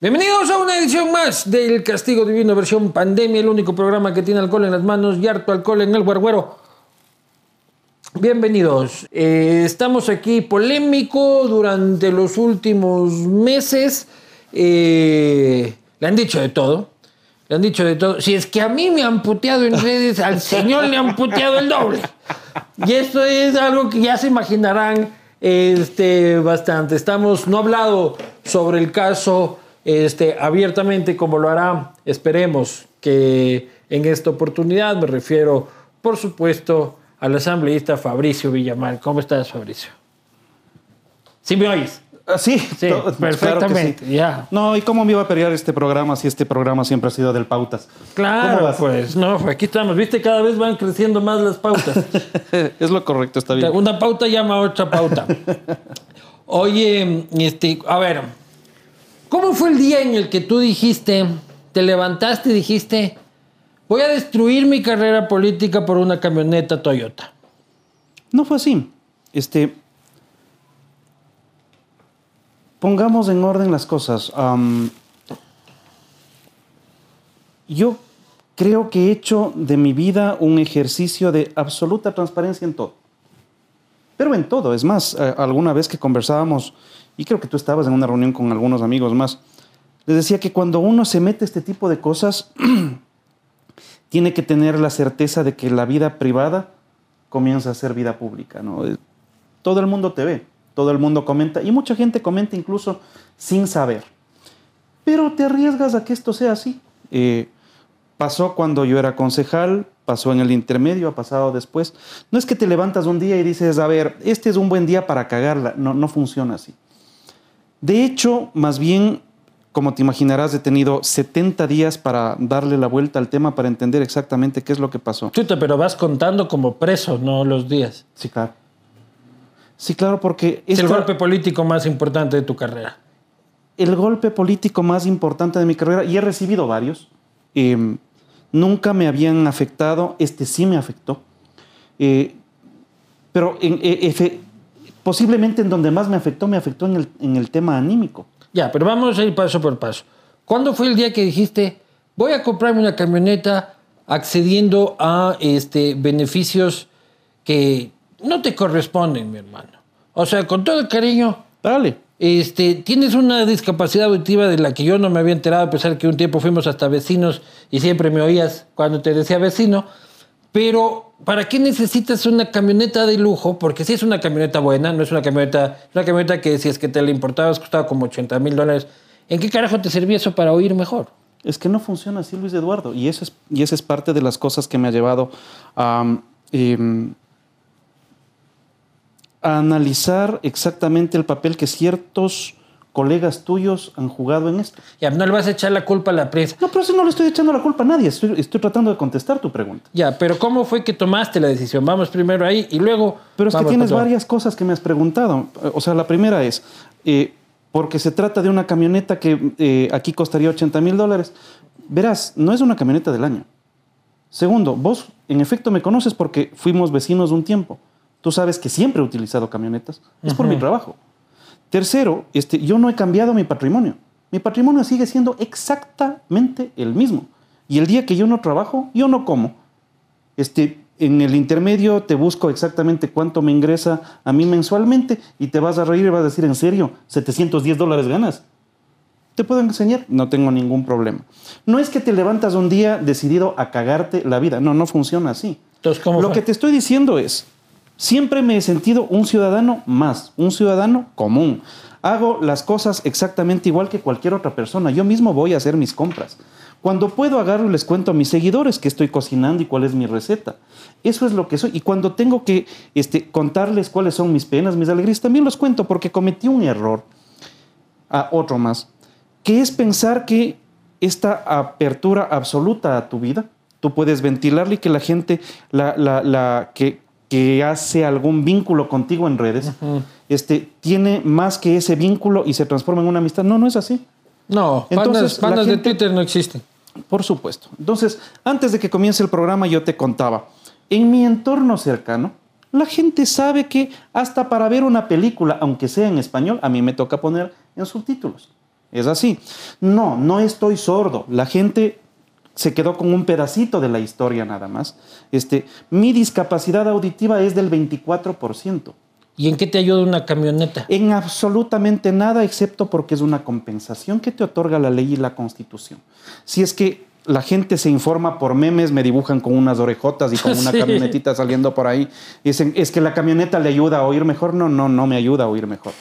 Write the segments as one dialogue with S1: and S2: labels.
S1: Bienvenidos a una edición más del Castigo Divino versión pandemia, el único programa que tiene alcohol en las manos y harto alcohol en el guarguero. Bienvenidos. Eh, estamos aquí polémico durante los últimos meses. Eh, le han dicho de todo. Le han dicho de todo. Si es que a mí me han puteado en redes, al señor le han puteado el doble. Y esto es algo que ya se imaginarán este, bastante. Estamos, no he hablado sobre el caso este, abiertamente como lo hará. Esperemos que en esta oportunidad me refiero, por supuesto, al asambleísta Fabricio Villamar. ¿Cómo estás, Fabricio? ¿Sí me oyes?
S2: Ah, sí,
S1: Sí, perfectamente,
S2: claro sí. No, ¿y cómo me iba a pelear este programa si este programa siempre ha sido del Pautas? ¿Cómo
S1: Claro, pues, no, aquí estamos. Viste, cada vez van creciendo más las pautas.
S2: es lo correcto, está bien.
S1: Una pauta llama a otra pauta. Oye, este, a ver, ¿cómo fue el día en el que tú dijiste, te levantaste y dijiste, voy a destruir mi carrera política por una camioneta Toyota?
S2: No fue así. Este. Pongamos en orden las cosas. Yo creo que he hecho de mi vida un ejercicio de absoluta transparencia en todo. Pero en todo. Es más, eh, alguna vez que conversábamos, y creo que tú estabas en una reunión con algunos amigos más, les decía que cuando uno se mete este tipo de cosas, tiene que tener la certeza de que la vida privada comienza a ser vida pública. ¿no? Eh, Todo el mundo te ve, todo el mundo comenta, y mucha gente comenta incluso sin saber. Pero te arriesgas a que esto sea así. Eh, pasó cuando yo era concejal, pasó en el intermedio, ha pasado después. No es que te levantas un día y dices, a ver, este es un buen día para cagarla. No, no funciona así. De hecho, más bien, como te imaginarás, he tenido 70 días para darle la vuelta al tema para entender exactamente qué es lo que pasó.
S1: Chuta, pero vas contando como preso, no los días.
S2: Sí, claro. Sí, claro, porque
S1: Es el golpe político más importante de tu carrera.
S2: el golpe político más importante de mi carrera, y he recibido varios, eh, nunca me habían afectado, este sí me afectó, Eh, pero en- efe- posiblemente en donde más me afectó, me afectó en el, en el tema anímico.
S1: Ya, pero vamos a ir paso por paso. ¿Cuándo fue el día que dijiste, voy a comprarme una camioneta accediendo a este, beneficios que no te corresponden, mi hermano? O sea, con todo el cariño,
S2: Dale.
S1: este, tienes una discapacidad auditiva de la que yo no me había enterado, a pesar que un tiempo fuimos hasta vecinos y siempre me oías cuando te decía vecino. Pero, ¿para qué necesitas una camioneta de lujo? Porque si es una camioneta buena, no es una camioneta, una camioneta que si es que te la importabas costaba como 80 mil dólares. ¿En qué carajo te servía eso para oír mejor?
S2: Es que no funciona así, Luis Eduardo. Y eso es, y esa es parte de las cosas que me ha llevado a, em, a analizar exactamente el papel que ciertos colegas tuyos han jugado en esto.
S1: Ya, no le vas a echar la culpa a la prensa.
S2: No, pero eso no le estoy echando la culpa a nadie. Estoy, estoy tratando de contestar tu pregunta.
S1: Ya, pero ¿cómo fue que tomaste la decisión? Vamos primero ahí y luego...
S2: Pero es que tienes varias cosas que me has preguntado. O sea, la primera es, eh, porque se trata de una camioneta que eh, aquí costaría 80 mil dólares. Verás, no es una camioneta del año. Segundo, vos en efecto me conoces porque fuimos vecinos un tiempo. Tú sabes que siempre he utilizado camionetas. Es por mi trabajo. Tercero, este, yo no he cambiado mi patrimonio. Mi patrimonio sigue siendo exactamente el mismo. Y el día que yo no trabajo, yo no como. Este, en el intermedio te busco exactamente cuánto me ingresa a mí mensualmente y te vas a reír y vas a decir, ¿en serio? ¿710 dólares ganas? ¿Te puedo enseñar? No tengo ningún problema. No es que te levantas un día decidido a cagarte la vida. No, no funciona así.
S1: Entonces, ¿cómo
S2: Lo
S1: fue?
S2: que te estoy diciendo es, siempre me he sentido un ciudadano más, un ciudadano común. Hago las cosas exactamente igual que cualquier otra persona. Yo mismo voy a hacer mis compras. Cuando puedo agarro y les cuento a mis seguidores que estoy cocinando y cuál es mi receta. Eso es lo que soy. Y cuando tengo que este, contarles cuáles son mis penas, mis alegrías, también los cuento porque cometí un error. Ah, otro más. Que es pensar que esta apertura absoluta a tu vida, tú puedes ventilarla y que la gente la- la- que, que hace algún vínculo contigo en redes, este, tiene más que ese vínculo y se transforma en una amistad. No, no es así.
S1: No,
S2: Entonces,
S1: pandas, pandas de
S2: gente-
S1: Twitter no existen.
S2: Por supuesto. Entonces, antes de que comience el programa, yo te contaba, en mi entorno cercano, la gente sabe que hasta para ver una película, aunque sea en español, a mí me toca poner en subtítulos. Es así. No, no estoy sordo. La gente se quedó con un pedacito de la historia nada más. Este, mi discapacidad auditiva es del 24%.
S1: ¿Y en qué te ayuda una camioneta?
S2: En absolutamente nada, excepto porque es una compensación que te otorga la ley y la constitución. Si es que la gente se informa por memes, me dibujan con unas orejotas y con una
S1: Sí.
S2: camionetita saliendo por ahí. Dicen, es que la camioneta le ayuda a oír mejor. No, no, no me ayuda a oír mejor.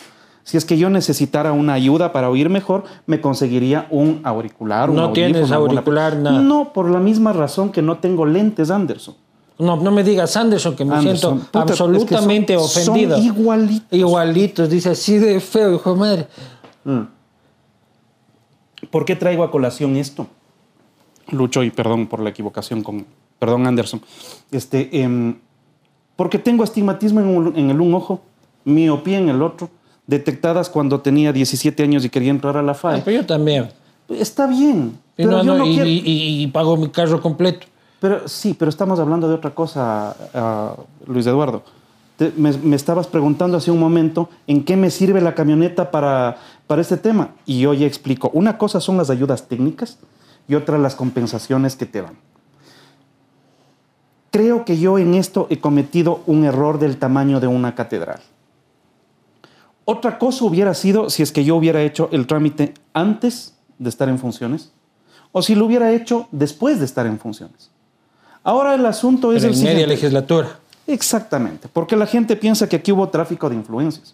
S2: Si es que yo necesitara una ayuda para oír mejor, me conseguiría un auricular. un
S1: No tienes
S2: alguna-
S1: auricular, nada.
S2: No, por la misma razón que no tengo lentes, Anderson.
S1: No, no me digas Anderson, que me
S2: Anderson,
S1: siento
S2: puta, es que son-
S1: absolutamente
S2: son
S1: ofendido.
S2: igualitos.
S1: Igualitos, dice así de feo, hijo de madre.
S2: Mm. ¿Por qué traigo a colación esto? Lucho, y perdón por la equivocación con. Perdón, Anderson. Este, em, porque tengo astigmatismo en, un- en el un ojo, miopía en el otro, detectadas cuando tenía 17 años y quería entrar a la
S1: Ah,
S2: FAE.
S1: pero yo también.
S2: Está bien.
S1: Y,
S2: Pero
S1: no,
S2: yo
S1: no,
S2: no
S1: y,
S2: quiero-
S1: y- y- pago mi carro completo.
S2: Pero sí, pero estamos hablando de otra cosa, ah, Luis Eduardo. Te- me, me estabas preguntando hace un momento en qué me sirve la camioneta para, para este tema. Y yo ya explico. Una cosa son las ayudas técnicas y otra las compensaciones que te dan. Creo que yo en esto he cometido un error del tamaño de una catedral. Otra cosa hubiera sido si es que yo hubiera hecho el trámite antes de estar en funciones o si lo hubiera hecho después de estar en funciones. Ahora el asunto es el
S1: en media
S2: siguiente.
S1: legislatura.
S2: Exactamente, porque la gente piensa que aquí hubo tráfico de influencias.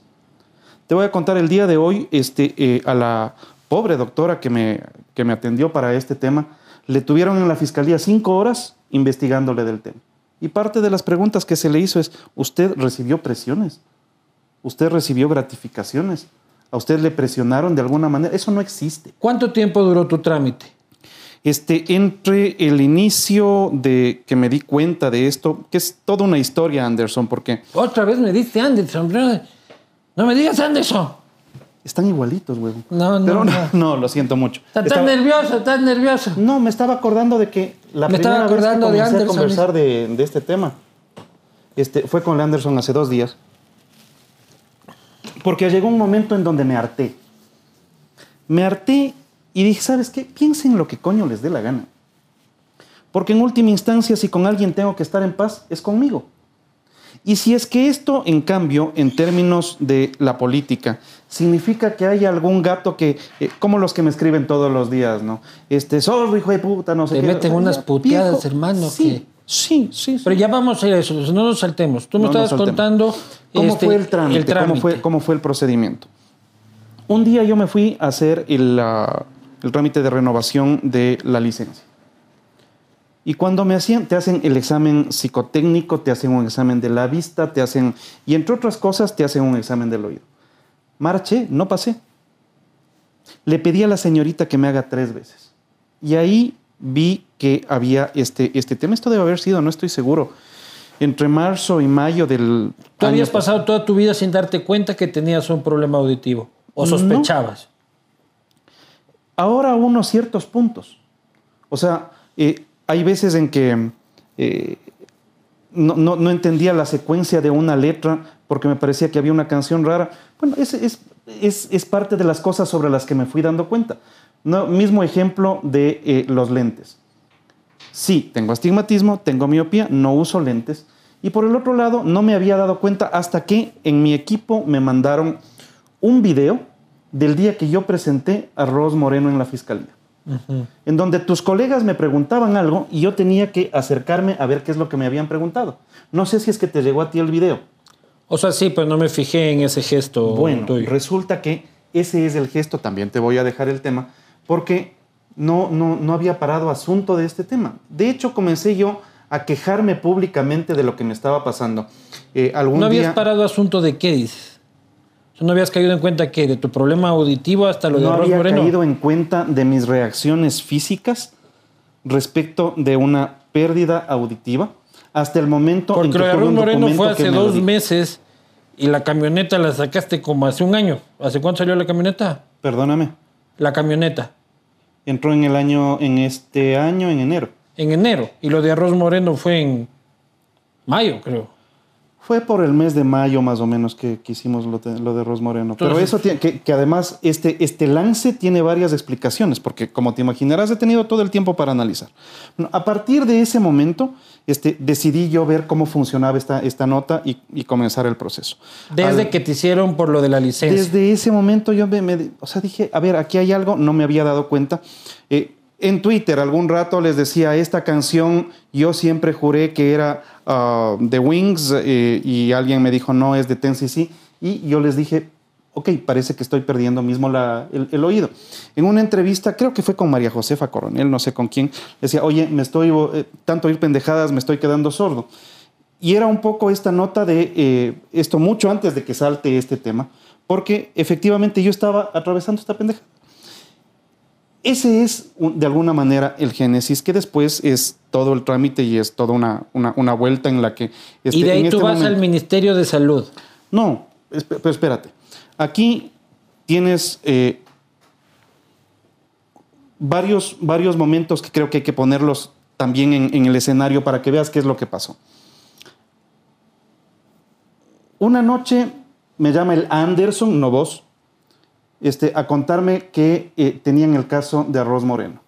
S2: Te voy a contar el día de hoy este, eh, a la pobre doctora que me, que me atendió para este tema. Le tuvieron en la fiscalía cinco horas investigándole del tema. Y parte de las preguntas que se le hizo es, ¿usted recibió presiones? ¿Usted recibió gratificaciones? ¿A usted le presionaron de alguna manera? Eso no existe.
S1: ¿Cuánto tiempo duró tu trámite?
S2: Este, entre el inicio de que me di cuenta de esto, que es toda una historia, Anderson, porque
S1: Otra vez me diste Anderson. No, no me digas Anderson.
S2: están igualitos, güey.
S1: No, no,
S2: Pero no,
S1: no.
S2: no, lo siento mucho.
S1: Estás
S2: Estaba-
S1: nervioso, estás nervioso.
S2: No, me estaba acordando de que la
S1: Me estaba
S2: primera vez que
S1: de
S2: comencé
S1: Anderson.
S2: a conversar de, de este tema este, fue con Anderson hace dos días. Porque llegó un momento en donde me harté. Me harté y dije, ¿sabes qué? Piensen lo que coño les dé la gana. Porque en última instancia, si con alguien tengo que estar en paz, es conmigo. Y si es que esto, en cambio, en términos de la política, significa que hay algún gato que, eh, como los que me escriben todos los días, ¿no? Este, sordo, hijo de puta, no sé
S1: Te
S2: qué.
S1: meten
S2: O sea,
S1: unas puteadas, hermano,
S2: Sí,
S1: que-
S2: sí, sí. sí.
S1: Pero ya vamos a ir a eso, no nos saltemos. Tú me
S2: No
S1: estabas contando
S2: ¿Cómo
S1: este,
S2: fue el trámite? ¿Cómo,
S1: trámite.
S2: fue, ¿Cómo fue el procedimiento? Un día yo me fui a hacer el, el trámite de renovación de la licencia. Y cuando me hacían, te hacen el examen psicotécnico, te hacen un examen de la vista, te hacen, y entre otras cosas, te hacen un examen del oído. Marché, no pasé. Le pedí a la señorita que me haga tres veces. Y ahí vi que había este, este tema. Esto debe haber sido, no estoy seguro, entre marzo y mayo del
S1: Tú habías
S2: año
S1: pasado toda tu vida sin darte cuenta que tenías un problema auditivo. ¿O
S2: No.
S1: sospechabas?
S2: ahora unos ciertos puntos. O sea, eh, hay veces en que eh, no, no- no entendía la secuencia de una letra porque me parecía que había una canción rara. Bueno, es, es- es- es parte de las cosas sobre las que me fui dando cuenta. No, mismo ejemplo de eh, los lentes. Sí, tengo astigmatismo, tengo miopía, no uso lentes. Y por el otro lado, no me había dado cuenta hasta que en mi equipo me mandaron un video del día que yo presenté a Ros Moreno en la fiscalía. En donde tus colegas me preguntaban algo y yo tenía que acercarme a ver qué es lo que me habían preguntado. No sé si es que te llegó a ti el video.
S1: O sea, sí, pero no me fijé en ese gesto
S2: Bueno,
S1: tuyo.
S2: resulta que ese es el gesto, también te voy a dejar el tema, porque no, no, no había parado asunto de este tema. De hecho, comencé yo a quejarme públicamente de lo que me estaba pasando. Eh, algún
S1: ¿No habías
S2: día,
S1: parado asunto de qué dices? ¿No habías caído en cuenta que de tu problema auditivo hasta lo de
S2: no había
S1: Moreno?
S2: caído en cuenta de mis reacciones físicas respecto de una pérdida auditiva hasta el momento en
S1: Porque
S2: que
S1: lo de Moreno fue hace
S2: me
S1: dos meses y la camioneta la sacaste como hace un año. ¿Hace cuánto salió la camioneta?
S2: Perdóname.
S1: La camioneta.
S2: Entró en el año, en este año, en enero.
S1: En enero. Y lo de Arroz Moreno fue en mayo, creo.
S2: Fue por el mes de mayo más o menos que, que hicimos lo de, lo de Ros Moreno. Pero
S1: Entonces-
S2: eso tiene, que, que además este, este lance tiene varias explicaciones, porque como te imaginarás he tenido todo el tiempo para analizar. Bueno, a partir de ese momento este, decidí yo ver cómo funcionaba esta, esta nota y, y comenzar el proceso.
S1: Desde
S2: Al-
S1: que te hicieron por lo de la licencia.
S2: desde ese momento yo me, me- o sea, dije, a ver, aquí hay algo, no me había dado cuenta. Eh, en Twitter algún rato les decía, esta canción yo siempre juré que era The Wings eh, y alguien me dijo, no, es de Ten CC. Y yo les dije, ok, parece que estoy perdiendo mismo la- el, el oído. En una entrevista, creo que fue con María Josefa Coronel, no sé con quién, decía, oye, me estoy, eh, tanto oír pendejadas, me estoy quedando sordo. Y era un poco esta nota de eh, esto mucho antes de que salte este tema, porque efectivamente yo estaba atravesando esta pendeja. Ese es, de alguna manera, el génesis, que después es todo el trámite y es toda una, una, una vuelta en la que... este,
S1: y de ahí
S2: en
S1: tú
S2: este
S1: vas
S2: momento-
S1: al Ministerio de Salud.
S2: no, pero espérate. Aquí tienes eh, varios, varios momentos que creo que hay que ponerlos también en, en el escenario para que veas qué es lo que pasó. Una noche me llama el Anderson, no vos, este, a contarme que eh, tenían el caso de Arroz Moreno.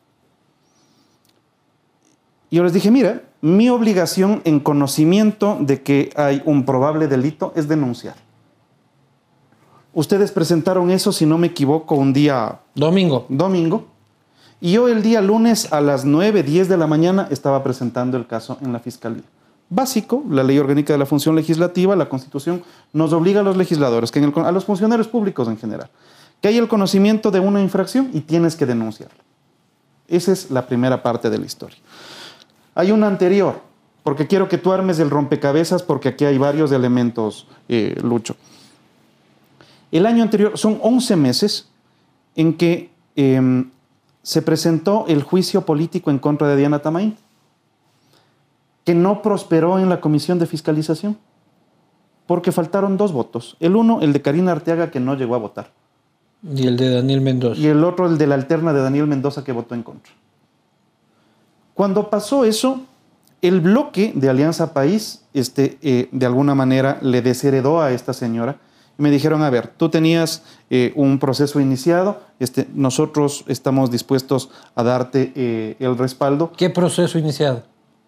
S2: Y yo les dije, mira, mi obligación en conocimiento de que hay un probable delito es denunciar. Ustedes presentaron eso, si no me equivoco, un día
S1: Domingo.
S2: domingo. Y yo el día lunes a las 9, 10 de la mañana estaba presentando el caso en la Fiscalía. Básico, la Ley Orgánica de la Función Legislativa, la Constitución, nos obliga a los legisladores, que en el con- a los funcionarios públicos en general, que hay el conocimiento de una infracción y tienes que denunciarla. Esa es la primera parte de la historia. Hay una anterior, porque quiero que tú armes el rompecabezas, porque aquí hay varios elementos, eh, Lucho. El año anterior son 11 meses en que eh, se presentó el juicio político en contra de Diana Tamaín, que no prosperó en la comisión de fiscalización, porque faltaron dos votos. El uno, el de Karina Arteaga, que no llegó a votar,
S1: Y el de Daniel Mendoza.
S2: y el otro, el de la alterna de Daniel Mendoza, que votó en contra. Cuando pasó eso, el bloque de Alianza País, este, eh, de alguna manera, le desheredó a esta señora. Y me dijeron, a ver, tú tenías eh, un proceso iniciado, este, nosotros estamos dispuestos a darte eh, el respaldo
S1: ¿Qué proceso iniciado?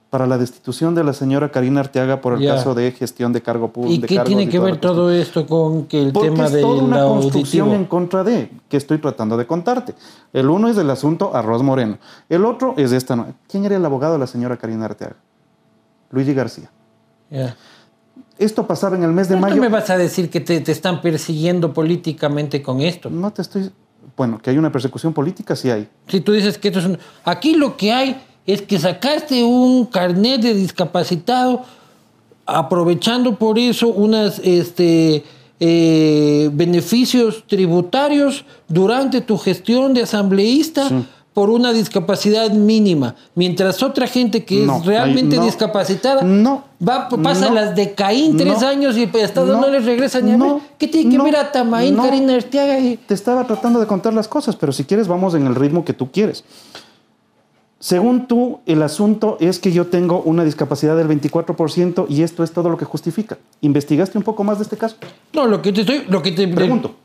S2: Para la destitución de la señora Karina Arteaga por el
S1: Ya.
S2: caso de gestión de cargo público.
S1: ¿Y qué tiene que ver todo esto con que el
S2: Porque
S1: tema
S2: es
S1: del
S2: toda una construcción
S1: auditivo?
S2: en contra de, que estoy tratando de contarte. El uno es del asunto Arroz Moreno. El otro es de esta. ¿Quién era el abogado de la señora Karina Arteaga? Luigi García.
S1: Ya.
S2: Esto pasaba en el mes de
S1: ¿Por qué
S2: mayo.
S1: me vas a decir que te, te están persiguiendo políticamente con esto?
S2: No te estoy. Bueno, que hay una persecución política, sí hay.
S1: Si tú dices que esto es un... Aquí lo que hay es que sacaste un carnet de discapacitado aprovechando por eso unos este, eh, beneficios tributarios durante tu gestión de asambleísta por una discapacidad mínima, mientras otra gente que
S2: No,
S1: es realmente
S2: no.
S1: discapacitada
S2: No,
S1: va, pasa
S2: no,
S1: las de Caín tres años y el Estado no, les regresa ni a ver. ¿Qué tiene que ver a Tamaín. Karina Arteaga? y-
S2: Te estaba tratando de contar las cosas, pero si quieres, vamos en el ritmo que tú quieres. Según tú, el asunto es que yo tengo una discapacidad del 24% y esto es todo lo que justifica. ¿Investigaste un poco más de este caso?
S1: No, lo que te estoy... Lo que te
S2: Pregunto.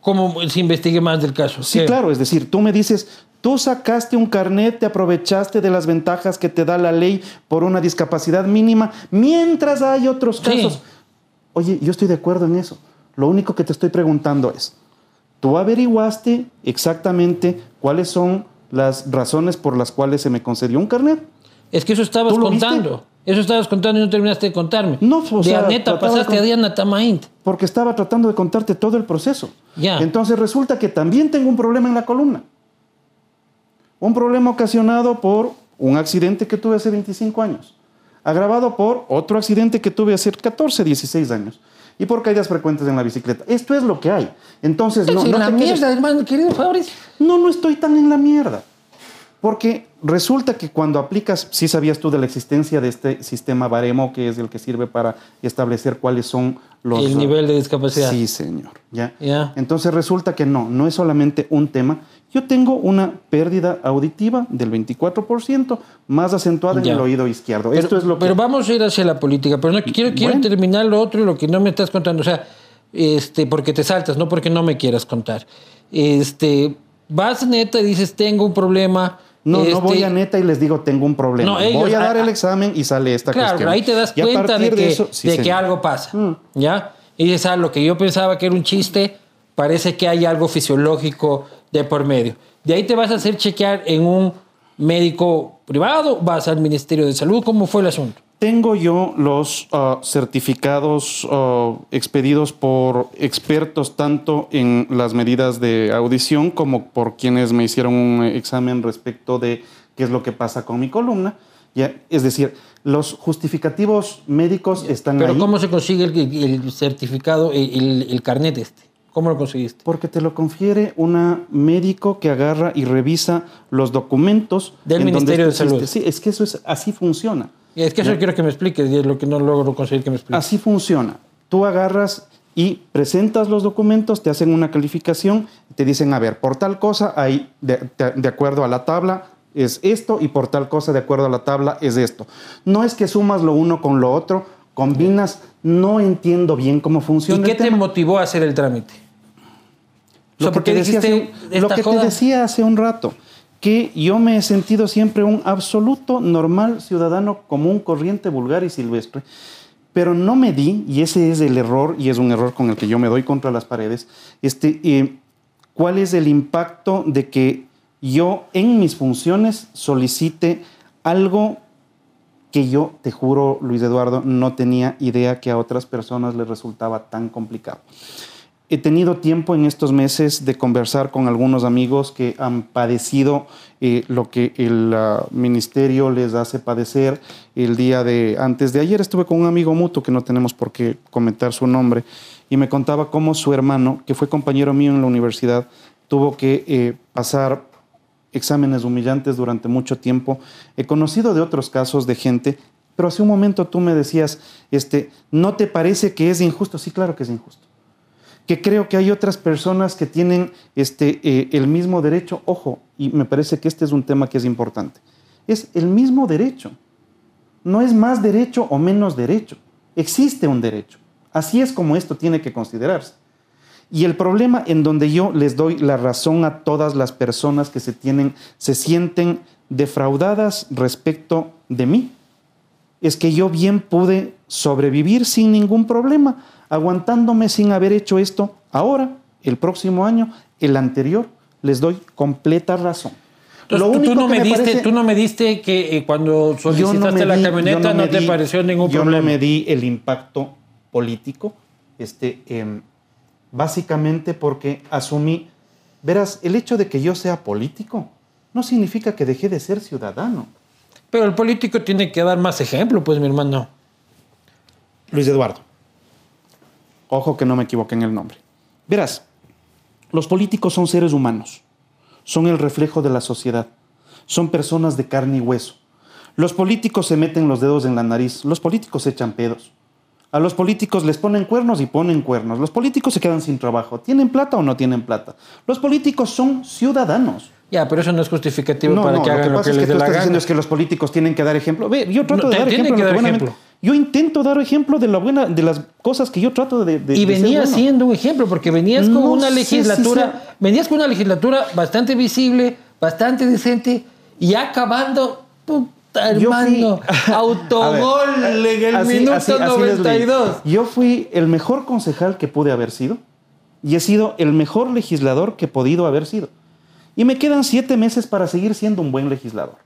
S1: ¿Cómo se investigue más del caso?
S2: Sí,
S1: ¿Qué?
S2: claro, es decir, tú me dices, tú sacaste un carnet, te aprovechaste de las ventajas que te da la ley por una discapacidad mínima, mientras hay otros
S1: Sí.
S2: casos. Oye, yo estoy de acuerdo en eso. Lo único que te estoy preguntando es, ¿tú averiguaste exactamente cuáles son las razones por las cuales se me concedió un carnet?
S1: Es que eso estabas
S2: ¿Tú lo viste?
S1: contando. Eso estabas contando y no terminaste de contarme.
S2: No, o
S1: de
S2: sea, de
S1: pasaste
S2: con-
S1: a Diana Tamaint.
S2: Porque estaba tratando de contarte todo el proceso.
S1: Ya.
S2: Entonces resulta que también tengo un problema en la columna. Un problema ocasionado por un accidente que tuve hace 25 años, agravado por otro accidente que tuve hace 14, 16 años y por caídas frecuentes en la bicicleta. Esto es lo que hay. Entonces, no,
S1: Es en
S2: no
S1: la
S2: te quedes-
S1: mierda, hermano, querido Fabricio.
S2: No, no estoy tan en la mierda. Porque resulta que cuando aplicas, sí sabías tú de la existencia de este sistema baremo, que es el que sirve para establecer cuáles son los...
S1: El nivel de discapacidad.
S2: Sí, señor. ¿ya?
S1: Ya.
S2: Entonces resulta que no, no es solamente un tema. Yo tengo una pérdida auditiva del 24%, más acentuada en el oído izquierdo.
S1: Pero,
S2: Esto es lo que...
S1: pero vamos a ir hacia la política. Pero no, quiero, quiero
S2: Bueno.
S1: terminar lo otro y lo que no me estás contando. O sea, este, porque te saltas, no porque no me quieras contar. Este, vas neta y dices, tengo un problema.
S2: No,
S1: este,
S2: no voy a neta y les digo, tengo un problema.
S1: No, ellos-
S2: voy a dar el examen y sale esta
S1: Claro,
S2: cuestión.
S1: pero ahí te das
S2: Y
S1: cuenta de que,
S2: eso- sí,
S1: de que
S2: señor.
S1: algo pasa.
S2: Mm.
S1: ¿Ya? Y dices, ah, lo que yo pensaba que era un chiste, parece que hay algo fisiológico de por medio. De ahí te vas a hacer chequear en un médico privado, vas al Ministerio de Salud. ¿Cómo fue el asunto?
S2: Tengo yo los ah, certificados ah, expedidos por expertos tanto en las medidas de audición como por quienes me hicieron un examen respecto de qué es lo que pasa con mi columna. Ya, es decir, los justificativos médicos están
S1: Pero
S2: ahí
S1: ¿cómo se consigue el, el certificado, el, el- carnet este? ¿Cómo lo conseguiste?
S2: porque te lo confiere una médico que agarra y revisa los documentos
S1: Del
S2: en donde
S1: Ministerio de Salud.
S2: Sí, es que eso es así funciona.
S1: Y Es que eso quiero que me expliques, y es lo que no logro conseguir que me expliques.
S2: Así funciona. Tú agarras y presentas los documentos, te hacen una calificación, te dicen, a ver, por tal cosa, hay, de, de- de acuerdo a la tabla, es esto, y por tal cosa, de acuerdo a la tabla, es esto. No es que sumas lo uno con lo otro, combinas, no entiendo bien cómo
S1: ¿Y
S2: funciona.
S1: qué
S2: el
S1: te
S2: tema.
S1: motivó a hacer el trámite? O sea,
S2: Lo que,
S1: ¿por qué
S2: te decía, hace,
S1: dijiste
S2: un- lo
S1: esta
S2: que te
S1: joda?
S2: decía hace un rato, que yo me he sentido siempre un absoluto normal ciudadano común, corriente, vulgar y silvestre, pero no me di, y ese es el error, y es un error con el que yo me doy contra las paredes, este, eh, cuál es el impacto de que yo en mis funciones solicite algo que yo, te juro, Luis Eduardo, no tenía idea que a otras personas les resultaba tan complicado. He tenido tiempo en estos meses de conversar con algunos amigos que han padecido eh, lo que el ah, ministerio les hace padecer. El día de antes de ayer estuve con un amigo mutuo que no tenemos por qué comentar su nombre y me contaba cómo su hermano, que fue compañero mío en la universidad, tuvo que eh, pasar exámenes humillantes durante mucho tiempo. He conocido de otros casos de gente, pero hace un momento tú me decías, este, ¿no te parece que es injusto? Sí, claro que es injusto que creo que hay otras personas que tienen este, eh, el mismo derecho. Ojo, y me parece que este es un tema que es importante. Es el mismo derecho. No es más derecho o menos derecho. Existe un derecho. Así es como esto tiene que considerarse. Y el problema en donde yo les doy la razón a todas las personas que se tienen, se sienten defraudadas respecto de mí, es que yo bien pude sobrevivir sin ningún problema, aguantándome sin haber hecho esto ahora, el próximo año, el anterior, les doy completa razón.
S1: Entonces, tú, tú no me diste,
S2: parece-
S1: tú no me diste que eh, cuando
S2: yo
S1: solicitaste
S2: me
S1: la
S2: di-
S1: camioneta
S2: yo
S1: no, te
S2: di-
S1: pareció ningún
S2: yo
S1: problema.
S2: no me di el impacto político, este, em, básicamente porque asumí, verás, el hecho de que yo sea político no significa que dejé de ser ciudadano.
S1: Pero el político tiene que dar más ejemplo, pues, mi hermano.
S2: Luis Eduardo. Ojo que no me equivoqué en el nombre. Verás, los políticos son seres humanos, son el reflejo de la sociedad, son personas de carne y hueso. Los políticos se meten los dedos en la nariz, los políticos echan pedos. A los políticos les ponen cuernos y ponen cuernos. Los políticos se quedan sin trabajo. ¿Tienen plata o no tienen plata? Los políticos son ciudadanos.
S1: Ya, pero eso no es justificativo
S2: No,
S1: para
S2: no,
S1: que
S2: lo
S1: hagan
S2: que
S1: lo
S2: pasa
S1: que
S2: es que
S1: les
S2: tú
S1: dé la
S2: estás diciendo es que los políticos tienen que dar ejemplo. Ve, yo trato
S1: No,
S2: de dar
S1: tienen
S2: ejemplo.
S1: que
S2: lo
S1: dar
S2: que
S1: ejemplo.
S2: Yo intento dar ejemplo de la buena, de las cosas que yo trato de. de-
S1: Y
S2: de ser
S1: venía
S2: bueno.
S1: siendo un ejemplo, porque venías con
S2: No
S1: una
S2: si
S1: legislatura,
S2: sea-
S1: venías con una legislatura bastante visible, bastante decente, y acabando, puta
S2: fui-
S1: hermano, autogol
S2: ver,
S1: en el
S2: así-
S1: minuto
S2: así- así les leí.
S1: 92.
S2: Yo fui el mejor concejal que pude haber sido y he sido el mejor legislador que he podido haber sido. Y me quedan siete meses para seguir siendo un buen legislador.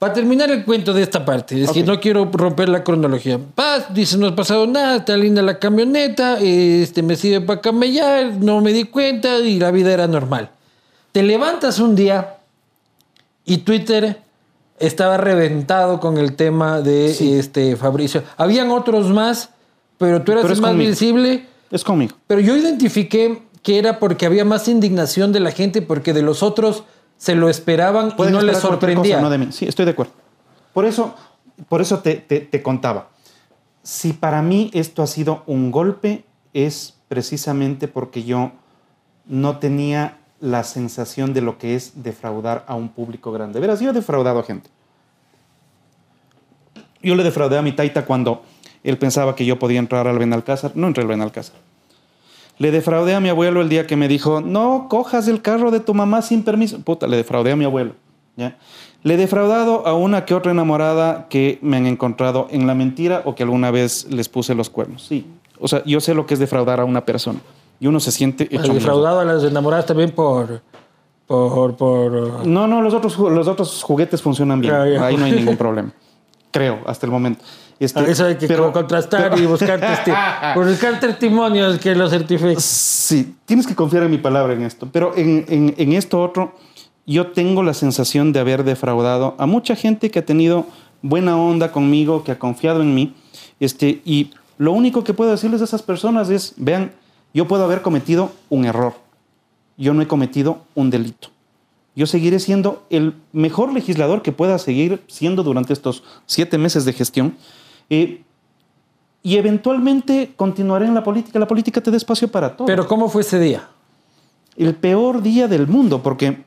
S1: Para terminar el cuento de esta parte, es que
S2: Ok.
S1: no quiero romper la cronología. Paz, dice, no ha pasado nada, está linda la camioneta, este, me sirve para camellar, no me di cuenta y la vida era normal. Te levantas un día y Twitter estaba reventado con el tema de
S2: Sí.
S1: este Fabricio. Habían otros más, pero tú eras
S2: Pero
S1: más
S2: conmigo.
S1: visible.
S2: Es conmigo.
S1: Pero yo identifiqué que era porque había más indignación de la gente, porque de los otros se lo esperaban y no les sorprendía.
S2: cosa, no de mí. Sí, estoy de acuerdo. Por eso, por eso te, te- te contaba. Si para mí esto ha sido un golpe, es precisamente porque yo no tenía la sensación de lo que es defraudar a un público grande. Verás, yo he defraudado a gente. Yo le defraudé a mi taita cuando él pensaba que yo podía entrar al Benalcázar. No entré al Benalcázar. Le defraudé a mi abuelo el día que me dijo, no cojas el carro de tu mamá sin permiso. Puta, le defraudé a mi abuelo. ¿ya? Le he defraudado a una que otra enamorada que me han encontrado en la mentira o que alguna vez les puse los cuernos. Sí. O sea, yo sé lo que es defraudar a una persona. Y uno se siente hecho
S1: Has
S2: mierda.
S1: defraudado a las enamoradas también por. por. por.
S2: No, no, los otros, los otros juguetes funcionan bien.
S1: Ya.
S2: Ahí no hay ningún problema. Creo, hasta el momento. Este,
S1: Eso hay que
S2: pero-
S1: contrastar
S2: pero-
S1: y buscar, testi- buscar testimonios que lo certifiquen.
S2: Sí, tienes que confiar en mi palabra en esto. Pero en, en- en esto otro, yo tengo la sensación de haber defraudado a mucha gente que ha tenido buena onda conmigo, que ha confiado en mí. Este, y lo único que puedo decirles a esas personas es, vean, yo puedo haber cometido un error. Yo no he cometido un delito. Yo seguiré siendo el mejor legislador que pueda seguir siendo durante estos siete meses de gestión. Eh, y eventualmente continuaré en la política. La política te da espacio para todo
S1: Pero ¿cómo fue ese día?
S2: el peor día del mundo, porque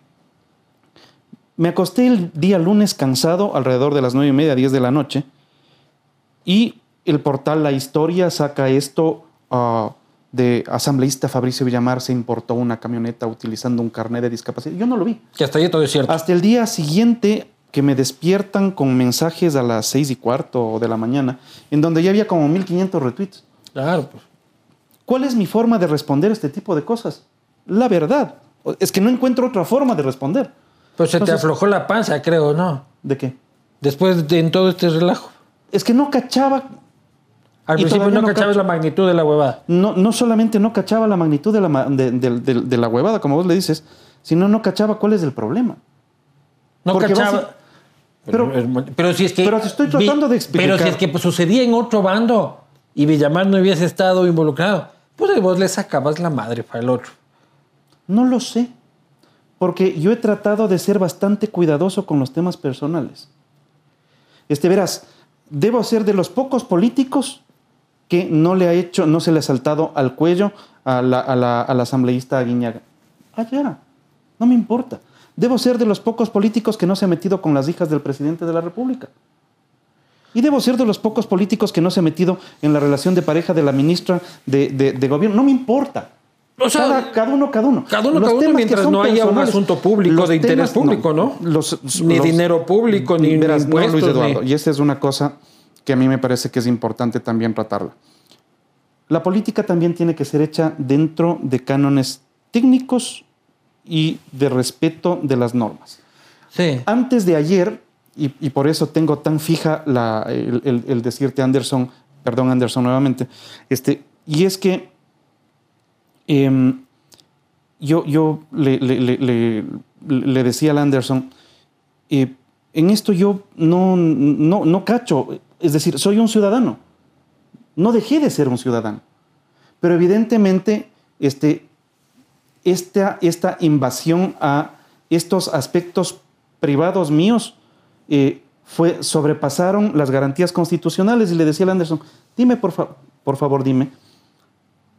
S2: me acosté el día lunes cansado, alrededor de las nueve y media, 10 de la noche, y el portal La Historia saca esto ah, de asambleísta Fabricio Villamar se importó una camioneta utilizando un carnet de discapacidad. Yo no lo vi.
S1: Que hasta ahí todo es cierto.
S2: Hasta el día siguiente que me despiertan con mensajes a las seis y cuarto de la mañana, en donde ya había como 1500 retweets.
S1: Claro, pues.
S2: ¿Cuál es mi forma de responder este tipo de cosas? La verdad. Es que no encuentro otra forma de responder.
S1: Pues se te aflojó la panza, creo, ¿no?
S2: ¿De qué?
S1: Después de en todo este relajo.
S2: Es que no cachaba,
S1: Al principio no
S2: no
S1: cachabas la magnitud de la huevada.
S2: no, no solamente no cachaba la magnitud de la, de, de- de- de la huevada, como vos le dices, sino no cachaba cuál es el problema.
S1: No
S2: Porque
S1: cachaba.
S2: Pero-
S1: pero, pero si es que.
S2: pero te estoy tratando de explicar.
S1: Pero si es que pues, sucedía en otro bando y Villamar no hubiese estado involucrado, pues vos le sacabas la madre para el otro.
S2: No lo sé. Porque yo he tratado de ser bastante cuidadoso con los temas personales. Este, verás, debo ser de los pocos políticos que no le ha hecho, no se le ha saltado al cuello a la, a la- a la asambleísta Aguiñaga. Ya. No me importa. Debo ser de los pocos políticos que no se ha metido con las hijas del presidente de la República. Y debo ser de los pocos políticos que no se ha metido en la relación de pareja de la ministra de, de- de gobierno. No me importa.
S1: O sea,
S2: cada, cada uno, cada uno.
S1: Cada uno,
S2: Los
S1: cada uno, mientras no haya un asunto público
S2: los
S1: de interés público, ¿no?
S2: Los-
S1: Ni
S2: los-
S1: dinero público, ni,
S2: Verás, no, Luis
S1: impuestos.
S2: Eduardo,
S1: ni-
S2: y esta es una cosa que a mí me parece que es importante también tratarla. La política también tiene que ser hecha dentro de cánones técnicos y de respeto de las normas.
S1: Sí.
S2: Antes de ayer, y, y por eso tengo tan fija la- el, el- el decirte Anderson, perdón Anderson nuevamente, este, y es que em, yo, yo le, le- le- le- le decía al Anderson, eh, en esto yo no, no, no cacho, es decir, soy un ciudadano, no dejé de ser un ciudadano, pero evidentemente este, esta, esta invasión a estos aspectos privados míos eh, fue, sobrepasaron las garantías constitucionales y le decía al Anderson, dime por, fa- por favor, dime,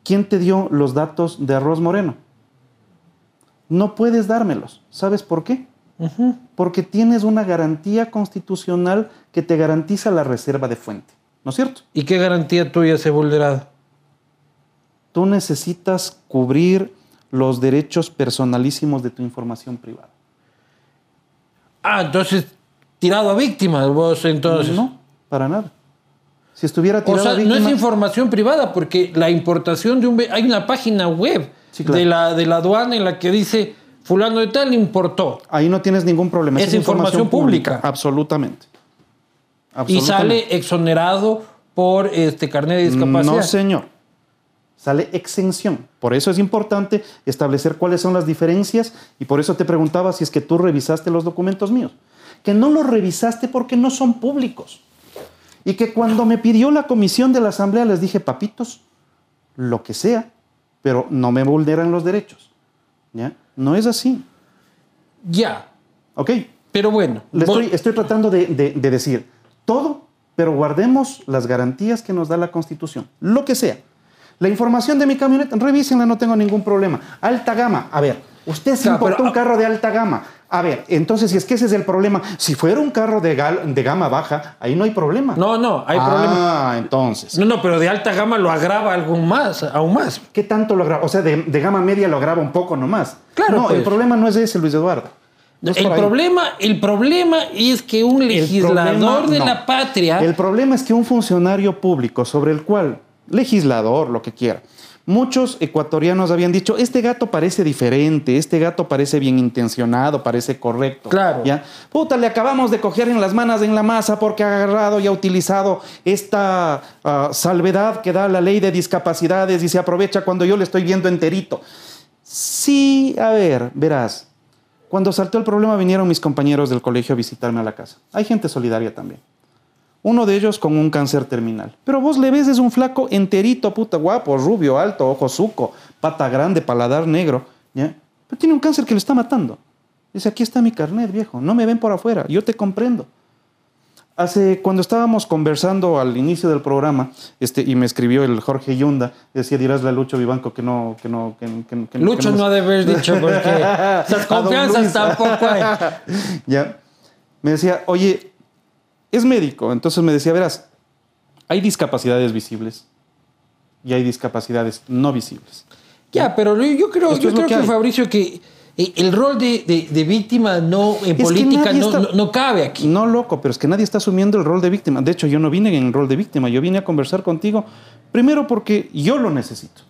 S2: ¿quién te dio los datos de Arroz Moreno? No puedes dármelos. ¿Sabes por qué? Porque tienes una garantía constitucional que te garantiza la reserva de fuente. ¿No es cierto?
S1: ¿Y qué garantía tuya se vulnerado?
S2: Tú necesitas cubrir los derechos personalísimos de tu información privada.
S1: Ah, entonces, tirado a víctimas vos entonces.
S2: No, para nada. Si estuviera
S1: O
S2: tirada
S1: sea, no
S2: víctima,
S1: es información privada, porque la importación de un... Hay una página web
S2: Sí, claro.
S1: de, la, de la aduana en la que dice, fulano de tal importó.
S2: ahí no tienes ningún problema.
S1: Es información pública.
S2: Absolutamente.
S1: Y
S2: Absolutamente.
S1: sale exonerado por este carnet de discapacidad.
S2: No, señor. Sale exención. Por eso es importante establecer cuáles son las diferencias y por eso te preguntaba si es que tú revisaste los documentos míos. Que no los revisaste porque no son públicos. Y que cuando me pidió la comisión de la asamblea les dije, papitos, lo que sea, pero no me vulneran los derechos. ¿Ya? No es así.
S1: Ya,
S2: ¿Ok?
S1: pero bueno.
S2: Le estoy, estoy tratando de, de- de decir todo, pero guardemos las garantías que nos da la Constitución. Lo que sea. La información de mi camioneta, revísenla, no tengo ningún problema. Alta gama, a ver, usted se
S1: Claro,
S2: importó
S1: pero-
S2: un carro de alta gama. A ver, entonces, si es que ese es el problema, si fuera un carro de, gal- de gama baja, ahí no hay problema.
S1: No, no, hay
S2: ah,
S1: problema.
S2: entonces.
S1: No, no, pero de alta gama lo agrava algo más, aún más.
S2: ¿Qué tanto lo agrava? O sea, de, de gama media lo agrava un poco nomás.
S1: Claro,
S2: No,
S1: pues.
S2: el problema no es ese, Luis Eduardo. No
S1: El problema, el problema es que un legislador
S2: problema-
S1: de
S2: no.
S1: la patria.
S2: El problema es que un funcionario público sobre el cual, legislador, lo que quiera, muchos ecuatorianos habían dicho, este gato parece diferente, este gato parece bien intencionado, parece correcto.
S1: Claro.
S2: ¿ya? Puta, le acabamos de coger en las manos en la masa porque ha agarrado y ha utilizado esta ah, salvedad que da la ley de discapacidades y se aprovecha cuando yo le estoy viendo enterito. Sí, a ver, verás. Cuando saltó el problema vinieron mis compañeros del colegio a visitarme a la casa. Hay gente solidaria también. Uno de ellos con un cáncer terminal. Pero vos le ves, es un flaco enterito, puta, guapo, rubio, alto, ojo suco, pata grande, paladar negro. ¿ya? Pero tiene un cáncer que le está matando. Dice, aquí está mi carnet, viejo. No me ven por afuera. Yo te comprendo. Hace, cuando estábamos conversando al inicio del programa, este, y me escribió el Jorge Yunda, decía, dirás a Lucho Vivanco que no, que no, que, que- que-
S1: Lucho
S2: que
S1: no ha de haber dicho porque esas confianzas tampoco hay.
S2: ya. Me decía, oye, es médico. Entonces me decía, verás, hay discapacidades visibles y hay discapacidades no visibles.
S1: Ya, pero yo- creo, yo creo
S2: que
S1: que. Fabricio, que eh, el rol de, de- de víctima no en política no,
S2: está-
S1: no- no cabe aquí.
S2: No, loco, pero es que nadie está asumiendo el rol de víctima. De hecho, yo no vine en el rol de víctima, yo vine a conversar contigo, primero porque yo lo necesito.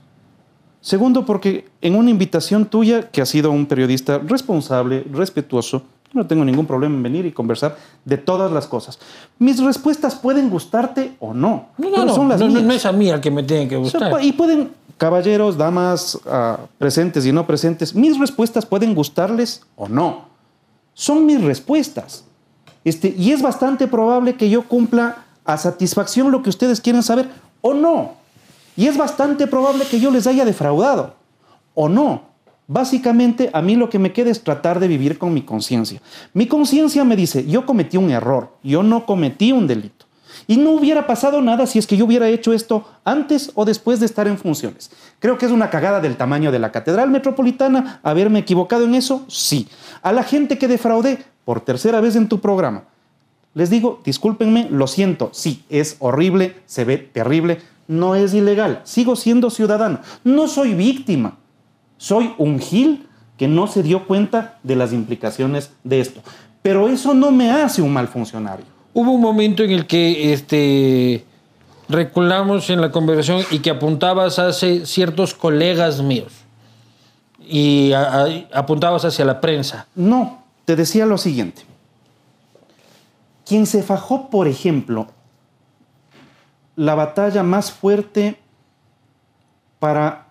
S2: Segundo, porque en una invitación tuya, que has sido un periodista responsable, respetuoso, no tengo ningún problema en venir y conversar de todas las cosas. Mis respuestas pueden gustarte o no,
S1: No, no,
S2: pero
S1: no,
S2: son las
S1: no,
S2: mías.
S1: no es a mí al que me tiene que
S2: O sea,
S1: gustar.
S2: y pueden, caballeros, damas, ah, presentes y no presentes, mis respuestas pueden gustarles o no. Son mis respuestas. Este, y es bastante probable que yo cumpla a satisfacción lo que ustedes quieren saber o no. Y es bastante probable que yo les haya defraudado o no. Básicamente, a mí lo que me queda es tratar de vivir con mi conciencia. Mi conciencia me dice, yo cometí un error, yo no cometí un delito. Y no hubiera pasado nada si es que yo hubiera hecho esto antes o después de estar en funciones. Creo que es una cagada del tamaño de la Catedral Metropolitana haberme equivocado en eso, sí. A la gente que defraudé por tercera vez en tu programa, les digo, discúlpenme, lo siento, sí, es horrible, se ve terrible, no es ilegal, sigo siendo ciudadano, no soy víctima, soy un gil que no se dio cuenta de las implicaciones de esto. Pero eso no me hace un mal funcionario.
S1: Hubo un momento en el que este, reculamos en la conversación y que apuntabas hacia ciertos colegas míos y a- a- apuntabas hacia la prensa.
S2: No, te decía lo siguiente. Quien se fajó, por ejemplo, la batalla más fuerte para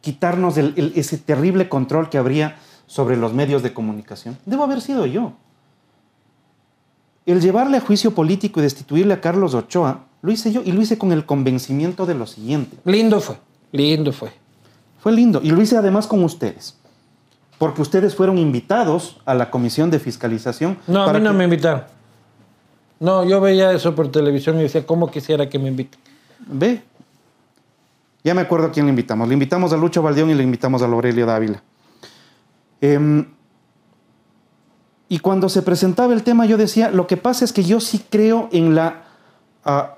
S2: quitarnos el- el- ese terrible control que habría sobre los medios de comunicación, debo haber sido yo. El llevarle a juicio político y destituirle a Carlos Ochoa, lo hice yo y lo hice con el convencimiento de lo siguiente.
S1: Lindo fue, lindo fue.
S2: Fue lindo. Y lo hice además con ustedes. Porque ustedes fueron invitados a la comisión de fiscalización.
S1: No, a mí no
S2: que-
S1: me invitaron. No, yo veía eso por televisión y decía, ¿cómo quisiera que me inviten?
S2: Ve. Ya me acuerdo a quién le invitamos. Le invitamos a Lucho Valdeón y le invitamos a Aurelio Dávila. Em, y cuando se presentaba el tema, yo decía, lo que pasa es que yo sí creo en la ah,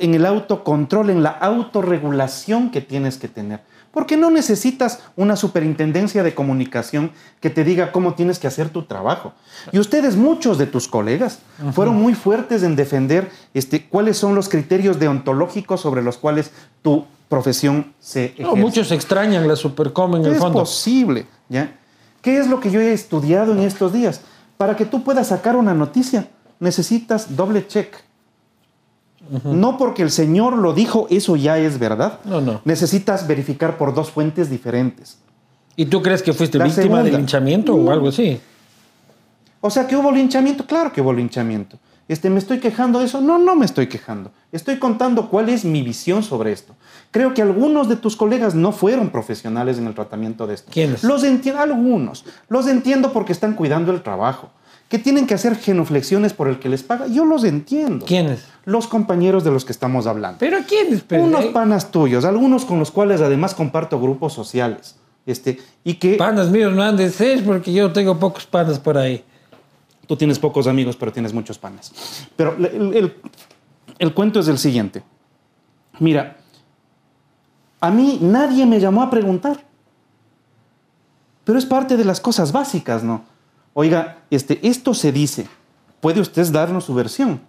S2: en el autocontrol, en la autorregulación que tienes que tener. Porque no necesitas una superintendencia de comunicación que te diga cómo tienes que hacer tu trabajo. Y ustedes, muchos de tus colegas, fueron muy fuertes en defender este, cuáles son los criterios deontológicos sobre los cuales tu profesión se ejerce.
S1: No, muchos extrañan la Supercom en el
S2: Es
S1: fondo.
S2: posible, ¿ya? ¿Qué es lo que yo he estudiado en estos días? Para que tú puedas sacar una noticia, necesitas doble check. No porque el Señor lo dijo, eso ya es verdad.
S1: No, no.
S2: Necesitas verificar por dos fuentes diferentes.
S1: ¿Y tú crees que fuiste
S2: La
S1: víctima de
S2: segunda.
S1: linchamiento o algo así?
S2: O sea, que hubo linchamiento, claro que hubo linchamiento. Este, ¿Me estoy quejando de eso? No, no me estoy quejando. Estoy contando cuál es mi visión sobre esto. Creo que algunos de tus colegas no fueron profesionales en el tratamiento de esto.
S1: ¿Quiénes?
S2: Los entiendo, algunos. Los entiendo porque están cuidando el trabajo. Que tienen que hacer genuflexiones por el que les paga. Yo los entiendo.
S1: ¿Quiénes?
S2: Los compañeros de los que estamos hablando.
S1: ¿Pero quiénes? Pero,
S2: Unos panas tuyos, algunos con los cuales además comparto grupos sociales. Este, y que
S1: Panas míos no han de ser porque yo tengo pocos panas por ahí.
S2: tú tienes pocos amigos, pero tienes muchos panas. Pero el, el- el cuento es el siguiente. Mira, a mí nadie me llamó a preguntar. Pero es parte de las cosas básicas, ¿no? Oiga, este, esto se dice. ¿Puede usted darnos su versión?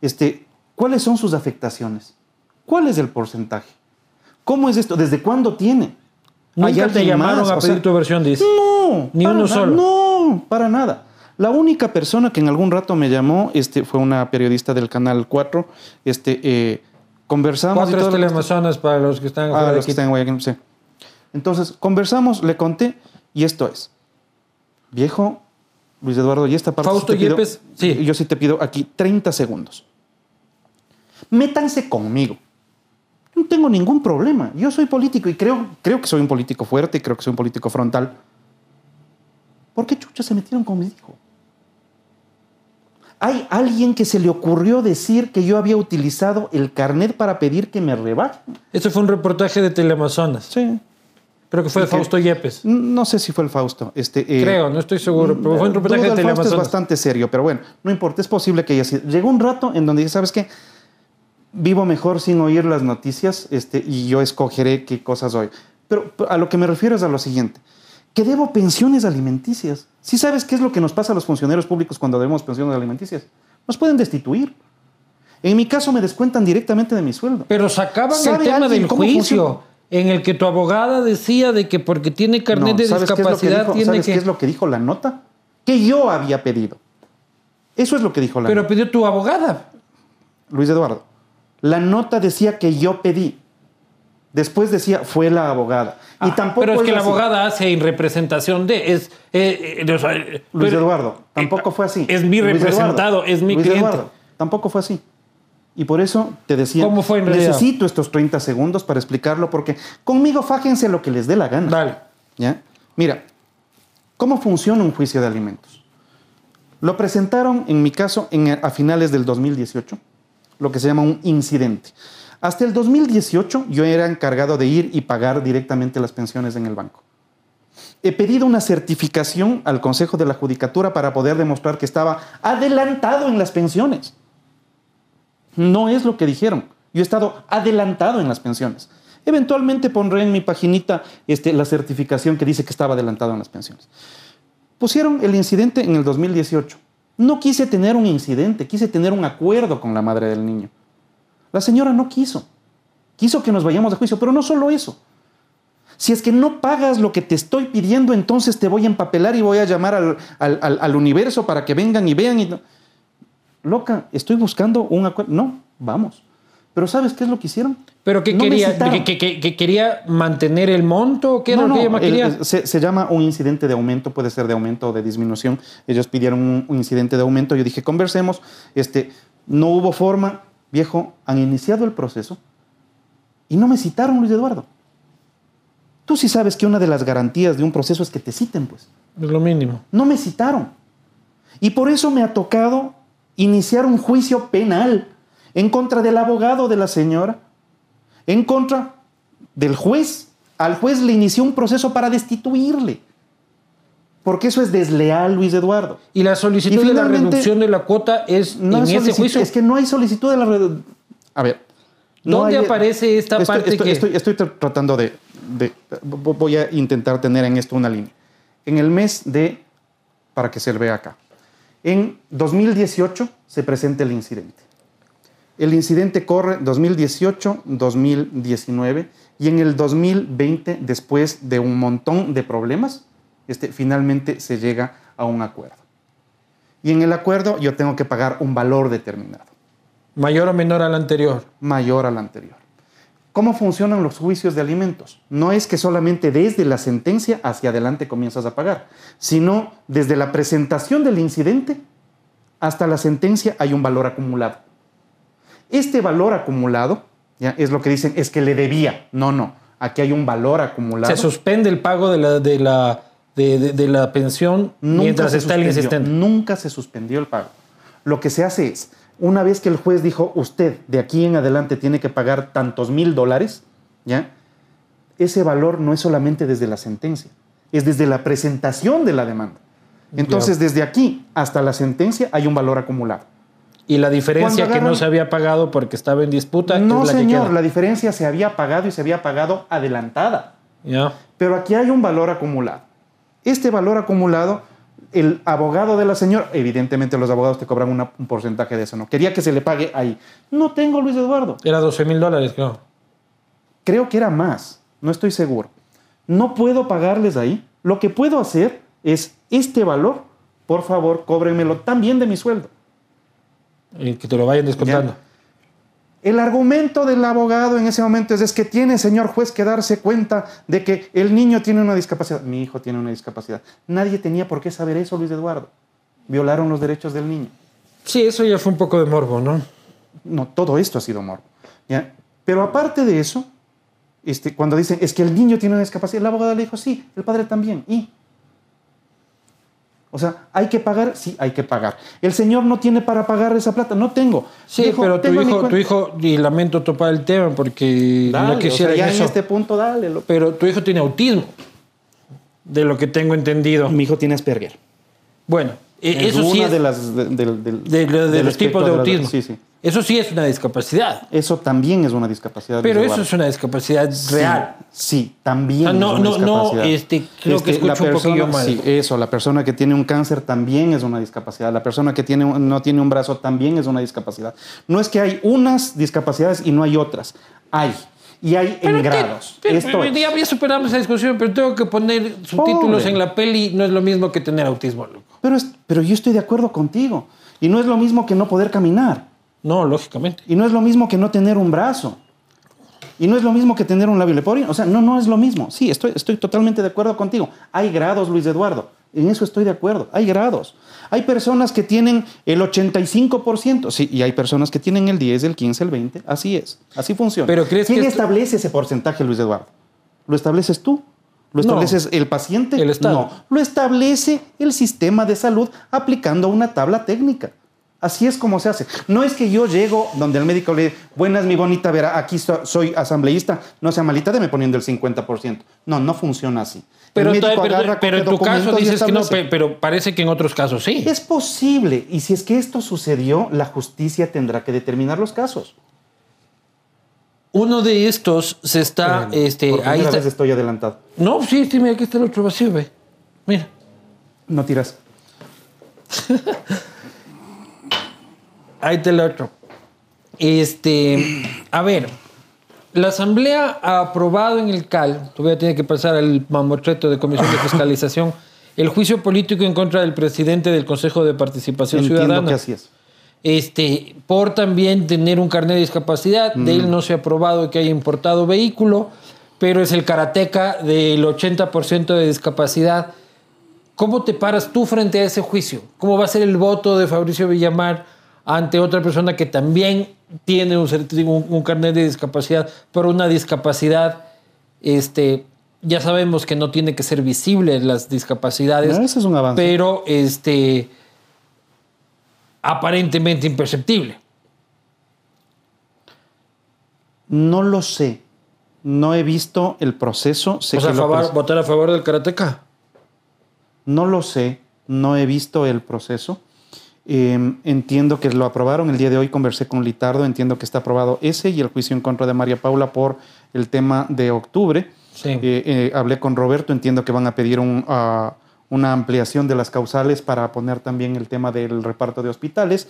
S2: Este, ¿Cuáles son sus afectaciones? ¿Cuál es el porcentaje? ¿Cómo es esto? ¿Desde cuándo tiene? ¿Hay
S1: Nunca te llamaron
S2: más?
S1: a
S2: O
S1: pedir
S2: sea,
S1: tu versión, dice.
S2: no,
S1: Ni uno
S2: nada,
S1: solo.
S2: No, para nada. La única persona que en algún rato me llamó este, fue una periodista del Canal 4. Este, eh, conversamos. y
S1: Cuatro
S2: que-
S1: teleamazonas para los que están
S2: Ah, los que están en Guayaquil, sí. Entonces, conversamos, le conté, y esto es. Viejo Luis Eduardo, y esta parte.
S1: Fausto
S2: sí pido-
S1: Yepes, sí.
S2: Yo sí te pido aquí 30 segundos. Métanse conmigo. No tengo ningún problema. Yo soy político y creo, creo que soy un político fuerte y creo que soy un político frontal. ¿Por qué chucha se metieron conmigo? Hay alguien que se le ocurrió decir que yo había utilizado el carnet para pedir que me rebajen.
S1: Eso fue un reportaje de Teleamazonas.
S2: Sí.
S1: Creo que fue de
S2: ¿Y qué?
S1: Fausto Yepes.
S2: No sé si fue el Fausto. Este, eh,
S1: Creo, no estoy seguro, pero fue un reportaje de
S2: el Fausto es
S1: Teleamazonas.
S2: bastante serio, pero bueno, no importa, es posible que haya sido. Llegó un rato en donde dije, ¿sabes qué? Vivo mejor sin oír las noticias este, y yo escogeré qué cosas hoy. Pero a lo que me refiero es a lo siguiente, que debo pensiones alimenticias. ¿Sí sabes qué es lo que nos pasa a los funcionarios públicos cuando debemos pensiones alimenticias? Nos pueden destituir. En mi caso me descuentan directamente de mi sueldo.
S1: Pero sacaban el
S2: ¿Sabe
S1: tema del juicio,
S2: funciona?
S1: en el que tu abogada decía de que porque tiene carnet
S2: No,
S1: de
S2: ¿sabes qué es lo que
S1: discapacidad
S2: dijo?
S1: tiene
S2: ¿Sabes
S1: que...
S2: qué es lo que dijo la nota? Que yo había pedido. Eso es lo que dijo la
S1: Pero
S2: nota.
S1: pidió tu abogada.
S2: Luis Eduardo, la nota decía que yo pedí. Después decía fue la abogada. y
S1: Ah,
S2: tampoco
S1: pero es que la abogada hace en representación de... Es, eh, eh, o sea,
S2: Luis
S1: pero-
S2: Eduardo, tampoco fue así.
S1: Es mi
S2: Luis
S1: representado,
S2: Eduardo,
S1: es mi
S2: Luis
S1: cliente.
S2: Eduardo, tampoco fue así. Y por eso te decía,
S1: ¿Cómo fue en realidad?
S2: necesito estos 30 segundos para explicarlo porque conmigo fájense lo que les dé la gana.
S1: Dale.
S2: ¿Ya? Mira, ¿cómo funciona un juicio de alimentos? Lo presentaron, en mi caso, en- a finales del 2018, lo que se llama un incidente. Hasta el 2018 yo era encargado de ir y pagar directamente las pensiones en el banco. He pedido una certificación al Consejo de la Judicatura para poder demostrar que estaba adelantado en las pensiones. No es lo que dijeron. Yo he estado adelantado en las pensiones. Eventualmente pondré en mi paginita este, la certificación que dice que estaba adelantado en las pensiones. Pusieron el incidente en el 2018. No quise tener un incidente, quise tener un acuerdo con la madre del niño. La señora no quiso. Quiso que nos vayamos de juicio, pero no solo eso. Si es que no pagas lo que te estoy pidiendo, entonces te voy a empapelar y voy a llamar al, al- al- al universo para que vengan y vean. Y no. Loca, estoy buscando un acuerdo. No, vamos. Pero ¿sabes qué es lo que hicieron?
S1: ¿Pero
S2: No me
S1: quería? ¿Que, que- que quería mantener el monto? ¿O ¿Qué era
S2: No,
S1: lo que
S2: el-
S1: quería?
S2: el- se, se llama un incidente de aumento, puede ser de aumento o de disminución. Ellos pidieron un, un incidente de aumento. Yo dije, conversemos. Este, no hubo forma. Viejo, han iniciado el proceso y no me citaron, Luis Eduardo. Tú sí sabes que una de las garantías de un proceso es que te citen, pues.
S1: Es lo mínimo.
S2: No me citaron. Y por eso me ha tocado iniciar un juicio penal en contra del abogado de la señora, en contra del juez. Al juez le inició un proceso para destituirle. Porque eso es desleal, Luis Eduardo.
S1: Y la solicitud
S2: Y
S1: de la reducción de la cuota es
S2: No
S1: en ese juicio.
S2: Es que no hay solicitud de la redu- A ver. no
S1: ¿Dónde
S2: hay-
S1: aparece esta
S2: estoy,
S1: parte
S2: estoy,
S1: que-
S2: estoy- estoy tr- tratando de, de- Voy a intentar tener en esto una línea. En el mes de... Para que se vea acá. En 2018 se presenta el incidente. El incidente corre 2018-2019 y en el 2020, después de un montón de problemas, este, finalmente se llega a un acuerdo. Y en el acuerdo yo tengo que pagar un valor determinado,
S1: Mayor o menor al anterior.
S2: mayor al anterior. ¿Cómo funcionan los juicios de alimentos? No es que solamente desde la sentencia hacia adelante comienzas a pagar, sino desde la presentación del incidente hasta la sentencia hay un valor acumulado. Este valor acumulado, ya es lo que dicen, es que le debía. No, no. Aquí hay un valor acumulado.
S1: Se suspende el pago de la, de la, de, de- de la pensión
S2: Nunca
S1: mientras
S2: se
S1: está el
S2: suspendió,
S1: insistente.
S2: Nunca se suspendió el pago. Lo que se hace es, una vez que el juez dijo, usted de aquí en adelante tiene que pagar tantos mil dólares, ¿ya? Ese valor no es solamente desde la sentencia, es desde la presentación de la demanda. Entonces, desde aquí hasta la sentencia hay un valor acumulado.
S1: Y la diferencia que no se había pagado porque estaba en disputa
S2: No,
S1: es la que
S2: señor,
S1: queda.
S2: la diferencia se había pagado y se había pagado adelantada.
S1: Ya.
S2: Pero aquí hay un valor acumulado. Este valor acumulado, el abogado de la señora, evidentemente los abogados te cobran una- un porcentaje de eso, ¿no? Quería que se le pague ahí. No tengo, Luis Eduardo.
S1: Era 12 mil dólares, creo.
S2: Creo que era más, no estoy seguro. No puedo pagarles ahí. Lo que puedo hacer es este valor, por favor, cóbrenmelo también de mi sueldo.
S1: Y que te lo vayan descontando.
S2: El argumento del abogado en ese momento es, es que tiene, señor juez, que darse cuenta de que el niño tiene una discapacidad. Mi hijo tiene una discapacidad. Nadie tenía por qué saber eso, Luis Eduardo. Violaron los derechos del niño.
S1: Sí, eso ya fue un poco de morbo, ¿no?
S2: No, todo esto ha sido morbo. ¿ya? Pero aparte de eso, este, cuando dicen, es que el niño tiene una discapacidad, el abogado le dijo, sí, el padre también. ¿Y? O sea, ¿hay que pagar? Sí, hay que pagar. El señor no tiene para pagar esa plata. No tengo.
S1: Sí,
S2: Dijo,
S1: pero tu
S2: "Tengo en mi
S1: hijo, tu
S2: cuenta".
S1: hijo, y lamento topar el tema porque
S2: Dale,
S1: no
S2: o
S1: quisiera
S2: sea, ya
S1: en
S2: este punto, dale. lo-
S1: Pero tu hijo tiene autismo, de lo que tengo entendido.
S2: Mi hijo tiene Asperger.
S1: Bueno, e-
S2: Es
S1: eso sí es
S2: de las de,
S1: los tipos de
S2: la-
S1: autismo.
S2: Sí, sí.
S1: Eso sí es una discapacidad.
S2: Eso también es una discapacidad.
S1: Pero eso es una discapacidad real.
S2: Sí, también.
S1: Ah, no,
S2: es una
S1: no, no,
S2: discapacidad.
S1: este, creo que
S2: la
S1: escucho un poquillo mal.
S2: Sí, eso, la persona que tiene un cáncer también es una discapacidad. La persona que tiene, no tiene un brazo también es una discapacidad. No es que hay unas discapacidades y no hay otras. Hay. Y hay en
S1: te-
S2: grados.
S1: pero-
S2: Esto
S1: pero
S2: es.
S1: ya, ya superamos esa discusión, pero tengo que poner subtítulos
S2: Pobre.
S1: en la peli, no es lo mismo que tener autismo, loco.
S2: Pero, es- pero yo estoy de acuerdo contigo. Y no es lo mismo que no poder caminar.
S1: No, lógicamente.
S2: Y no es lo mismo que no tener un brazo. Y no es lo mismo que tener un labio leporino. O sea, no, no es lo mismo. Sí, estoy, estoy totalmente de acuerdo contigo. Hay grados, Luis Eduardo. En eso estoy de acuerdo. Hay grados. Hay personas que tienen el 85%. Sí, y hay personas que tienen el 10, el 15, el 20. Así es. Así funciona.
S1: Pero ¿crees
S2: ¿Quién
S1: que
S2: establece ese porcentaje, Luis Eduardo? ¿Lo estableces tú? ¿Lo
S1: No.
S2: estableces el paciente?
S1: El Estado.
S2: No. Lo establece el sistema de salud aplicando una tabla técnica. Así es como se hace. No es que yo llego donde el médico le buenas mi bonita, verá, aquí so- soy asambleísta, no sea malita, deme poniendo el 50%. No, no funciona así.
S1: Pero,
S2: el médico
S1: pero-
S2: agarra
S1: pero en tu caso dices que no, pero parece que en otros casos sí.
S2: Es posible, y si es que esto sucedió, la justicia tendrá que determinar los casos.
S1: Uno de estos se está,
S2: Bueno,
S1: este,
S2: por
S1: ahí está.
S2: vez estoy adelantado.
S1: No, sí, sí, mira, aquí está el otro vacío, ve. Mira.
S2: No tiras.
S1: Ahí está el otro. Este, a ver, la Asamblea ha aprobado en el CAL, todavía tiene que pasar al mamotreto de Comisión de Fiscalización, el juicio político en contra del presidente del Consejo de Participación
S2: Entiendo
S1: Ciudadana.
S2: que así es.
S1: Este, por también tener un carnet de discapacidad, de él no se ha aprobado que haya importado vehículo, pero es el karateca del 80% de discapacidad. ¿Cómo te paras tú frente a ese juicio? ¿Cómo va a ser el voto de Fabricio Villamar ante otra persona que también tiene un, un- un carnet de discapacidad, pero una discapacidad, este, ya sabemos que no tiene que ser visible las discapacidades,
S2: No, ese es un avance.
S1: pero este, aparentemente imperceptible.
S2: No lo sé. No he visto el proceso. Sé
S1: o sea,
S2: que
S1: a
S2: lo
S1: favor-
S2: pres-
S1: votar a favor del karateca.
S2: No lo sé, no he visto el proceso. Eh, entiendo que lo aprobaron. El día de hoy conversé con Litardo, entiendo que está aprobado ese y el juicio en contra de María Paula por el tema de octubre.
S1: Sí.
S2: Eh, eh, hablé con Roberto, entiendo que van a pedir un, ah, una ampliación de las causales para poner también el tema del reparto de hospitales.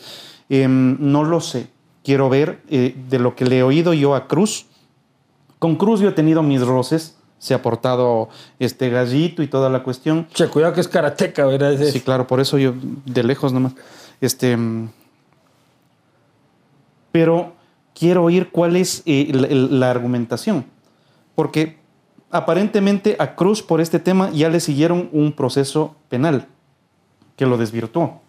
S2: Eh, no lo sé. Quiero ver eh, de lo que le he oído yo a Cruz. Con Cruz yo he tenido mis roces. Se ha portado este gallito y toda la cuestión.
S1: Che, cuidado que es karateca, ¿verdad?
S2: Sí, claro, por eso yo de lejos nomás. Este, pero quiero oír cuál es eh, la, argumentación. Porque aparentemente a Cruz por este tema ya le siguieron un proceso penal que lo desvirtuó.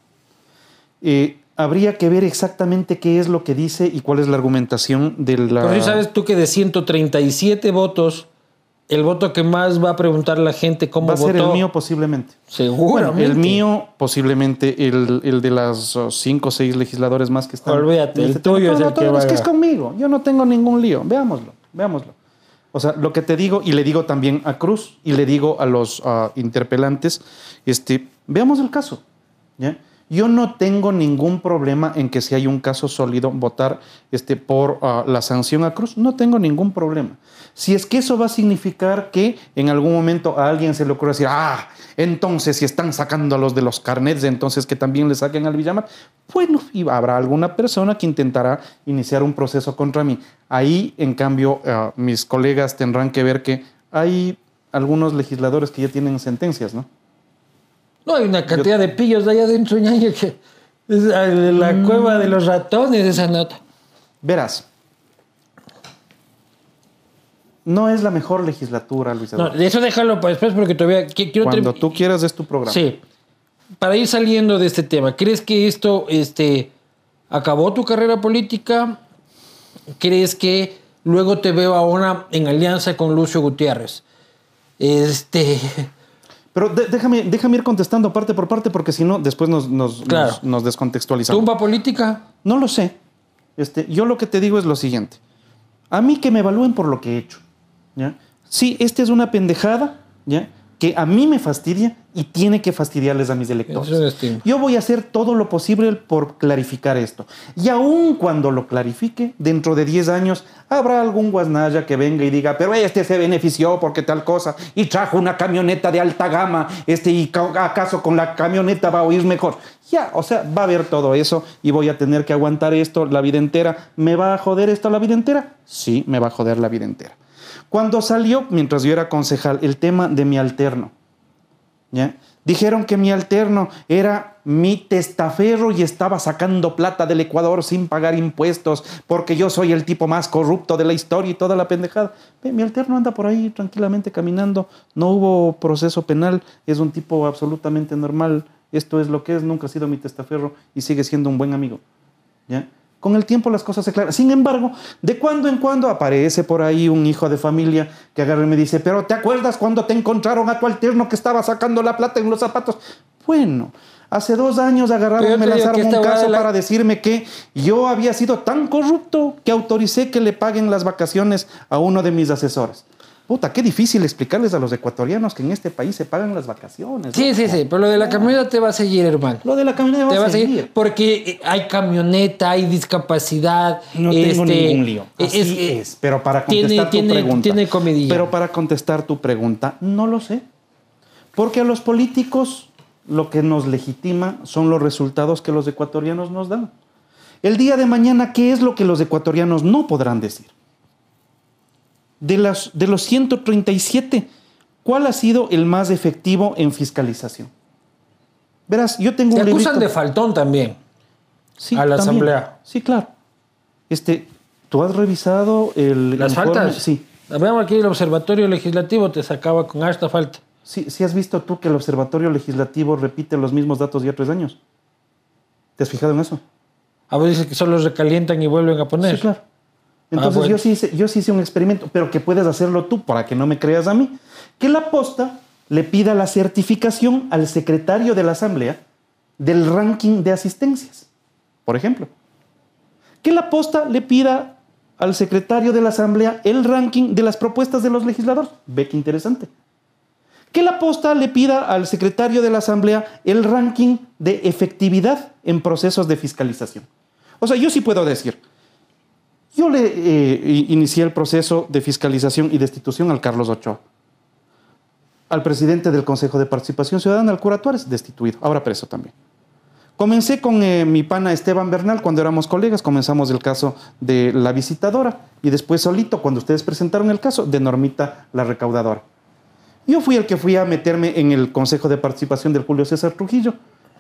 S2: eh, habría que ver exactamente qué es lo que dice y cuál es la argumentación de la...
S1: Pero sabes tú que de 137 votos, el voto que más va a preguntar la gente cómo
S2: Va a
S1: votó.
S2: ser el mío posiblemente. Bueno, el mío posiblemente el, el de las oh, cinco o seis legisladores más que están.
S1: Olvídate, el tuyo
S2: No,
S1: es
S2: no,
S1: el que va
S2: Es que es conmigo. Yo no tengo ningún lío. Veámoslo, veámoslo. O sea, lo que te digo, y le digo también a Cruz, y le digo a los ah, interpelantes, este, veamos el caso. ¿ya? Yo no tengo ningún problema en que si hay un caso sólido, votar este, por ah, la sanción a Cruz. No tengo ningún problema. Si es que eso va a significar que en algún momento a alguien se le ocurre decir, ah, entonces si están sacando a los de los carnets, entonces que también le saquen al Villamar, bueno, y habrá alguna persona que intentará iniciar un proceso contra mí. Ahí, en cambio, ah, mis colegas tendrán que ver que hay algunos legisladores que ya tienen sentencias, ¿no?
S1: No, hay una cantidad de pillos de allá adentro, ñaño, que es la
S2: Mm.
S1: cueva de los ratones esa nota.
S2: Verás. No es la mejor legislatura, Luis
S1: No,
S2: Eduardo.
S1: de eso déjalo para después porque todavía qui- quiero
S2: Cuando tú quieras es tu programa.
S1: Sí. Para ir saliendo de este tema, ¿crees que esto este, acabó tu carrera política? ¿Crees que luego te veo ahora en alianza con Lucio Gutiérrez? Este.
S2: Pero de- déjame, déjame ir contestando parte por parte porque si no, después nos, nos,
S1: Claro.
S2: nos- nos descontextualizamos.
S1: ¿Tumba política?
S2: No lo sé. Este, yo lo que te digo es lo siguiente. A mí que me evalúen por lo que he hecho. ¿ya? Sí, esta es una pendejada ¿ya? que a mí me fastidia y tiene que fastidiarles a mis electores. Yo voy a hacer todo lo posible por clarificar esto. Y aun cuando lo clarifique, dentro de 10 años, habrá algún guasnaya que venga y diga, pero este se benefició porque tal cosa, y trajo una camioneta de alta gama, este, y ca- acaso con la camioneta va a oír mejor. Ya, o sea, va a haber todo eso y voy a tener que aguantar esto la vida entera. ¿Me va a joder esto la vida entera? Sí, me va a joder la vida entera. Cuando salió, mientras yo era concejal, el tema de mi alterno, Dijeron que mi alterno era mi testaferro y estaba sacando plata del Ecuador sin pagar impuestos porque yo soy el tipo más corrupto de la historia y toda la pendejada. Mi alterno anda por ahí tranquilamente caminando, no hubo proceso penal, es un tipo absolutamente normal, esto es lo que es, nunca ha sido mi testaferro y sigue siendo un buen amigo. Con el tiempo las cosas se aclaran. Sin embargo, de cuando en cuando aparece por ahí un hijo de familia que agarra y me dice, pero ¿te acuerdas cuando te encontraron a tu alterno que estaba sacando la plata en los zapatos? Bueno, hace dos años agarraron y me lanzaron un caso
S1: la-
S2: para decirme que yo había sido tan corrupto que autoricé que le paguen las vacaciones a uno de mis asesores. Puta, qué difícil explicarles a los ecuatorianos que en este país se pagan las vacaciones.
S1: Sí,
S2: ¿no?
S1: sí, sí, pero lo de la camioneta te va a seguir, hermano.
S2: Lo de la camioneta
S1: Te
S2: va a seguir.
S1: seguir porque eh, hay camioneta, hay discapacidad.
S2: No tengo
S1: este,
S2: ningún lío.
S1: eh,
S2: Así es, Pero para contestar
S1: tiene-
S2: tu pregunta.
S1: tiene comidilla.
S2: Pero para contestar tu pregunta, no lo sé. Porque a los políticos lo que nos legitima son los resultados que los ecuatorianos nos dan. El día de mañana, ¿qué es lo que los ecuatorianos no podrán decir? De, las, de los 137, ¿cuál ha sido el más efectivo en fiscalización? Verás, yo tengo
S1: Te
S2: un
S1: acusan
S2: librito-
S1: de faltón también.
S2: Sí,
S1: a la
S2: también.
S1: asamblea.
S2: Sí, claro. Este, ¿tú has revisado el
S1: Las
S2: informe?
S1: faltas.
S2: Sí.
S1: Veamos aquí el observatorio legislativo te sacaba con harta falta.
S2: sí. Sí has visto tú que el Observatorio Legislativo repite los mismos datos ya tres años. ¿Te has fijado en eso?
S1: A veces que solo recalientan y vuelven a poner.
S2: Sí, claro. Entonces
S1: bueno.
S2: yo, sí hice, yo sí hice un experimento, pero que puedes hacerlo tú para que no me creas a mí. Que la posta le pida la certificación al secretario de la Asamblea del ranking de asistencias, por ejemplo. Que la posta le pida al secretario de la Asamblea el ranking de las propuestas de los legisladores. Ve qué interesante. Que la posta le pida al secretario de la Asamblea el ranking de efectividad en procesos de fiscalización. O sea, yo sí puedo decir, yo le eh, inicié el proceso de fiscalización y destitución al Carlos Ochoa. Al presidente del Consejo de Participación Ciudadana, al cura Tuárez, destituido, ahora preso también. Comencé con eh, mi pana Esteban Bernal cuando éramos colegas, comenzamos el caso de la visitadora y después solito, cuando ustedes presentaron el caso, de Normita la recaudadora. Yo fui el que fui a meterme en el Consejo de Participación del Julio César Trujillo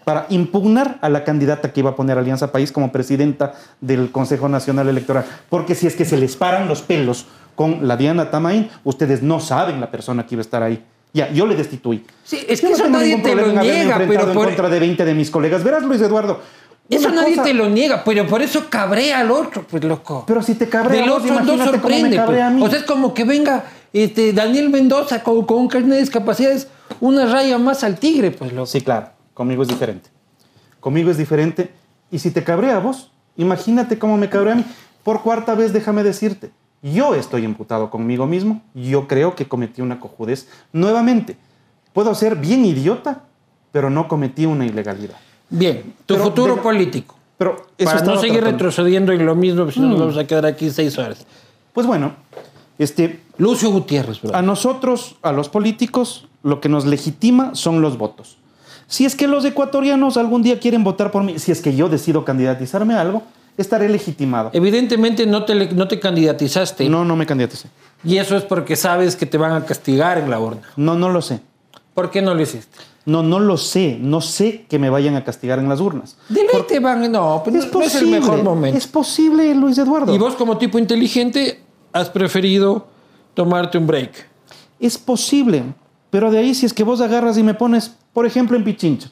S2: para impugnar a la candidata que iba a poner Alianza País como presidenta del Consejo Nacional Electoral. Porque si es que se les paran los pelos con la Diana Tamaín, ustedes no saben la persona que iba a estar ahí. Ya, yo le destituí.
S1: Sí, es
S2: Yo
S1: que
S2: no
S1: eso
S2: tengo
S1: nadie
S2: ningún
S1: te lo
S2: problema en haberme
S1: niega,
S2: enfrentado
S1: pero
S2: en
S1: por-
S2: contra de 20 de mis colegas. Verás, Luis Eduardo,
S1: Eso
S2: Una
S1: nadie
S2: cosa-
S1: te lo niega, pero por eso cabrea al otro, pues loco.
S2: Pero si te cabrea
S1: Del
S2: a vos,
S1: otro no
S2: imagínate cómo me
S1: sorprende.
S2: cabrea a
S1: pues.
S2: mí.
S1: O sea, es como que venga este, Daniel Mendoza con, con un carnet de discapacidades, una raya más al tigre, pues loco.
S2: Sí, claro, conmigo es diferente. Conmigo es diferente. Y si te cabrea a vos, imagínate cómo me cabrea a mí. Por cuarta vez, déjame decirte, yo estoy imputado conmigo mismo. Yo creo que cometí una cojudez. Nuevamente, puedo ser bien idiota, pero no cometí una ilegalidad.
S1: Bien, tu
S2: Pero
S1: futuro
S2: de-
S1: político.
S2: Pero eso
S1: Para no seguir
S2: tratando.
S1: retrocediendo en lo mismo, si no nos
S2: Mm.
S1: vamos a quedar aquí seis horas.
S2: Pues bueno, este,
S1: Lucio Gutiérrez, bro.
S2: A nosotros, a los políticos, lo que nos legitima son los votos. Si es que los ecuatorianos algún día quieren votar por mí, si es que yo decido candidatizarme a algo, estaré legitimado.
S1: Evidentemente no te, no te candidatizaste.
S2: No, no me candidaticé.
S1: Y eso es porque sabes que te van a castigar en la urna.
S2: No, no lo sé.
S1: ¿Por qué no lo hiciste?
S2: No, no lo sé. No sé que me vayan a castigar en las urnas.
S1: De ley te van. No, pues
S2: Es
S1: no- no es el
S2: posible.
S1: mejor momento.
S2: Es posible, Luis Eduardo.
S1: Y vos, como tipo inteligente, has preferido tomarte un break.
S2: Es posible. Pero de ahí, si es que vos agarras y me pones, por ejemplo, en Pichincha,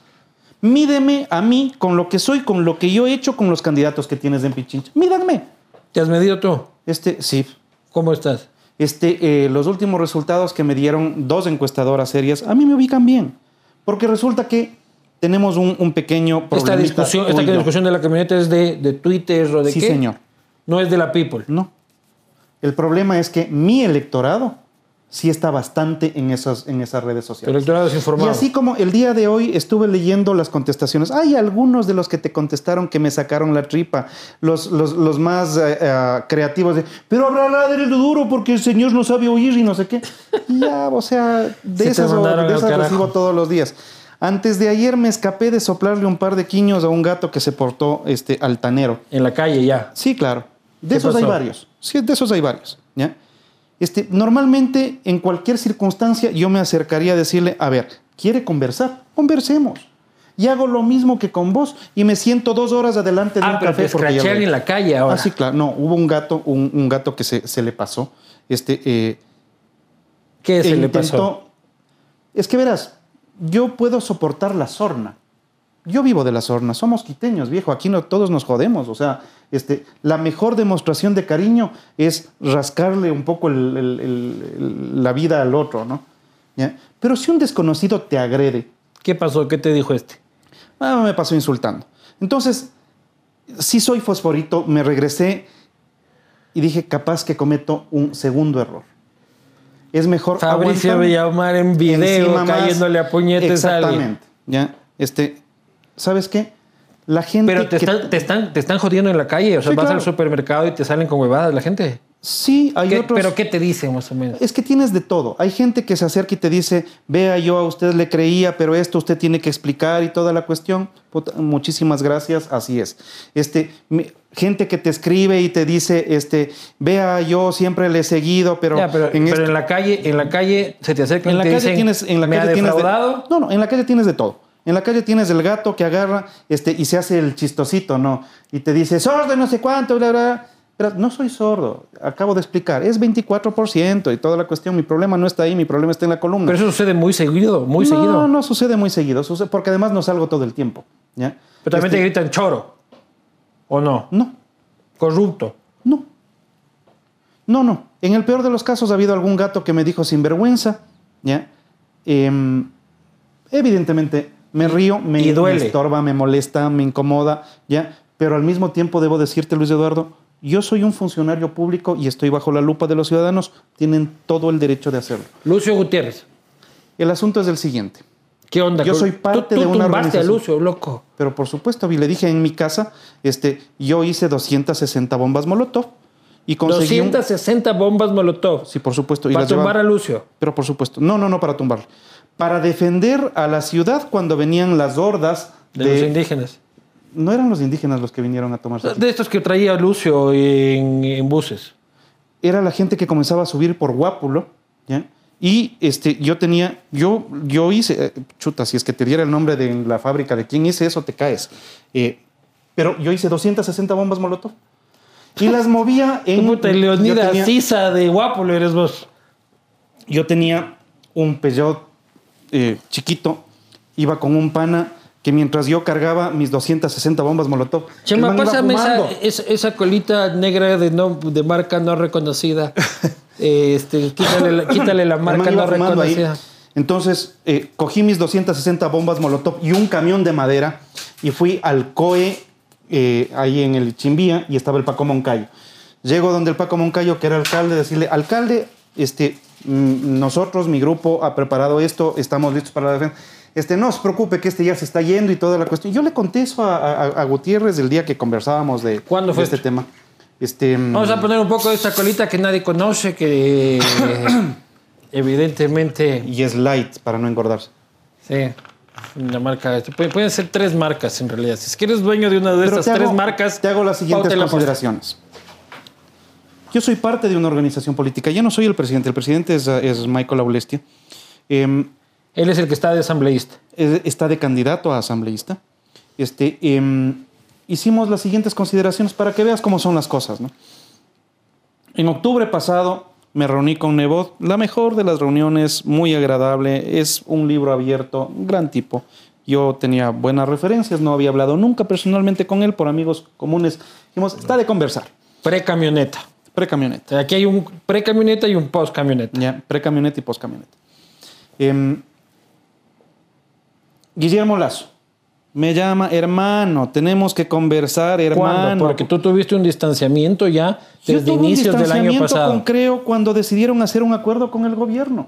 S2: mídeme a mí con lo que soy, con lo que yo he hecho con los candidatos que tienes en Pichincha. Mídanme.
S1: ¿Te has medido tú?
S2: Este, sí.
S1: ¿Cómo estás?
S2: Este, eh, los últimos resultados que me dieron dos encuestadoras serias, a mí me ubican bien. Porque resulta que tenemos un, un pequeño
S1: Esta
S2: problema.
S1: discusión, esta discusión de la camioneta es de, de Twitter o de
S2: Sí,
S1: qué?
S2: señor.
S1: No es de la People.
S2: No. El problema es que mi electorado sí está bastante en esas, en esas redes sociales.
S1: electorado
S2: Y así como el día de hoy estuve leyendo las contestaciones, hay algunos de los que te contestaron que me sacaron la tripa, los, los, los más eh, eh, creativos de, pero habrá ladre duro porque el señor no sabe oír y no sé qué. Ya, o sea,
S1: Se
S2: de
S1: te
S2: esas, de esas recibo todos los días. Antes de ayer me escapé de soplarle un par de quiños a un gato que se portó este, altanero.
S1: En la calle ya.
S2: Sí, claro. De
S1: ¿Qué
S2: esos hay varios. Sí, de esos hay varios. ¿ya? Este, normalmente, en cualquier circunstancia, yo me acercaría a decirle, a ver, ¿quiere conversar? Conversemos. Y hago lo mismo que con vos y me siento dos horas adelante de
S1: Ah,
S2: un
S1: pero
S2: café.
S1: te
S2: porque ya
S1: escrachean
S2: lo-
S1: en la calle ahora.
S2: Ah, sí, claro. No, hubo un gato, un, un gato que se, se le pasó. Este, eh,
S1: ¿Qué se le pasó?
S2: Es que verás, yo puedo soportar la sorna. Yo vivo de la sorna, somos quiteños, viejo, aquí no todos nos jodemos, o sea, este, la mejor demostración de cariño es rascarle un poco el- el- el- el- la vida al otro, ¿no? ¿Ya? Pero si un desconocido te agrede,
S1: ¿Qué pasó? ¿Qué te dijo este?
S2: ah, me pasó insultando. Entonces, si soy fosforito, me regresé y dije, capaz que cometo un segundo error. Es mejor
S1: Fabricio. Villamar en video
S2: Encima más-
S1: cayéndole a puñetes a alguien.
S2: Exactamente. Ya, este, ¿sabes qué? La gente
S1: Pero te,
S2: que-
S1: están, te, están, te están jodiendo en la calle. O sea,
S2: Sí,
S1: vas
S2: claro.
S1: al supermercado y te salen con huevadas la gente.
S2: sí, hay
S1: ¿Qué-
S2: otros.
S1: ¿Pero qué te dicen más o menos?
S2: Es que tienes de todo. Hay gente que se acerca y te dice, vea, yo a usted le creía, pero esto usted tiene que explicar y toda la cuestión. Puta, muchísimas gracias, así es. Este, mi- gente que te escribe y te dice, este, vea, yo siempre le he seguido, pero,
S1: Ya, pero,
S2: en
S1: pero
S2: este-
S1: en la calle, en la calle se te acercan
S2: en la
S1: te
S2: calle
S1: dicen,
S2: tienes, en la
S1: ¿me
S2: calle
S1: ha
S2: tienes de- no, no, en la calle tienes de todo. En la calle tienes el gato que agarra este, y se hace el chistosito, ¿no? Y te dice, sordo y no sé cuánto, bla, bla. Pero no soy sordo, acabo de explicar, es 24% y toda la cuestión. Mi problema no está ahí, mi problema está en la columna.
S1: Pero eso sucede muy seguido, muy
S2: no,
S1: seguido.
S2: no sucede muy seguido, sucede, porque además no salgo todo el tiempo. ¿ya?
S1: Pero también te
S2: Este,
S1: gritan choro. ¿O no?
S2: No,
S1: Corrupto.
S2: no. No, no. En el peor de los casos ha habido algún gato que me dijo sinvergüenza, ¿ya? Em, evidentemente me río, me,
S1: Y duele.
S2: me estorba, me molesta, me incomoda, ¿ya? Pero al mismo tiempo debo decirte, Luis Eduardo, yo soy un funcionario público y estoy bajo la lupa de los ciudadanos, tienen todo el derecho de hacerlo.
S1: Lucio Gutiérrez.
S2: El asunto es el siguiente.
S1: ¿Qué onda?
S2: Yo soy parte
S1: tú,
S2: de una
S1: tumbaste a
S2: organización.
S1: Lucio, loco.
S2: Pero por supuesto, y le dije en mi casa, este, yo hice 260 bombas Molotov y conseguí un-
S1: 260 bombas Molotov.
S2: Sí, por supuesto. Y
S1: para
S2: llevaba-
S1: tumbar a Lucio.
S2: Pero por supuesto. No, no, no para tumbarlo. Para defender a la ciudad cuando venían las hordas
S1: De,
S2: de...
S1: los indígenas.
S2: no eran los indígenas los que vinieron a tomarse.
S1: De estos que traía Lucio en, en buses.
S2: Era la gente que comenzaba a subir por Guápulo, ¿ya? Y este, yo tenía, yo, yo hice, eh, chuta, si es que te diera el nombre de la fábrica de quién hice eso, te caes. Eh, pero yo hice 260 bombas Molotov. Y las movía en...
S1: Puta,
S2: yo
S1: Leonida
S2: tenía-
S1: Sisa de Guapulo eres vos.
S2: yo tenía un Peugeot eh, chiquito, iba con un pana que mientras yo cargaba mis 260 bombas Molotov,
S1: Chema, pásame esa, esa, esa colita negra de, no, de marca no reconocida. Eh, este, quítale, la, quítale la
S2: El
S1: marca no
S2: ahí.
S1: reconocida.
S2: Entonces, eh, cogí mis 260 bombas Molotov y un camión de madera y fui al COE eh, ahí en el Chimbía y estaba el Paco Moncayo. Llego donde el Paco Moncayo, que era alcalde, decirle, alcalde, este, mm, nosotros, mi grupo, ha preparado esto, estamos listos para la defensa. Este, no se preocupe que este ya se está yendo y toda la cuestión. Yo le conté eso a, a- a Gutiérrez el día que conversábamos de,
S1: ¿Cuándo
S2: de
S1: fue
S2: este
S1: esto?
S2: tema. Este,
S1: Vamos a poner un poco de esta colita que nadie conoce, que evidentemente,
S2: Y es light para no engordarse.
S1: sí, una marca. Pueden, pueden ser tres marcas en realidad. Si es que eres dueño de una de
S2: Pero
S1: estas
S2: hago-
S1: tres marcas,
S2: Te hago las siguientes consideraciones. Yo soy parte de una organización política. Yo no soy el presidente. El presidente es, eh, es Michael Aulestia. Em,
S1: Él es el que está de asambleísta.
S2: es- está de candidato a asambleísta. Este, em, hicimos las siguientes consideraciones para que veas cómo son las cosas. ¿no? En octubre pasado me reuní con Nebot, la mejor de las reuniones, muy agradable, es un libro abierto, gran tipo. Yo tenía buenas referencias, no había hablado nunca personalmente con él, por amigos comunes. Dijimos, está de conversar,
S1: Pre-camioneta.
S2: Pre-camioneta.
S1: Aquí hay un pre-camioneta y un post-camioneta.
S2: Ya, pre-camioneta y post-camioneta. Em, Guillermo Lazo me llama, hermano, tenemos que conversar, hermano.
S1: ¿Cuándo? Porque tú tuviste un distanciamiento ya
S2: Yo
S1: desde
S2: tuve un
S1: inicios del año pasado.
S2: con Creo cuando decidieron hacer un acuerdo con el gobierno.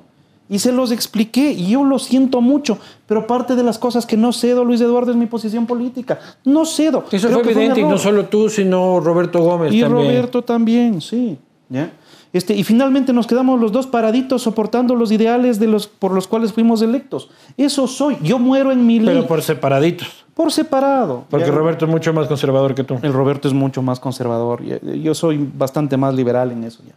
S2: Y se los expliqué, y yo lo siento mucho, pero parte de las cosas que no cedo, Luis Eduardo, es mi posición política. No cedo.
S1: Eso
S2: Creo
S1: fue evidente, y no solo tú, sino Roberto Gómez
S2: Y
S1: también.
S2: Roberto también, sí. ¿ya? Este, y finalmente nos quedamos los dos paraditos soportando los ideales de los, por los cuales fuimos electos. Eso soy. Yo muero en mi ley.
S1: Pero por separaditos.
S2: por separado.
S1: Porque
S2: ¿ya?
S1: Roberto es mucho más conservador que tú.
S2: El Roberto es mucho más conservador. y- Yo soy bastante más liberal en eso ya.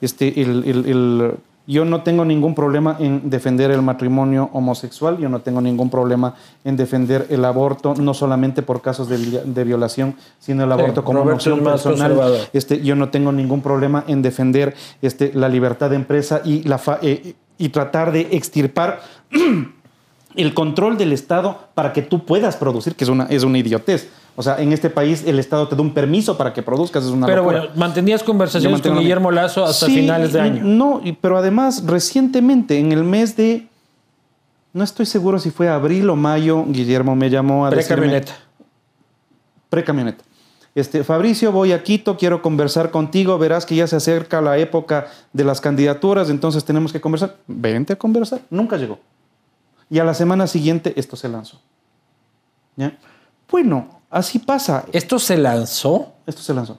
S2: Este, el, el- el- yo no tengo ningún problema en defender el matrimonio homosexual, yo no tengo ningún problema en defender el aborto, no solamente por casos de, vi- de violación, sino el aborto como
S1: Roberto
S2: personal. Este, yo no tengo ningún problema en defender este, la libertad de empresa y, la fa- eh, y tratar de extirpar el control del Estado para que tú puedas producir, que es una, es una idiotez. O sea, en este país el Estado te da un permiso para que produzcas, es una
S1: Pero
S2: locura.
S1: bueno, mantenías conversaciones con Guillermo Lazo hasta
S2: Sí,
S1: finales de año.
S2: No, pero además recientemente, en el mes de, no estoy seguro si fue abril o mayo, Guillermo me llamó a decirme,
S1: Pre-camioneta.
S2: Pre-camioneta. Este, Fabricio, voy a Quito, quiero conversar contigo, verás que ya se acerca la época de las candidaturas, entonces tenemos que conversar. Vente a conversar. Nunca llegó. Y a la semana siguiente esto se lanzó. ¿Ya? Bueno, así pasa.
S1: Esto se lanzó.
S2: Esto se lanzó.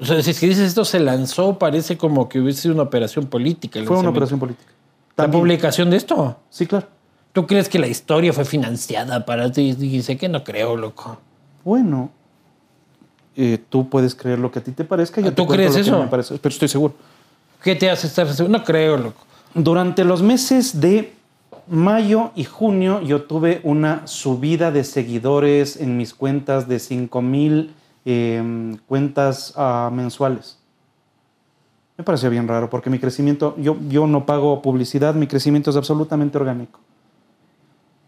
S1: O sea, si es que dices esto se lanzó, parece como que hubiese sido una operación política.
S2: Fue una operación política.
S1: La publicación de esto.
S2: Sí, claro.
S1: ¿Tú crees que la historia fue financiada para ti? Dice que no creo, loco.
S2: Bueno, eh, tú puedes creer lo que a ti te parezca. Yo
S1: ¿Ah,
S2: te
S1: tú
S2: cuento
S1: crees
S2: lo que
S1: eso?
S2: me parece, pero estoy seguro.
S1: ¿Qué te hace estar seguro? No creo, loco.
S2: Durante los meses de mayo y junio yo tuve una subida de seguidores en mis cuentas de 5 mil eh, cuentas ah, mensuales. Me pareció bien raro porque mi crecimiento, yo, yo no pago publicidad, mi crecimiento es absolutamente orgánico.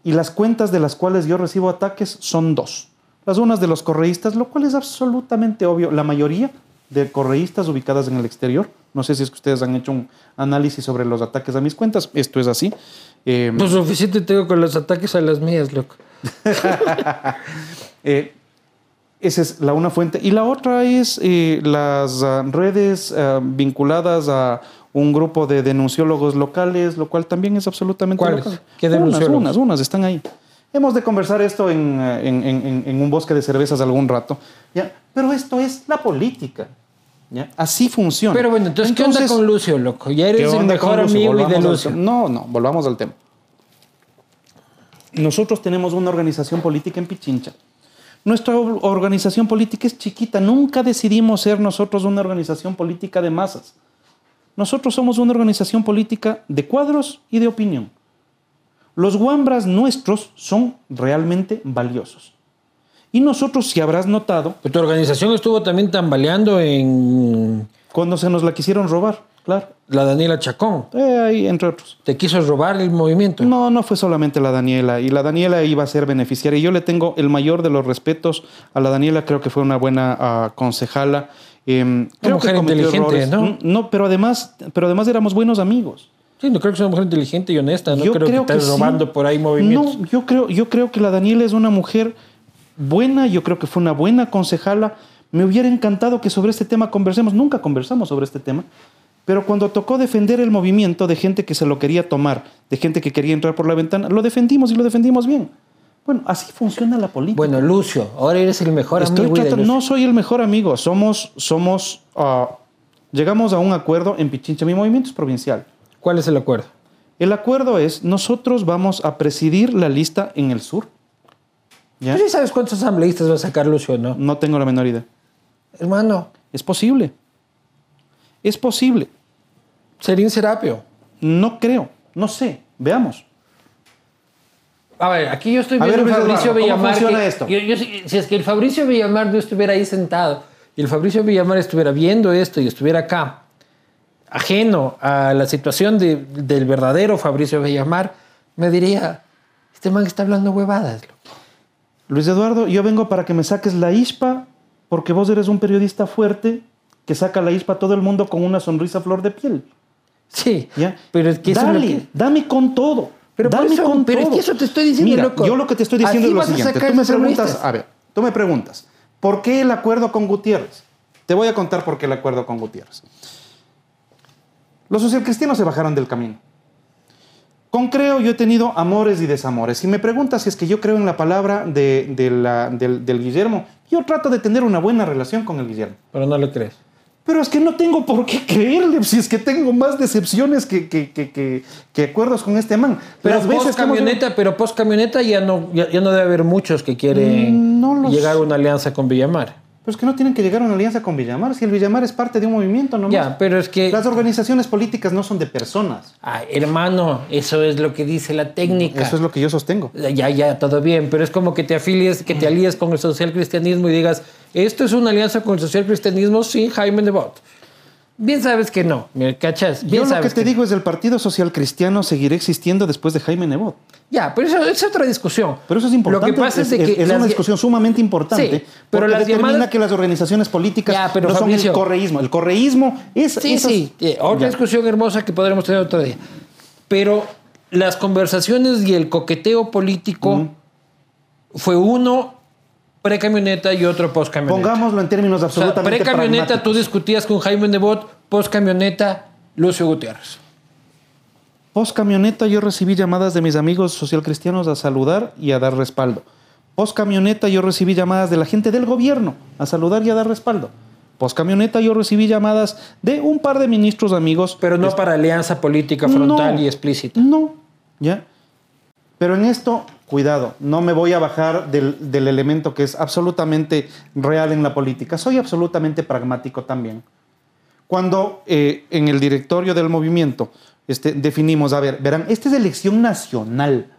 S2: Y las cuentas de las cuales yo recibo ataques son dos. Las unas de los correístas, lo cual es absolutamente obvio. La mayoría de correístas ubicadas en el exterior. No sé si es que ustedes han hecho un análisis sobre los ataques a mis cuentas. Esto es así. Eh,
S1: Pues suficiente tengo con los ataques a las mías, loco.
S2: Eh, esa es la una fuente. Y la otra es eh, las ah, redes ah, vinculadas a un grupo de denunciólogos locales, lo cual también es absolutamente
S1: ¿Cuáles?
S2: local.
S1: ¿Qué
S2: unas,
S1: denunciólogos?
S2: unas, unas, están ahí. Hemos de conversar esto en, ah, en- en- en- en un bosque de cervezas algún rato. ¿ya? Pero esto es la política. ¿Ya? Así funciona.
S1: Pero bueno, entonces, ¿qué onda con Lucio, loco? Ya
S2: ¿Qué
S1: eres el mejor amigo y de Lucio.
S2: No, no, volvamos al tema. Nosotros tenemos una organización política en Pichincha. Nuestra or- organización política es chiquita. Nunca decidimos ser nosotros una organización política de masas. Nosotros somos una organización política de cuadros y de opinión. Los guambras nuestros son realmente valiosos. Y nosotros, si habrás notado,
S1: Pero tu organización estuvo también tambaleando en...
S2: cuando se nos la quisieron robar, Claro.
S1: La Daniela Chacón.
S2: Eh, ahí, entre otros.
S1: ¿Te quiso robar el movimiento?
S2: No, no fue solamente la Daniela. Y la Daniela iba a ser beneficiaria. Y yo le tengo el mayor de los respetos a la Daniela. Creo que fue una buena ah, concejala. Creo
S1: mujer
S2: que cometió
S1: inteligente,
S2: errores.
S1: ¿no?
S2: Mm, No, pero además, pero además éramos buenos amigos.
S1: Sí, no creo que sea una mujer inteligente y honesta. No
S2: Yo
S1: creo, que estés
S2: sí.
S1: robando por ahí movimientos.
S2: No, yo creo, yo creo que la Daniela es una mujer buena, yo creo que fue una buena concejala. Me hubiera encantado que sobre este tema conversemos. Nunca conversamos sobre este tema. Pero cuando tocó defender el movimiento de gente que se lo quería tomar, de gente que quería entrar por la ventana, lo defendimos y lo defendimos bien. Bueno, así funciona la política.
S1: Bueno, Lucio, ahora eres el mejor
S2: Estoy
S1: amigo de
S2: tratando-
S1: Lucio.
S2: no soy el mejor amigo, somos, somos, ah, llegamos a un acuerdo en Pichincha. Mi movimiento es provincial.
S1: ¿Cuál es el acuerdo?
S2: El acuerdo es, nosotros vamos a presidir la lista en el sur. ¿Ya?
S1: ¿Tú sí sabes cuántos asambleístas va a sacar Lucio o no?
S2: No tengo la menor idea.
S1: Hermano,
S2: Es posible. Es posible.
S1: Serín Serapio.
S2: No creo. No sé. Veamos.
S1: A ver, aquí yo estoy viendo
S2: ver,
S1: a Fabricio
S2: Eduardo, ¿cómo
S1: Villamar.
S2: funciona
S1: que-
S2: esto?
S1: yo- yo si si es que el Fabricio Villamar no estuviera ahí sentado y el Fabricio Villamar estuviera viendo esto y estuviera acá, ajeno a la situación de- del verdadero Fabricio Villamar, me diría: Este man está hablando huevadas. Loco".
S2: Luis Eduardo, yo vengo para que me saques la ispa porque vos eres un periodista fuerte que saca la ispa a todo el mundo con una sonrisa flor de piel.
S1: Sí,
S2: ¿Ya?
S1: pero es que eso es
S2: dale,
S1: lo que-
S2: dame con todo.
S1: Pero
S2: dame
S1: eso-
S2: con
S1: pero es
S2: todo.
S1: que eso te estoy diciendo,
S2: Mira,
S1: loco.
S2: Yo lo que te estoy diciendo
S1: Así
S2: es lo siguiente. Tú me preguntas, a ver, tú me preguntas, ¿por qué el acuerdo con Gutiérrez? Te voy a contar por qué el acuerdo con Gutiérrez. Los socialcristianos se bajaron del camino. Con Creo yo he tenido amores y desamores. Si me preguntas si es que yo creo en la palabra de, de la- del, del Guillermo, yo trato de tener una buena relación con el Guillermo.
S1: Pero no le crees.
S2: Pero es que no tengo por qué creerle, si es que tengo más decepciones que, que, que, que- acuerdos con este man.
S1: Pero
S2: Las veces
S1: post
S2: hemos-
S1: camioneta, pero post camioneta ya no, ya, ya no debe haber muchos que quieren
S2: Mm, no lo
S1: llegar a una alianza con Villamar.
S2: Pero es que no tienen que llegar a una alianza con Villamar, si el Villamar es parte de un movimiento nomás.
S1: Ya, pero es que,
S2: Las organizaciones políticas no son de personas.
S1: Ay, hermano, eso es lo que dice la técnica.
S2: Eso es lo que yo sostengo.
S1: Ya, ya, todo bien, pero es como que te afilies, que te alíes con el social cristianismo y digas, esto es una alianza con el social cristianismo sin Jaime Nebot. Bien sabes que no, ¿me cachas? Bien
S2: Yo lo que te digo es el Partido Social Cristiano seguirá existiendo después de Jaime Nebot.
S1: Ya, pero eso es otra discusión.
S2: Pero eso es importante.
S1: Lo que pasa es, de que
S2: es una discusión sumamente importante.
S1: Sí, pero
S2: porque determina
S1: llamadas-
S2: que las organizaciones políticas
S1: Ya, pero
S2: no son el correísmo. El correísmo es
S1: Sí,
S2: esas-
S1: sí, otra
S2: Ya.
S1: discusión hermosa que podremos tener otro día. Pero las conversaciones y el coqueteo político fue uno pre-camioneta y otro post-camioneta.
S2: Pongámoslo en términos
S1: O sea,
S2: absolutamente
S1: pre-camioneta tú discutías con Jaime Nebot, post-camioneta Lucio Gutiérrez.
S2: Post camioneta yo recibí llamadas de mis amigos socialcristianos a saludar y a dar respaldo. Post camioneta yo recibí llamadas de la gente del gobierno a saludar y a dar respaldo. Post camioneta yo recibí llamadas de un par de ministros amigos.
S1: Pero no para alianza política frontal
S2: No.
S1: y explícita.
S2: No, ¿ya? Pero en esto, cuidado, no me voy a bajar del, del elemento que es absolutamente real en la política. Soy absolutamente pragmático también. Cuando eh, en el directorio del movimiento este, definimos, a ver, verán, esta es elección nacional.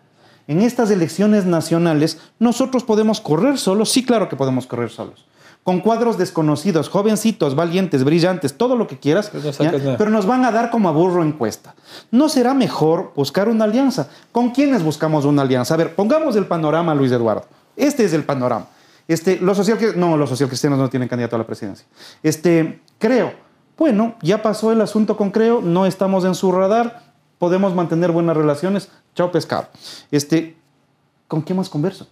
S2: En estas elecciones nacionales, nosotros podemos correr solos, sí, claro que podemos correr solos. Con cuadros desconocidos, jovencitos, valientes, brillantes, todo lo que quieras,
S1: Pues
S2: pero nos van a dar como a burro encuesta. ¿No será mejor buscar una alianza? ¿Con quiénes buscamos una alianza? A ver, pongamos el panorama, Luis Eduardo. Este es el panorama. Este, los social, no, los socialcristianos no tienen candidato a la presidencia. Este, creo. Bueno, ya pasó el asunto con Creo, no estamos en su radar, podemos mantener buenas relaciones. Chao pescado. Este, ¿con quién más converso?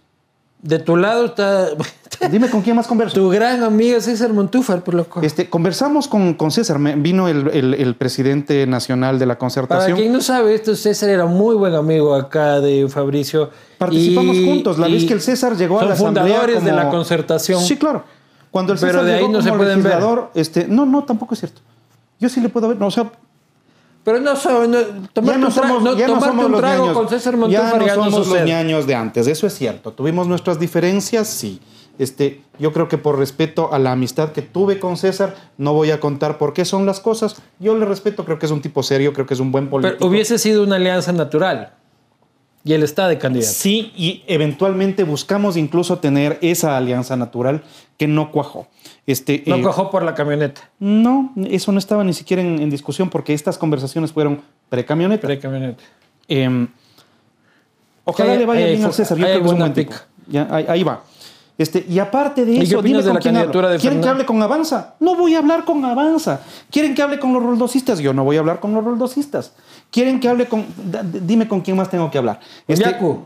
S1: De tu lado está
S2: Dime con quién más converso.
S1: tu gran amigo César Montúfar, por loco.
S2: Este, conversamos con, con César, vino el, el- el presidente nacional de la
S1: Para
S2: concertación.
S1: quien no sabe, esto César era muy buen amigo acá de Fabricio.
S2: Participamos
S1: Y-
S2: juntos. La vez que el César llegó a la asamblea
S1: fundadores de la concertación.
S2: Sí, claro. Cuando el
S1: Pero
S2: César
S1: de ahí
S2: llegó
S1: no se
S2: como
S1: pueden ver.
S2: este, no, no, tampoco es cierto. Yo sí le puedo ver, no, o sea,
S1: Pero no, no tomarte
S2: ya no somos,
S1: no,
S2: ya no somos
S1: un
S2: los
S1: trago
S2: ñaños.
S1: con César
S2: ya no
S1: ya no
S2: somos los
S1: sucede.
S2: ñaños de antes, eso es cierto. Tuvimos nuestras diferencias, sí. Este, yo creo que por respeto a la amistad que tuve con César, no voy a contar por qué son las cosas. Yo le respeto, creo que es un tipo serio, creo que es un buen político.
S1: Pero hubiese sido una alianza natural. Y él está de candidato.
S2: Sí, y eventualmente buscamos incluso tener esa alianza natural que no cuajó. Este,
S1: No
S2: eh,
S1: cojó por la camioneta.
S2: no, eso no estaba ni siquiera en, en discusión porque estas conversaciones fueron pre-camioneta.
S1: Pre-camioneta.
S2: Eh, ojalá le vaya bien al César. Yo creo que es un
S1: alguna
S2: buen tipo.
S1: pica.
S2: Ya, ahí, va. Este, y aparte de
S1: ¿Y qué
S2: eso, dime
S1: de
S2: con
S1: la
S2: quién hablo.
S1: de
S2: ¿Quieren que hable con Avanza? No voy a hablar con Avanza. ¿Quieren que hable con los roldosistas? Yo no voy a hablar con los roldosistas. ¿Quieren que hable con... Dime con quién más tengo que hablar. Este,
S1: Yacu.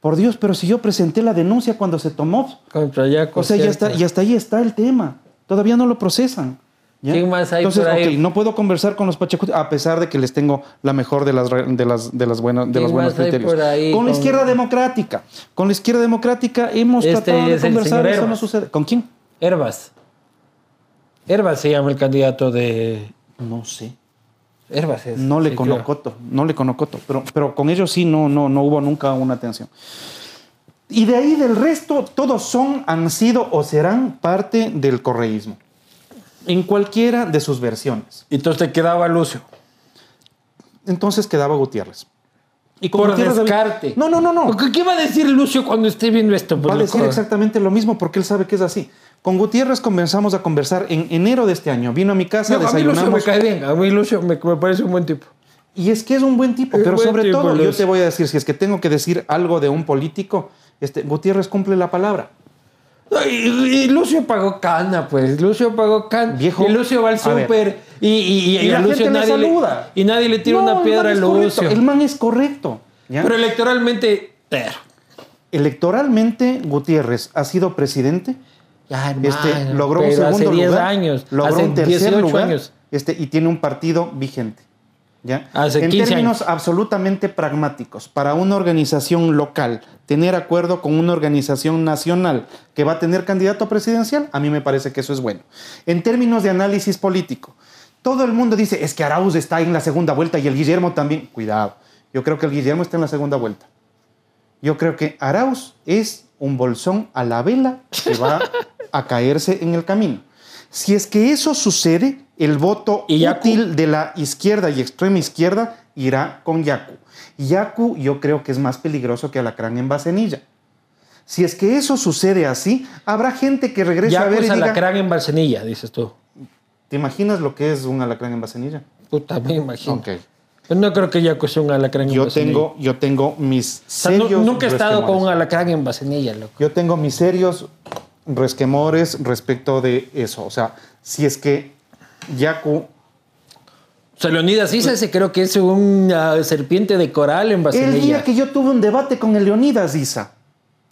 S2: por Dios, pero si yo presenté la denuncia cuando se tomó,
S1: Contra Yacu.
S2: o sea, ya está, y hasta ahí está el tema. Todavía no lo procesan. ¿ya?
S1: ¿Quién más hay
S2: Entonces,
S1: por ahí?
S2: ok, no puedo conversar con los pachecos, a pesar de que les tengo la mejor de las, de las, de las buenas, de
S1: ¿Quién
S2: los buenos criterios.
S1: por ahí
S2: con la izquierda democrática. Con la izquierda democrática hemos
S1: Este
S2: tratado de conversar, eso no sucede. ¿Con quién?
S1: Herbas. Herbas se llama el candidato de.
S2: No sé.
S1: Herbas es.
S2: No le
S1: sí,
S2: conocoto, no le conocoto, pero, pero con ellos sí no, no, no hubo nunca una atención. Y de ahí del resto, todos son, han sido o serán parte del correísmo. En cualquiera de sus versiones.
S1: Y entonces te quedaba Lucio.
S2: Entonces quedaba Gutiérrez. Y con
S1: Por
S2: Gutiérrez
S1: descarte.
S2: No, no, no, no.
S1: ¿Qué va a decir Lucio cuando esté viendo esto?
S2: Va a decir exactamente lo mismo porque él sabe que es así. Con Gutiérrez comenzamos a conversar en enero de este año. Vino a mi casa,
S1: No, a mí Lucio me
S2: desayunamos.
S1: cae bien. A mí Lucio me, me parece un buen tipo.
S2: Y es que es un buen tipo,
S1: Es
S2: pero
S1: buen
S2: sobre
S1: tipo,
S2: todo, yo te voy a decir, si es que tengo que decir algo de un político, este, Gutiérrez cumple la palabra.
S1: Y, y Lucio pagó cana, pues. Lucio pagó cana.
S2: Viejo,
S1: Y Lucio va al súper y, y,
S2: la
S1: Lucio
S2: gente
S1: nadie le,
S2: saluda.
S1: y nadie le tira
S2: No,
S1: una piedra a Lucio.
S2: El man es correcto. ¿ya?
S1: Pero electoralmente, pero.
S2: Electoralmente, Gutiérrez ha sido presidente,
S1: Ya, hermano,
S2: este, logró un segundo
S1: hace 10
S2: lugar,
S1: años.
S2: logró
S1: hace
S2: un tercer
S1: 18
S2: lugar,
S1: años.
S2: Este, y tiene un partido vigente. ¿ya?
S1: Hace
S2: en
S1: 15
S2: términos
S1: años.
S2: absolutamente pragmáticos, para una organización local, tener acuerdo con una organización nacional que va a tener candidato presidencial, a mí me parece que eso es bueno. En términos de análisis político, todo el mundo dice, es que Arauz está en la segunda vuelta y el Guillermo también. Cuidado, yo creo que el Guillermo está en la segunda vuelta. Yo creo que Arauz es un bolsón a la vela que va a caerse en el camino. Si es que eso sucede, el voto
S1: ¿Y Yacu?
S2: útil de la izquierda y extrema izquierda irá con Yacu. Yacu yo creo que es más peligroso que Alacrán en Bacenilla. Si es que eso sucede así, habrá gente que regrese a ver
S1: pues
S2: y diga,
S1: alacrán en Barcenilla, dices tú.
S2: ¿te imaginas lo que es un alacrán en Bacenilla?
S1: Puta, me imagino.
S2: Ok.
S1: Pero no creo que ya sea un alacrán en
S2: Yo
S1: Barcenilla.
S2: tengo, yo tengo mis
S1: O sea,
S2: serios
S1: nunca he estado con un alacrán en Barcenilla, loco.
S2: Yo tengo mis serios resquemores respecto de eso. O sea, si es que Yacu
S1: O sea, Leonidas Isa ese creo que es una serpiente de coral en
S2: El
S1: Barcenilla.
S2: día que yo tuve un debate con el Leonidas Isa.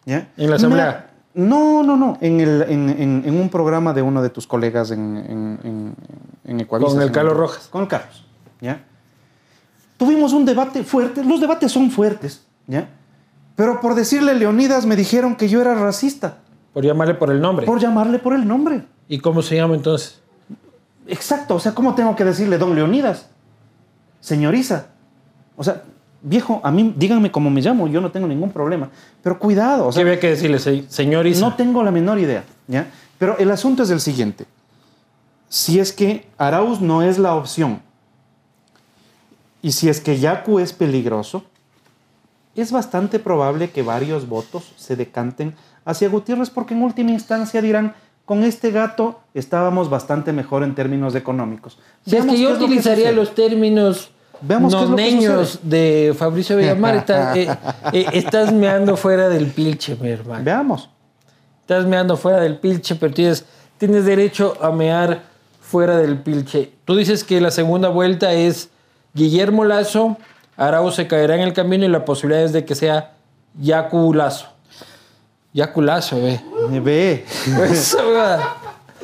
S2: ¿ya?
S1: ¿En la asamblea?
S2: Me- no, no, no. En, el, en, en- en un programa de uno de tus colegas en, en,
S1: Con el Carlos Rojas.
S2: Con el Carlos. ¿ya? Tuvimos un debate fuerte. Los debates son fuertes. ¿ya? Pero por decirle Leonidas me dijeron que yo era racista.
S1: Por llamarle por el nombre.
S2: Por llamarle por el nombre.
S1: ¿Y cómo se llama entonces?
S2: Exacto. O sea, ¿cómo tengo que decirle don Leonidas? Señoriza. O sea, viejo, a mí díganme cómo me llamo. Yo no tengo ningún problema. Pero cuidado. O
S1: ¿Qué
S2: sea,
S1: había que decirle, se- señor Isa?
S2: No tengo la menor idea, ¿ya? Pero el asunto es el siguiente. Si es que Arauz no es la opción y si es que Yacu es peligroso, es bastante probable que varios votos se decanten hacia Gutiérrez porque en última instancia dirán, con este gato estábamos bastante mejor en términos económicos.
S1: Si es que yo
S2: lo
S1: utilizaría los términos
S2: Veamos
S1: noneños
S2: sucede.
S1: de Fabricio Villamar. Está- eh, eh, estás meando fuera del pilche, mi hermano.
S2: Veamos.
S1: Estás meando fuera del pilche, pero tienes, tienes derecho a mear fuera del pilche. Tú dices que la segunda vuelta es Guillermo Lazo, Arauz se caerá en el camino y la posibilidad es de que sea Yacu Lazo. Yacu Lazo, ve.
S2: Ve.
S1: Eso.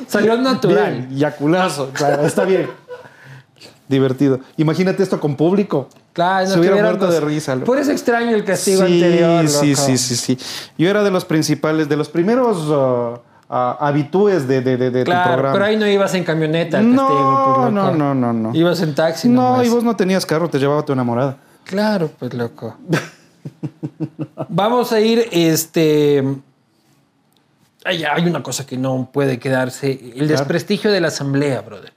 S1: Salió natural.
S2: Bien, yaculazo. Claro, está bien. Divertido. Imagínate esto con público.
S1: Claro, no
S2: Se hubiera muerto de risa. loco.
S1: Por eso extraño el castigo
S2: sí,
S1: anterior.
S2: Sí,
S1: loco.
S2: sí, sí, sí. Yo era de los principales, de los primeros uh, habitúes de, de, de, de tu
S1: Claro,
S2: programa.
S1: pero ahí no ibas en camioneta. al
S2: No,
S1: castigo,
S2: no, no, no, no.
S1: Ibas en taxi.
S2: no,
S1: nomás.
S2: y vos no tenías carro, te llevaba tu enamorada.
S1: Claro, pues loco. Vamos a ir, este. Ay, hay una cosa que no puede quedarse: el desprestigio de la asamblea, brother.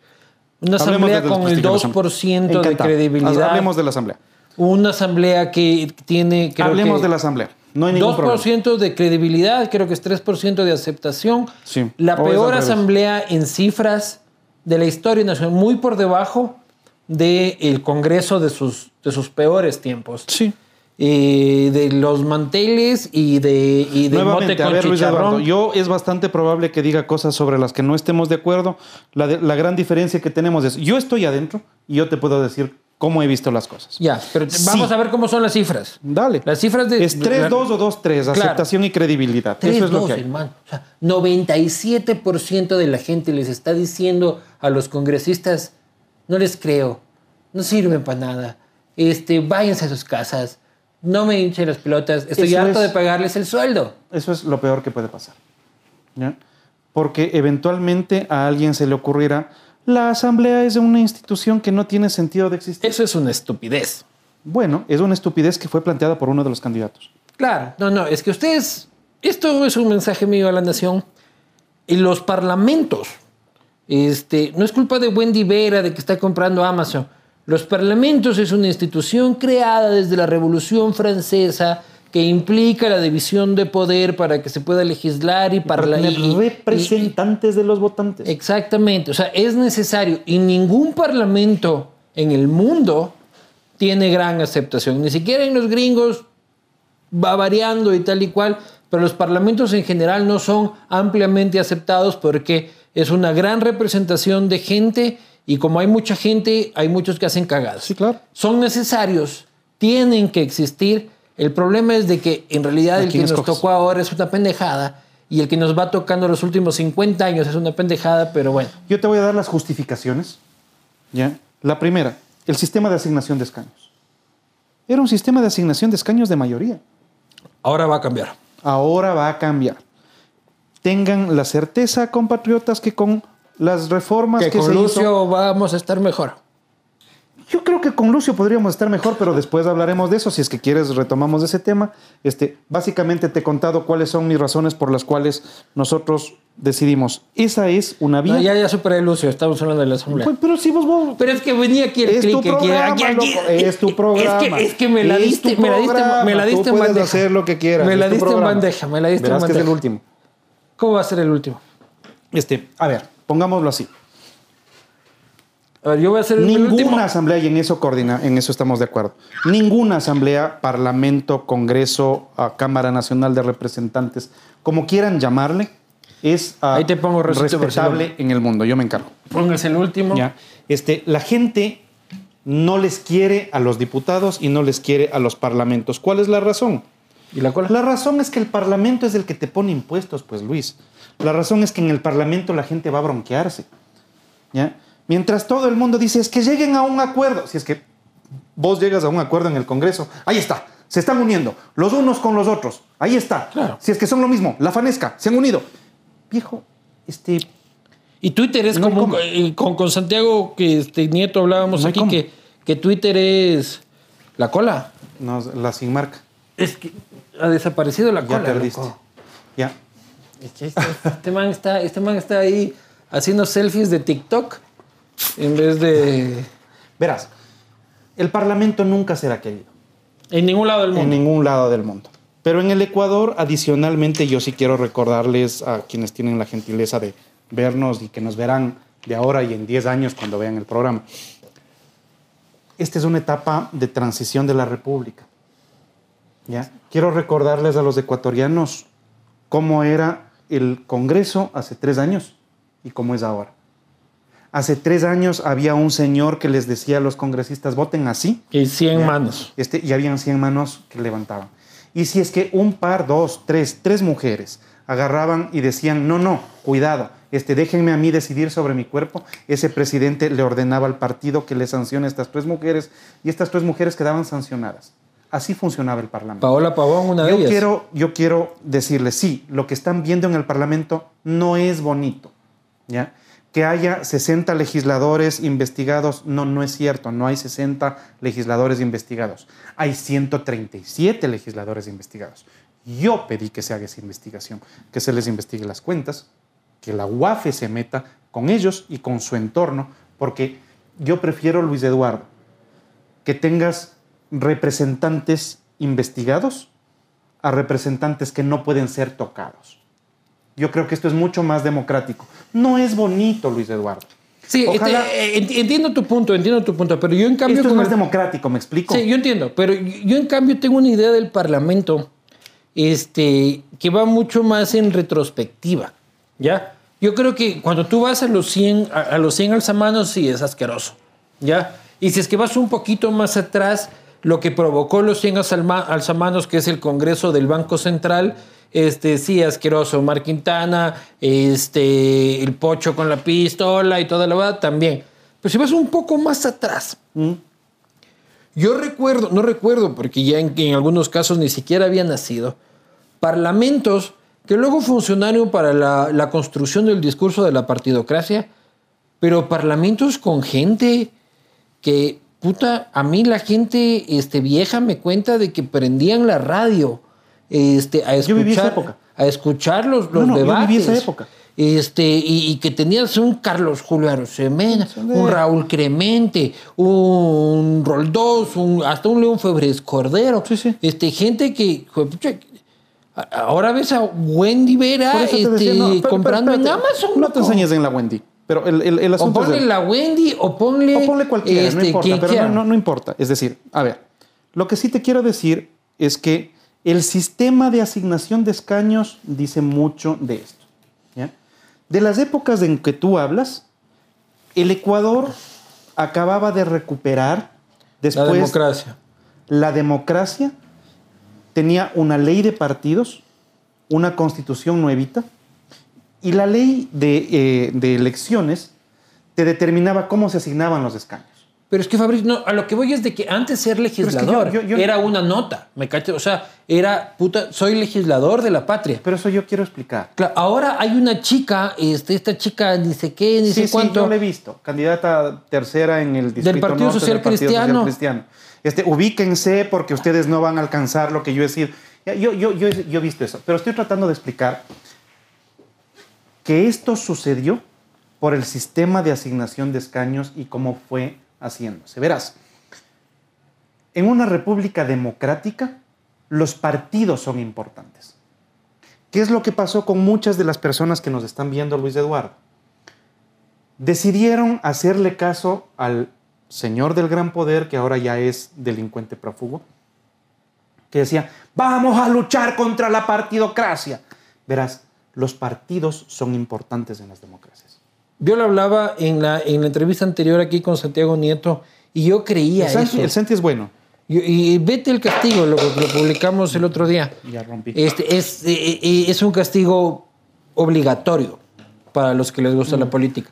S1: Una
S2: Hablemos
S1: asamblea con el
S2: desprestigio de la
S1: 2% de
S2: Encantado.
S1: credibilidad.
S2: Hablemos de la asamblea.
S1: Una asamblea que tiene. Creo
S2: Hablemos
S1: que
S2: de la asamblea. No hay ningún
S1: 2%
S2: problema.
S1: de credibilidad, creo que es 3% de aceptación.
S2: Sí,
S1: La peor asamblea en cifras de la historia nacional, muy por debajo del Congreso de sus, de sus peores tiempos.
S2: Sí.
S1: Eh, de los manteles y de, y de mote
S2: Nuevamente, a
S1: con
S2: ver, Luis. Eduardo, yo es bastante probable que diga cosas sobre las que no estemos de acuerdo. La, de- la gran diferencia que tenemos es, yo estoy adentro y yo te puedo decir cómo he visto las cosas.
S1: Ya, pero
S2: Sí.
S1: vamos a ver cómo son las cifras.
S2: Dale.
S1: Las cifras de...
S2: ¿Es 3-2 o 2-3?
S1: Claro.
S2: Aceptación y credibilidad. Eso es lo
S1: 3-2,
S2: que hay.
S1: hermano. O sea, 97% de la gente les está diciendo a los congresistas, no les creo, no sirven para nada, este, váyanse a sus casas, no me hinchen las pelotas, estoy
S2: Eso
S1: harto
S2: es-
S1: de pagarles el sueldo.
S2: Eso es lo peor que puede pasar. ¿ya? Porque eventualmente a alguien se le ocurrirá, la asamblea es una institución que no tiene sentido de existir.
S1: Eso es una estupidez.
S2: Bueno, es una estupidez que fue planteada por uno de los candidatos.
S1: Claro, no, no, es que ustedes, esto es un mensaje mío a la nación, y los parlamentos, este, no es culpa de Wendy Vera de que está comprando Amazon, los parlamentos es una institución creada desde la Revolución Francesa que implica la división de poder para que se pueda legislar y y-
S2: representantes de los votantes.
S1: Exactamente, o sea, es necesario y ningún parlamento en el mundo tiene gran aceptación, ni siquiera en los gringos va variando y tal y cual, pero los parlamentos en general no son ampliamente aceptados porque es una gran representación de gente y como hay mucha gente, hay muchos que hacen cagadas.
S2: Sí, claro.
S1: Son necesarios, tienen que existir. El problema es de que en realidad
S2: ¿A
S1: el que nos
S2: escoges?
S1: tocó ahora es una pendejada y el que nos va tocando los últimos 50 años es una pendejada, pero bueno.
S2: Yo te voy a dar las justificaciones. ¿ya? La primera, el sistema de asignación de escaños. Era un sistema de asignación de escaños de mayoría.
S1: Ahora va a cambiar.
S2: Ahora va a cambiar. Tengan la certeza, compatriotas, que con las reformas
S1: Que
S2: que,
S1: con
S2: se
S1: Lucio
S2: hizo...
S1: vamos a estar mejor.
S2: Yo creo que con Lucio podríamos estar mejor, pero después hablaremos de eso. Si es que quieres, retomamos ese tema. Este, básicamente te he contado cuáles son mis razones por las cuales nosotros decidimos. Esa es una vía.
S1: No, ya, ya superé Lucio, estamos hablando de la asamblea.
S2: Pues, pero si vos, vos
S1: Pero es que venía aquí el
S2: Es
S1: clic.
S2: tu programa,
S1: aquí, aquí.
S2: loco, es tu programa.
S1: Es que, es que me la
S2: Es
S1: diste, me la diste, me la
S2: tú
S1: diste en
S2: puedes
S1: bandeja.
S2: hacer lo que quieras,
S1: Me la diste en bandeja, me la diste
S2: Verás
S1: en
S2: que es
S1: bandeja.
S2: el último.
S1: ¿Cómo va a ser el último?
S2: Este, a ver, pongámoslo así.
S1: A ver, yo voy a hacer.
S2: Ninguna asamblea, y en eso coordina, en eso estamos de acuerdo. Ninguna asamblea, parlamento, congreso, Cámara Nacional de Representantes, como quieran llamarle, es ah,
S1: Ahí te pongo
S2: respetable en el mundo. Yo me encargo.
S1: Póngase el último.
S2: ¿ya? Este, la gente no les quiere a los diputados y no les quiere a los parlamentos. ¿Cuál es la razón?
S1: ¿Y la cola?
S2: La razón es que el Parlamento es el que te pone impuestos, pues Luis. La razón es que en el Parlamento la gente va a bronquearse. ¿ya? Mientras todo el mundo dice, es que lleguen a un acuerdo. Si es que vos llegas a un acuerdo en el Congreso, ahí está. Se están uniendo los unos con los otros. Ahí está.
S1: Claro.
S2: Si es que son lo mismo, la Fanesca, se han unido. Viejo, este,
S1: Y Twitter es
S2: No
S1: como eh, con, con Santiago que este Nieto hablábamos
S2: No
S1: aquí que, que Twitter es la cola.
S2: no, la sin marca.
S1: Es que ha desaparecido la
S2: Ya
S1: cola.
S2: perdiste.
S1: loco.
S2: Ya.
S1: Este, este man está, este man está ahí haciendo selfies de TikTok en vez de
S2: Verás, el Parlamento nunca será querido.
S1: en ningún lado del
S2: en
S1: mundo.
S2: ningún lado del mundo. Pero en el Ecuador, adicionalmente, yo sí quiero recordarles a quienes tienen la gentileza de vernos y que nos verán de ahora y en 10 años cuando vean el programa. Esta es una etapa de transición de la República. ¿ya? Quiero recordarles a los ecuatorianos cómo era el Congreso hace tres años y cómo es ahora. Hace tres años había un señor que les decía a los congresistas, voten así,
S1: Y 100
S2: ya.
S1: manos.
S2: este, y habían 100 manos que levantaban. Y si es que un par, dos, tres, tres mujeres agarraban y decían, no, no, cuidado, este, déjenme a mí decidir sobre mi cuerpo, ese presidente le ordenaba al partido que le sancione a estas tres mujeres y estas tres mujeres quedaban sancionadas. Así funcionaba el Parlamento.
S1: Paola Pavón, una de
S2: Yo
S1: ellas.
S2: quiero, yo quiero decirles, sí, lo que están viendo en el Parlamento no es bonito. ¿ya? Que haya 60 legisladores investigados, no, no es cierto, no hay 60 legisladores investigados. Hay 137 legisladores investigados. Yo pedí que se haga esa investigación, que se les investigue las cuentas, que la UAFE se meta con ellos y con su entorno, porque yo prefiero, Luis Eduardo, que tengas representantes investigados a representantes que no pueden ser tocados. Yo creo que esto es mucho más democrático. No es bonito, Luis Eduardo.
S1: Sí, Ojalá... este, entiendo tu punto, entiendo tu punto, pero yo en cambio...
S2: Esto es más democrático, ¿me explico?
S1: Sí, yo entiendo, pero yo en cambio tengo una idea del Parlamento este, que va mucho más en retrospectiva, ¿ya? Yo creo que cuando tú vas a los 100, a, los 100 alzamanos, sí es asqueroso, ¿ya? Y si es que vas un poquito más atrás, lo que provocó los 100 alzamanos, que es el Congreso del Banco Central, este, sí, asqueroso. Omar Quintana, este, el pocho con la pistola y toda la verdad también. Pero si vas un poco más atrás, yo recuerdo, no recuerdo, porque ya en, algunos casos ni siquiera había nacido, parlamentos que luego funcionaron para la construcción del discurso de la partidocracia, pero parlamentos con gente que, puta, a mí la gente este, vieja me cuenta de que prendían la radio este, a escuchar, A escuchar los, los debates. esa época. Este, y, que tenías un Carlos Julio Arosemena, un Raúl Cremente, un Roldós, un, hasta un León Febres Cordero. Este, gente que. Ahora ves a Wendy Vera este, comprando en Amazon.
S2: No te enseñes en la Wendy. Pero el, el, el asunto
S1: o ponle la Wendy o ponle.
S2: O ponle cualquiera, no este, importa. Pero no, no importa. Es decir, a ver, lo que sí te quiero decir es que el sistema de asignación de escaños dice mucho de esto. De las épocas en que tú hablas, el Ecuador acababa de recuperar después
S1: la democracia.
S2: La democracia tenía una ley de partidos, una constitución nuevita, y la ley de, eh, de elecciones te determinaba cómo se asignaban los escaños.
S1: Pero es que Fabricio, no, a lo que voy es de que antes ser legislador era una nota, ¿me cacho? O sea, era, puta, soy legislador de la patria.
S2: Pero eso yo quiero explicar.
S1: Claro, ahora hay una chica, este, esta chica dice qué, dice sí, cuánto.
S2: Sí, yo la he visto, candidata tercera en el
S1: distrito del Partido, Social, del Partido Cristiano. Social Cristiano.
S2: Este, ubíquense porque ustedes no van a alcanzar lo que yo he sido. Yo, yo, yo, yo he visto eso, pero estoy tratando de explicar que esto sucedió por el sistema de asignación de escaños y cómo fue haciéndose. Verás, en una república democrática, los partidos son importantes. ¿Qué es lo que pasó con muchas de las personas que nos están viendo, Luis Eduardo? Decidieron hacerle caso al señor del gran poder, que ahora ya es delincuente prófugo, que decía, vamos a luchar contra la partidocracia. Verás, los partidos son importantes en las democracias.
S1: Yo lo hablaba en la, en la entrevista anterior aquí con Santiago Nieto y yo creía
S2: el eso. El Santi es bueno.
S1: Y, vete el castigo, lo que publicamos el otro día.
S2: Ya rompí.
S1: Este, es, eh, eh, es un castigo obligatorio para los que les gusta la mm. política.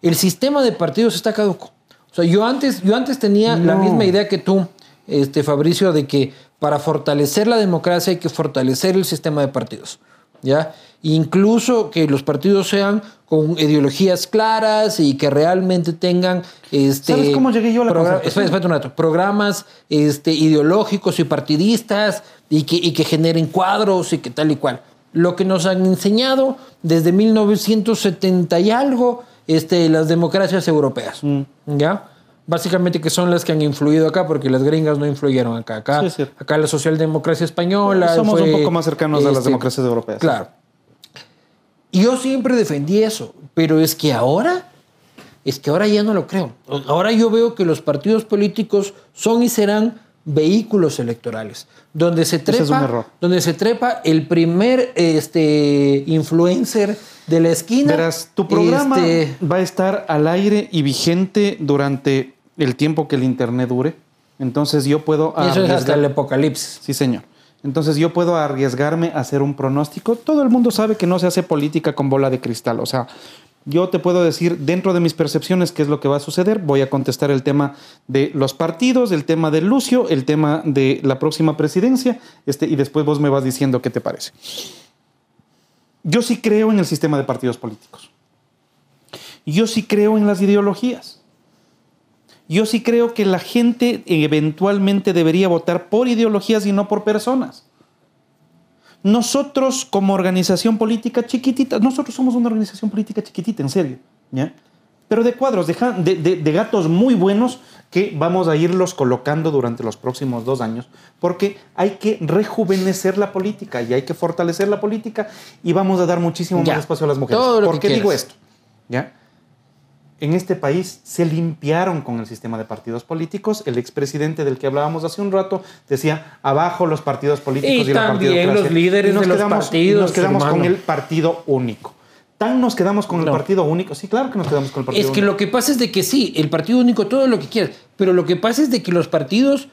S1: El sistema de partidos está caduco. O sea, yo antes, yo antes tenía la misma idea que tú, este, Fabricio, de que para fortalecer la democracia hay que fortalecer el sistema de partidos. ¿Ya? Incluso que los partidos sean con ideologías claras y que realmente tengan este
S2: ¿Sabes cómo llegué yo a la
S1: espera, un rato, programas este, ideológicos y partidistas y que, y que generen cuadros y que tal y cual. Lo que nos han enseñado desde 1970 y algo este, las democracias europeas. Mm. ¿Ya? Básicamente que son las que han influido acá, porque las gringas no influyeron acá. Acá, acá la socialdemocracia española.
S2: Somos un poco más cercanos a las este, democracias europeas.
S1: Claro. Y yo siempre defendí eso, pero es que ahora, es que ahora ya no lo creo. Ahora yo veo que los partidos políticos son y serán vehículos electorales, donde se trepa, donde se trepa el primer este, influencer de la esquina.
S2: Verás, tu programa este, va a estar al aire y vigente durante el tiempo que el Internet dure. Entonces yo puedo...
S1: Eso es hasta el apocalipsis.
S2: Sí, señor. Entonces yo puedo arriesgarme a hacer un pronóstico. Todo el mundo sabe que no se hace política con bola de cristal. O sea, yo te puedo decir dentro de mis percepciones qué es lo que va a suceder. Voy a contestar el tema de los partidos, el tema de Lucio, el tema de la próxima presidencia, este, y después vos me vas diciendo qué te parece. Yo sí creo en el sistema de partidos políticos. Yo sí creo en las ideologías. Yo sí creo que la gente eventualmente debería votar por ideologías y no por personas. Nosotros como organización política chiquitita, nosotros somos una organización política chiquitita, en serio, ¿ya? pero de cuadros, de, gatos muy buenos que vamos a irlos colocando durante los próximos dos años, porque hay que rejuvenecer la política y hay que fortalecer la política y vamos a dar muchísimo
S1: Ya,
S2: más espacio a las mujeres.
S1: todo lo
S2: ¿Por
S1: que
S2: qué digo esto? ¿Ya? En este país se limpiaron con el sistema de partidos políticos. El expresidente del que hablábamos hace un rato decía, abajo los partidos políticos
S1: Y
S2: y,
S1: también
S2: partidocracia".
S1: los líderes
S2: Y nos
S1: de los
S2: quedamos- y
S1: partidos,
S2: nos quedamos con el partido único. Tan nos quedamos con
S1: No.
S2: el partido único. Sí, claro que nos quedamos con el partido
S1: Es que
S2: único.
S1: lo que pasa es de que sí, el partido único, todo lo que quieras, pero lo que pasa es de que los partidos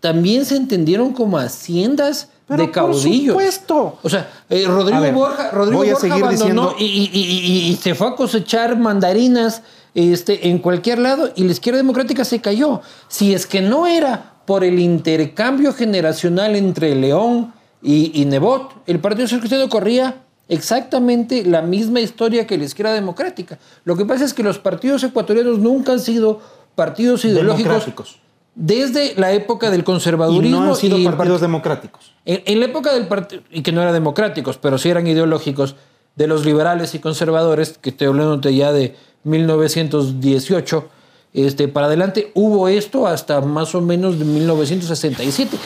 S1: también se entendieron como haciendas
S2: Pero
S1: de caudillos.
S2: Por supuesto.
S1: O sea, eh, Rodrigo
S2: ver,
S1: Borja, Rodrigo
S2: voy a
S1: Borja
S2: seguir
S1: abandonó
S2: diciendo-
S1: y, y- y- y- se fue a cosechar mandarinas este, en cualquier lado y la izquierda democrática se cayó. Si es que no era por el intercambio generacional entre León y, Nebot, el Partido Social Cristiano corría exactamente la misma historia que la izquierda democrática. Lo que pasa es que los partidos ecuatorianos nunca han sido partidos ideológicos. Desde la época del
S2: Y
S1: conservadurismo
S2: no han sido
S1: y
S2: partidos democráticos.
S1: en, en la época del partido, y que no eran democráticos, pero sí eran ideológicos, de los liberales y conservadores, que estoy hablando ya de 1918, este, para adelante, hubo esto hasta más o menos de 1967.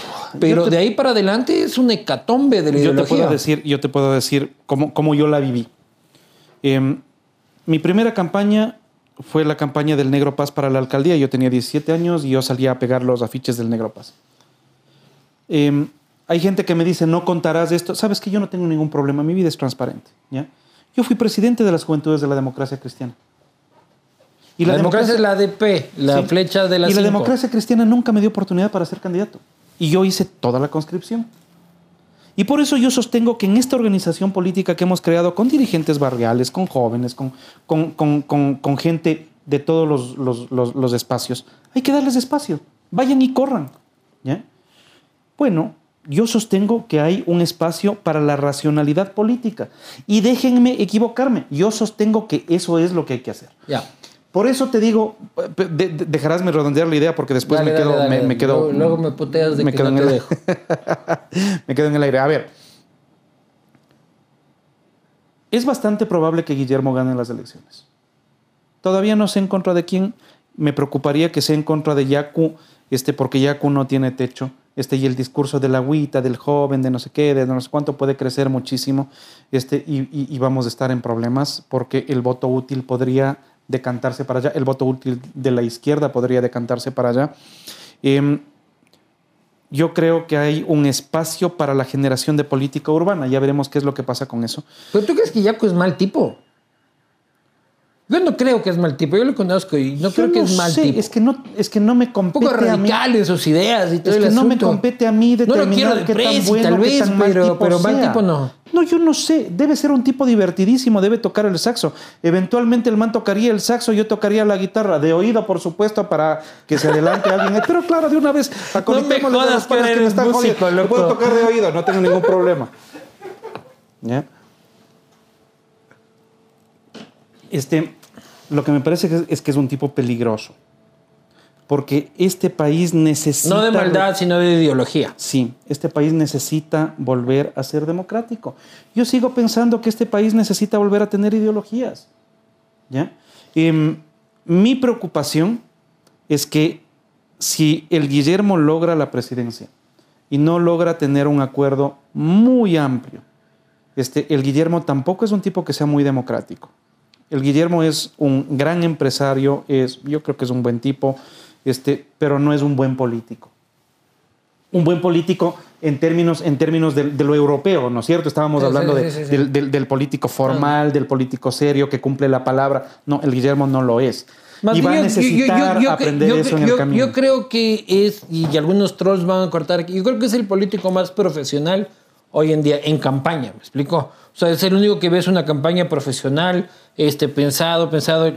S1: Pero
S2: te-
S1: de ahí para adelante es un hecatombe de la
S2: Yo te
S1: ideología.
S2: puedo decir, yo te puedo decir cómo, cómo yo la viví. Em, mi primera campaña fue la campaña del Negro Paz para la alcaldía. Yo tenía 17 años y yo salía a pegar los afiches del Negro Paz. Em, hay gente que me dice, no contarás esto. Sabes que yo no tengo ningún problema, mi vida es transparente. ¿ya? Yo fui presidente de las Juventudes de la Democracia Cristiana. Y
S1: la, democracia es la ADP, la
S2: Sí.
S1: flecha de la
S2: Y la democracia cristiana nunca me dio oportunidad para ser candidato. Y yo hice toda la conscripción. Y por eso yo sostengo que en esta organización política que hemos creado con dirigentes barriales, con jóvenes, con, con, con- gente de todos los- los espacios, hay que darles espacio. Vayan y corran. ¿ya? Bueno, yo sostengo que hay un espacio para la racionalidad política. Y déjenme equivocarme. Yo sostengo que eso es lo que hay que hacer.
S1: Ya.
S2: Por eso te digo, de- de- dejarásme redondear la idea porque después
S1: Dale,
S2: me, quedo,
S1: dale,
S2: me, me quedo.
S1: Luego, luego me puteas de
S2: me
S1: que
S2: quedo
S1: no
S2: en
S1: te
S2: el-
S1: dejo.
S2: me quedo en el aire. A ver. Es bastante probable que Guillermo gane las elecciones. Todavía no sé en contra de quién. Me preocuparía que sea en contra de Yacu, este, porque Yacu no tiene techo. Este, y el discurso de la agüita, del joven, de no sé qué, de no sé cuánto, puede crecer muchísimo. Este, y, y- y vamos a estar en problemas porque el voto útil podría decantarse para allá. El voto útil de la izquierda podría decantarse para allá. Em, yo creo que hay un espacio para la generación de política urbana. Ya veremos qué es lo que pasa con eso.
S1: ¿Pero tú crees que Yaco es mal tipo? Yo no creo que es mal tipo, yo lo conozco y no creo que
S2: no
S1: es mal
S2: sé,
S1: tipo.
S2: Es que no, es que no me
S1: un
S2: compete
S1: poco
S2: a mí.
S1: radical en sus ideas y todo
S2: Es
S1: el
S2: que no me compete a mí
S1: No lo
S2: determinar
S1: quiero de
S2: qué tan
S1: presi,
S2: bueno,
S1: tal
S2: qué
S1: vez,
S2: tan mal
S1: pero,
S2: tipo
S1: pero mal
S2: sea.
S1: tipo no.
S2: No, yo no sé. Debe ser un tipo divertidísimo, debe tocar el saxo. Eventualmente el man tocaría el saxo, yo tocaría la guitarra, de oído, por supuesto, para que se adelante alguien. Pero claro, de una vez, aconectémosle
S1: jodas
S2: a los
S1: que
S2: me están
S1: músico.
S2: Lo puedo tocar de oído, no tengo ningún problema. ¿Ya? Este, lo que me parece es que es un tipo peligroso. Porque este país necesita...
S1: No de maldad, sino de ideología.
S2: Sí, este país necesita volver a ser democrático. Yo sigo pensando que este país necesita volver a tener ideologías. ¿ya? Em, mi preocupación es que si el Guillermo logra la presidencia y no logra tener un acuerdo muy amplio, este, el Guillermo tampoco es un tipo que sea muy democrático. El Guillermo es un gran empresario, es, yo creo que es un buen tipo, este, pero no es un buen político un buen político en términos, en términos de, de lo europeo, ¿no es cierto? Estábamos
S1: Sí,
S2: hablando
S1: sí, sí.
S2: Del, del- del político formal, del político serio que cumple la palabra. No, el Guillermo no lo es.
S1: Más
S2: y va a
S1: yo- yo-
S2: necesitar
S1: yo- yo-
S2: aprender eso en el camino.
S1: Yo creo que es, y algunos trolls van a cortar aquí, yo creo que es el político más profesional hoy en día en campaña, ¿me explico? O sea, es el único que ves una campaña profesional, este, pensado, pensado,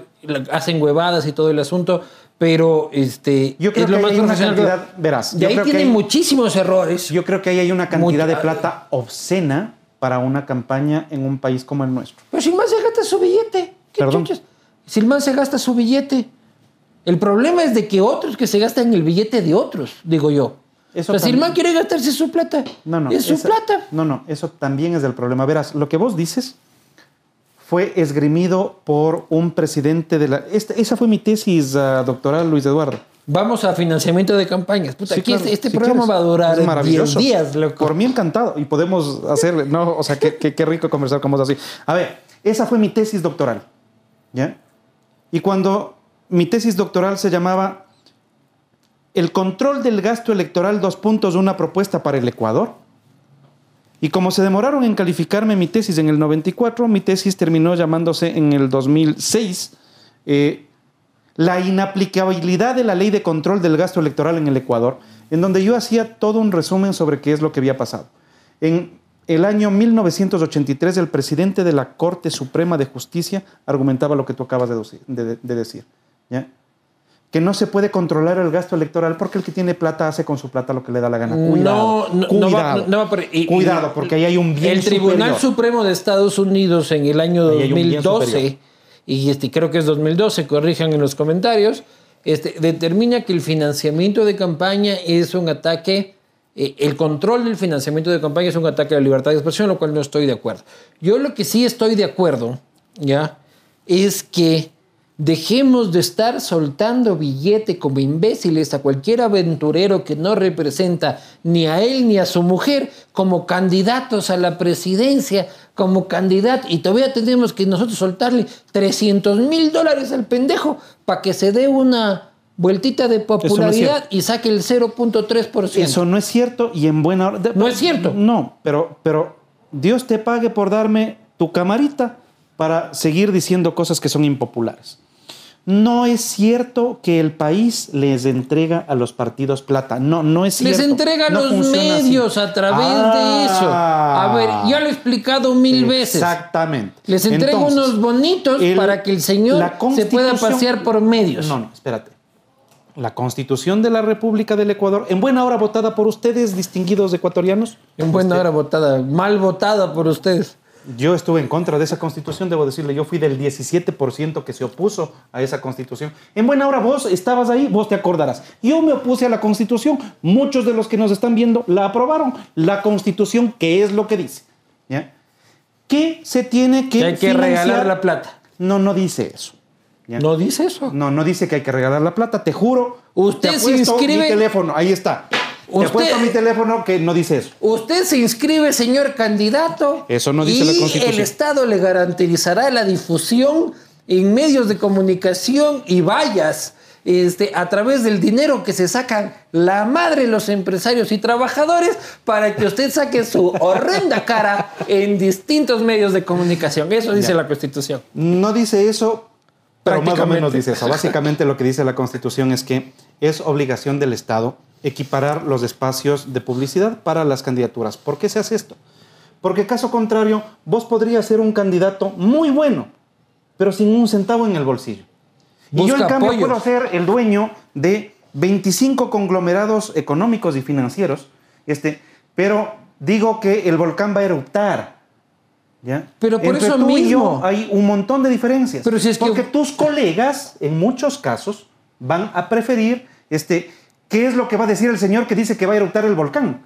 S1: hacen huevadas y todo el asunto, pero este,
S2: Yo creo
S1: es lo
S2: que
S1: más
S2: hay una
S1: profesional.
S2: cantidad- verás,
S1: de
S2: yo
S1: ahí
S2: creo que
S1: tiene
S2: hay-
S1: muchísimos errores.
S2: Yo creo que ahí hay una cantidad de plata obscena para una campaña en un país como el nuestro.
S1: Pero si el man se gasta su billete, ¿qué
S2: Perdón.
S1: chuchas? Si el man se gasta su billete. El problema es de que otros que se gastan el billete de otros, digo yo.
S2: Eso
S1: o sea, si el
S2: también-
S1: man quiere gastarse su plata,
S2: No, no.
S1: es su
S2: esa-
S1: plata.
S2: No, no, eso también es el problema. Verás, lo que vos dices fue esgrimido por un presidente de la... esta- esa fue mi tesis ah, doctoral, Luis Eduardo.
S1: Vamos a financiamiento de campañas. Puta,
S2: Sí,
S1: aquí
S2: claro,
S1: este, este
S2: si
S1: programa
S2: quieres.
S1: va a durar
S2: Es
S1: 10
S2: maravilloso.
S1: días, loco.
S2: Por mí encantado. Y podemos hacer, no, o sea, qué, qué- qué rico conversar con vos así. A ver, esa fue mi tesis doctoral. ¿Ya? Y cuando mi tesis doctoral se llamaba El control del gasto electoral, dos puntos, una propuesta para el Ecuador. Y como se demoraron en calificarme mi tesis en el 94, mi tesis terminó llamándose en el 2006 eh, La inaplicabilidad de la ley de control del gasto electoral en el Ecuador, en donde yo hacía todo un resumen sobre qué es lo que había pasado. En el año 1983, el presidente de la Corte Suprema de Justicia argumentaba lo que tú acabas de, de decir. ¿ya? Que no se puede controlar el gasto electoral porque el que tiene plata hace con su plata lo que le da la gana. Cuidado.
S1: No, no,
S2: cuidado.
S1: no va por- y-
S2: Cuidado, porque ahí hay un bien
S1: El Tribunal
S2: superior.
S1: Supremo de Estados Unidos en el año
S2: Ahí hay un bien
S1: 2012,
S2: superior.
S1: y este, creo que es 2012, corrijan en los comentarios, este, determina que el financiamiento de campaña es un ataque, eh, el control del financiamiento de campaña es un ataque a la libertad de expresión, lo cual no estoy de acuerdo. Yo lo que sí estoy de acuerdo, ¿ya? Es que dejemos de estar soltando billete como imbéciles a cualquier aventurero que no representa ni a él ni a su mujer como candidatos a la presidencia, como candidato. Y todavía tenemos que nosotros soltarle 300 mil dólares al pendejo para que se dé una vueltita de popularidad y saque el 0.3%.
S2: Eso no es cierto y en buena hora. de-
S1: No es cierto.
S2: No, pero, pero Dios te pague por darme tu camarita para seguir diciendo cosas que son impopulares. No es cierto que el país les entrega a los partidos plata. No, no es
S1: Les
S2: cierto.
S1: entrega a
S2: No
S1: los
S2: así.
S1: medios a través de eso. A ver, ya lo he explicado mil veces.
S2: Exactamente.
S1: Les
S2: Entonces,
S1: unos bonitos
S2: el-
S1: para que el señor se pueda pasear por medios.
S2: No, no, espérate. La Constitución de la República del Ecuador, en buena hora votada por ustedes, distinguidos ecuatorianos.
S1: En buena hora votada, mal votada por ustedes.
S2: Yo estuve en contra de esa constitución, debo decirle, yo fui del 17% que se opuso a esa constitución. En buena hora vos estabas ahí, vos te acordarás. Yo me opuse a la constitución, muchos de los que nos están viendo la aprobaron. La constitución, ¿qué es lo que dice? ¿Ya? ¿Qué se tiene que
S1: Que hay que
S2: financiar?
S1: regalar la plata.
S2: No, no dice eso. ¿ya?
S1: ¿No dice eso?
S2: No, no dice que hay que regalar la plata, te juro.
S1: Usted
S2: te
S1: se inscribe-
S2: mi teléfono, ahí está.
S1: Usted-
S2: Te apuesto mi teléfono que no dice eso.
S1: Usted se inscribe, señor candidato.
S2: Eso no dice
S1: y
S2: la Constitución.
S1: el Estado le garantizará la difusión en medios de comunicación y vallas este, a través del dinero que se sacan la madre los empresarios y trabajadores para que usted saque su horrenda cara en distintos medios de comunicación. Eso dice
S2: Ya.
S1: la Constitución.
S2: No dice eso, pero más o menos dice eso. Básicamente lo que dice la Constitución es que es obligación del Estado equiparar los espacios de publicidad para las candidaturas. ¿Por qué se hace esto? Porque caso contrario, vos podrías ser un candidato muy bueno, pero sin un centavo en el bolsillo. y yo en cambio
S1: apoyos.
S2: puedo ser el dueño de 25 conglomerados económicos y financieros, este, pero digo que el volcán va a eruptar. ¿ya?
S1: Pero por
S2: Entre
S1: eso
S2: tú y yo
S1: mismo.
S2: hay un montón de diferencias.
S1: Pero si es que-
S2: Porque tus colegas, en muchos casos, van a preferir, este, ¿qué es lo que va a decir el señor que dice que va a eruptar el volcán?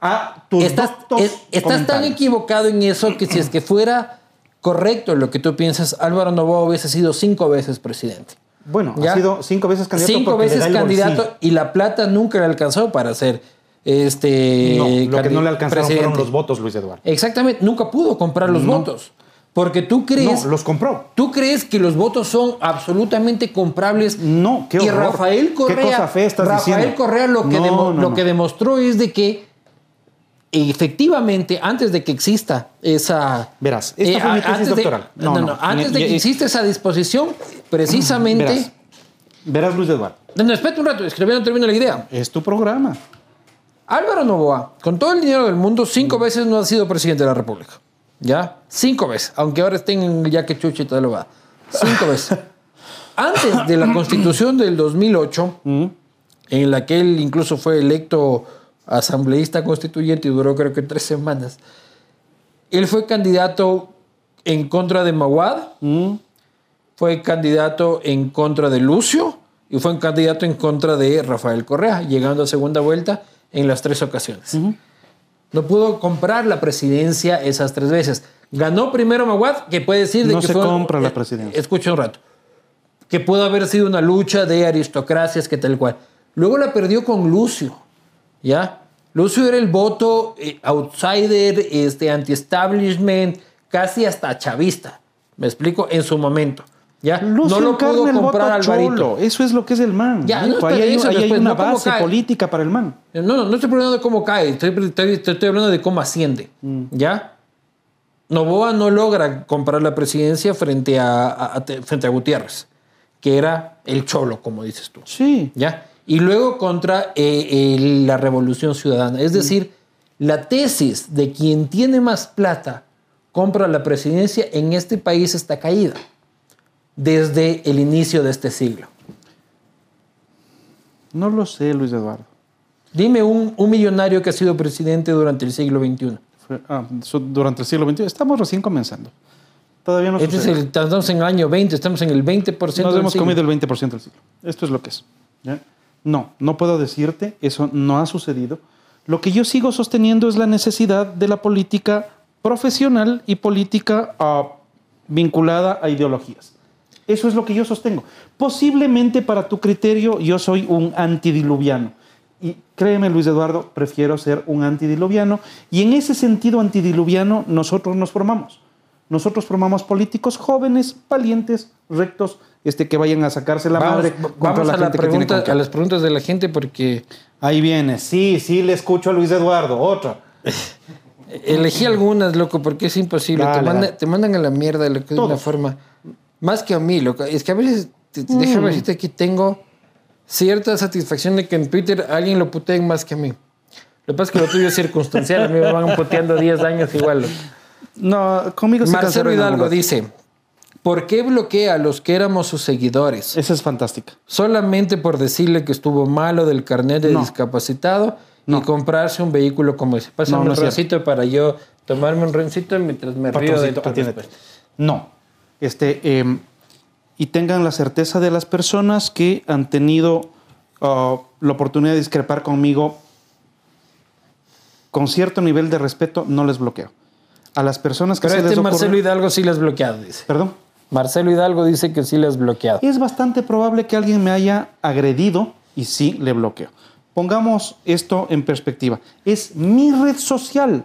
S2: A tus
S1: Estás,
S2: doctos
S1: es- estás tan equivocado en eso que si es que fuera correcto lo que tú piensas, Álvaro Novoa hubiese sido cinco veces presidente.
S2: Bueno,
S1: ¿Ya?
S2: ha sido cinco veces candidato.
S1: cinco veces candidato y la plata nunca le alcanzó para ser este
S2: No, lo que no le alcanzaron
S1: presidente.
S2: fueron los votos, Luis Eduardo.
S1: Exactamente, nunca pudo comprar los
S2: No.
S1: votos. Porque tú crees,
S2: No, los compró.
S1: tú crees que los votos son absolutamente comprables.
S2: No, qué
S1: Y
S2: horror.
S1: Rafael
S2: ¿Qué
S1: Correa,
S2: cosa fea estás
S1: Rafael
S2: diciendo?
S1: Correa lo que,
S2: No,
S1: demo-
S2: no,
S1: lo
S2: no.
S1: que demostró es de que efectivamente antes de que exista esa eh,
S2: Verás, esta fue mi tesis
S1: antes de-
S2: doctoral.
S1: no,
S2: No,
S1: no,
S2: no.
S1: antes de que exista esa disposición precisamente
S2: Verás, verás, Luis Eduardo.
S1: no, espérate un rato, es que todavía no termino la idea.
S2: Es tu programa.
S1: Álvaro Novoa, con todo el dinero del mundo, cinco
S2: Mm.
S1: veces no ha sido presidente de la República. ¿Ya? Cinco veces. Aunque ahora estén en el yaque chuchi y todo lo va. Cinco veces. Antes de la constitución del 2008,
S2: Mm.
S1: en la que él incluso fue electo asambleísta constituyente y duró creo que tres semanas, él fue candidato en contra de Maguad,
S2: Mm.
S1: fue candidato en contra de Lucio y fue un candidato en contra de Rafael Correa, llegando a segunda vuelta en las tres ocasiones. No pudo comprar la presidencia esas tres veces. Ganó primero Maguad, que puede decir de
S2: No
S1: que
S2: se
S1: fue-
S2: compra la
S1: eh,
S2: presidencia.
S1: Escucha un rato. Que pudo haber sido una lucha de aristocracias, que tal cual. Luego la perdió con Lucio, ¿ya? Lucio era el voto eh, outsider, este, anti-establishment, casi hasta chavista. ¿Me explico? En su momento. ¿Ya?
S2: Lucio
S1: no lo pudo
S2: el
S1: comprar Alvarito.
S2: cholo. Eso es lo que es el man.
S1: Ya, no,
S2: ahí hay,
S1: eso
S2: ahí hay
S1: después,
S2: una
S1: no
S2: base
S1: cae.
S2: política para el man.
S1: No, no, no estoy hablando de cómo cae, estoy, estoy- estoy hablando de cómo asciende.
S2: Mm.
S1: ¿Ya? Novoa no logra comprar la presidencia frente a, a- a- frente a Gutiérrez, que era el cholo, como dices tú.
S2: Sí.
S1: ¿Ya? Y luego contra eh, la revolución ciudadana. Es decir, la tesis de quien tiene más plata compra la presidencia en este país está caída desde el inicio de este siglo.
S2: No lo sé, Luis Eduardo.
S1: Dime un, un millonario que ha sido presidente durante el siglo XXI.
S2: Ah, durante el siglo XXI. Estamos recién comenzando. Todavía no
S1: Este es el, estamos en el año 20, estamos en el 20%
S2: Nos
S1: del
S2: hemos
S1: siglo.
S2: comido el 20% del siglo. Esto es lo que es. ¿ya? No, no puedo decirte, eso no ha sucedido. Lo que yo sigo sosteniendo es la necesidad de la política profesional y política ah, vinculada a ideologías. Eso es lo que yo sostengo. Posiblemente para tu criterio yo soy un antidiluviano. Y créeme, Luis Eduardo, prefiero ser un antidiluviano. Y en ese sentido antidiluviano nosotros nos formamos. Nosotros formamos políticos jóvenes, valientes, rectos, este, que vayan a sacarse la
S1: Vamos,
S2: madre
S1: vamos
S2: contra la
S1: a, la
S2: gente que tiene
S1: pregunta,
S2: con qué.
S1: a las preguntas de la gente porque
S2: Ahí viene. Sí, sí, le escucho a Luis Eduardo. Otra.
S1: elegí algunas, loco, porque es imposible.
S2: Dale,
S1: te, manda-
S2: dale.
S1: te mandan a la mierda loco, de una forma. Más que a mí, loco. Es que a veces,
S2: Mm.
S1: déjame decirte que tengo cierta satisfacción de que en Twitter alguien lo puteen más que a mí. Lo que pasa es que lo tuyo es circunstancial. A mí me van puteando 10 años igual. loco.
S2: No, conmigo se
S1: Marcelo Hidalgo dice: ¿Por qué bloquea a los que éramos sus seguidores?
S2: Esa es fantástica.
S1: solamente por decirle que estuvo malo del carnet de
S2: No.
S1: discapacitado y
S2: No.
S1: comprarse un vehículo como ese. Pásame
S2: No,
S1: un rencito para yo tomarme un rencito mientras me río de tu.
S2: No. Este, eh, y tengan la certeza de las personas que han tenido ah, la oportunidad de discrepar conmigo con cierto nivel de respeto, no les bloqueo. A las personas que
S1: Pero
S2: se
S1: este
S2: les ocurre-
S1: Marcelo Hidalgo sí le has bloqueado, dice.
S2: Perdón.
S1: Marcelo Hidalgo dice que sí le has bloqueado.
S2: Es bastante probable que alguien me haya agredido y sí le bloqueo. Pongamos esto en perspectiva. Es mi red social.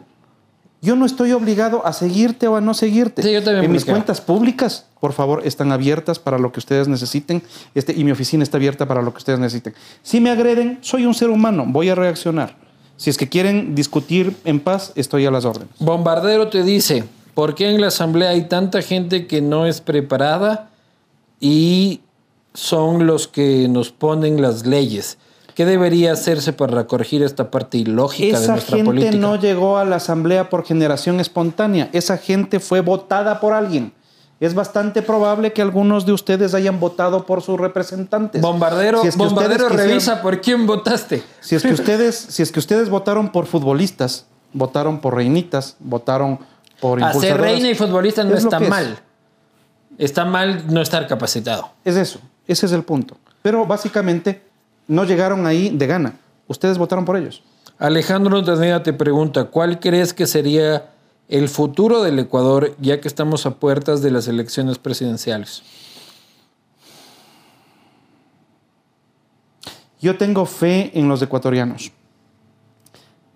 S2: Yo no estoy obligado a seguirte o a no seguirte.
S1: Sí, yo también
S2: en mis cuentas públicas, por favor, están abiertas para lo que ustedes necesiten. Este, y mi oficina está abierta para lo que ustedes necesiten. Si me agreden, soy un ser humano, voy a reaccionar. Si es que quieren discutir en paz, estoy a las órdenes.
S1: Bombardero te dice, ¿por qué en la asamblea hay tanta gente que no es preparada y son los que nos ponen las leyes? ¿Qué debería hacerse para corregir esta parte ilógica de
S2: Esa
S1: nuestra
S2: gente
S1: política?
S2: no llegó a la asamblea por generación espontánea. Esa gente fue votada por alguien. Es bastante probable que algunos de ustedes hayan votado por sus representantes.
S1: Bombardero,
S2: Si es que
S1: bombardero revisa por quién votaste.
S2: Si es que ustedes, si es que ustedes votaron por futbolistas, votaron por reinitas, votaron por
S1: Hacer reina y futbolista no
S2: es
S1: está
S2: es.
S1: mal. Está mal no estar capacitado.
S2: Es eso, ese es el punto. Pero básicamente no llegaron ahí de gana. Ustedes votaron por ellos.
S1: Alejandro Terneda te pregunta, ¿cuál crees que sería el futuro del Ecuador ya que estamos a puertas de las elecciones presidenciales?
S2: Yo tengo fe en los ecuatorianos.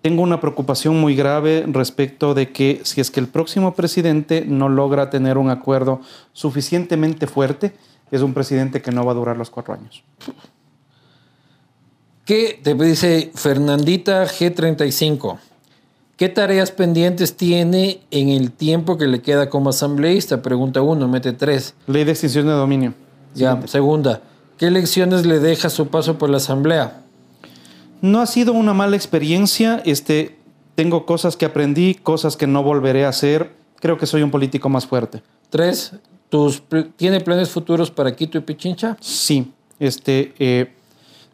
S2: Tengo una preocupación muy grave respecto de que si es que el próximo presidente no logra tener un acuerdo suficientemente fuerte, es un presidente que no va a durar los cuatro años.
S1: ¿Qué te dice Fernandita G35? ¿Qué tareas pendientes tiene en el tiempo que le queda como asambleísta? Pregunta uno, mete tres.
S2: Ley de extinción de dominio.
S1: Ya, segunda, ¿qué lecciones le deja su paso por la asamblea?
S2: No ha sido una mala experiencia. Este, tengo cosas que aprendí, cosas que no volveré a hacer. Creo que soy un político más fuerte.
S1: Tres, ¿tus pl- ¿tiene planes futuros para Quito y Pichincha?
S2: Sí, este, eh,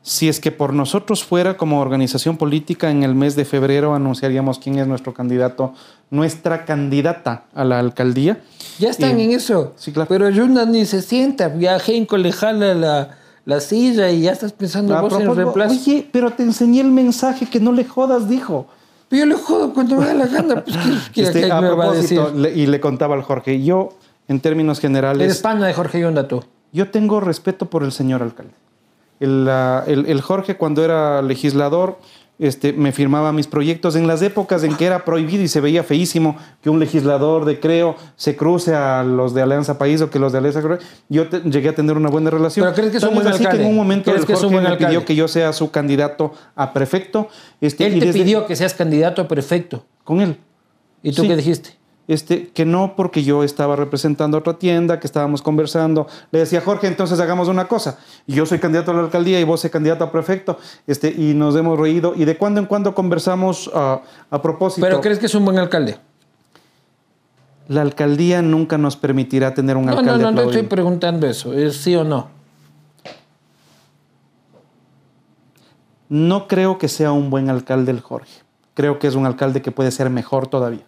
S2: si es que por nosotros fuera como organización política, en el mes de febrero anunciaríamos quién es nuestro candidato, nuestra candidata a la alcaldía.
S1: Ya están
S2: Eh,
S1: en eso.
S2: sí, claro.
S1: Pero Yuna ni se sienta. Henko le jala la, la silla y ya estás pensando
S2: A
S1: vos en reemplazo.
S2: Oye, pero te enseñé el mensaje que no le jodas, dijo.
S1: Pero yo le jodo cuando me da la gana. Pues, ¿qué,
S2: Este,
S1: qué
S2: a
S1: me va a decir?
S2: le- y le contaba al Jorge, yo, en términos
S1: Eres
S2: generales,
S1: pana de Jorge Yonda tú.
S2: yo tengo respeto por el señor alcalde. El, el- el Jorge, cuando era legislador, este, me firmaba mis proyectos en las épocas en que era prohibido y se veía feísimo que un legislador de Creo se cruce a los de Alianza País o que los de Alianza Creo. Yo te- llegué a tener una buena relación.
S1: Pero ¿crees que es un
S2: Tanto
S1: buen
S2: así que en un momento
S1: ¿Crees
S2: el Jorge
S1: buen
S2: me
S1: alcalde?
S2: pidió que yo sea su candidato a prefecto. Este,
S1: Él
S2: y
S1: te
S2: desde-
S1: pidió que seas candidato a prefecto.
S2: Con él.
S1: ¿Y tú
S2: Sí.
S1: qué dijiste?
S2: Este, que no porque yo estaba representando a otra tienda, que estábamos conversando. Le decía, Jorge, entonces hagamos una cosa. Yo soy candidato a la alcaldía y vos soy candidato a prefecto. Este, y nos hemos reído. Y de cuando en cuando conversamos ah, a propósito.
S1: ¿Pero crees que es un buen alcalde?
S2: La alcaldía nunca nos permitirá tener un
S1: No, no,
S2: alcalde
S1: no, no estoy preguntando eso. ¿Es sí o no?
S2: No creo que sea un buen alcalde el Jorge. Creo que es un alcalde que puede ser mejor todavía.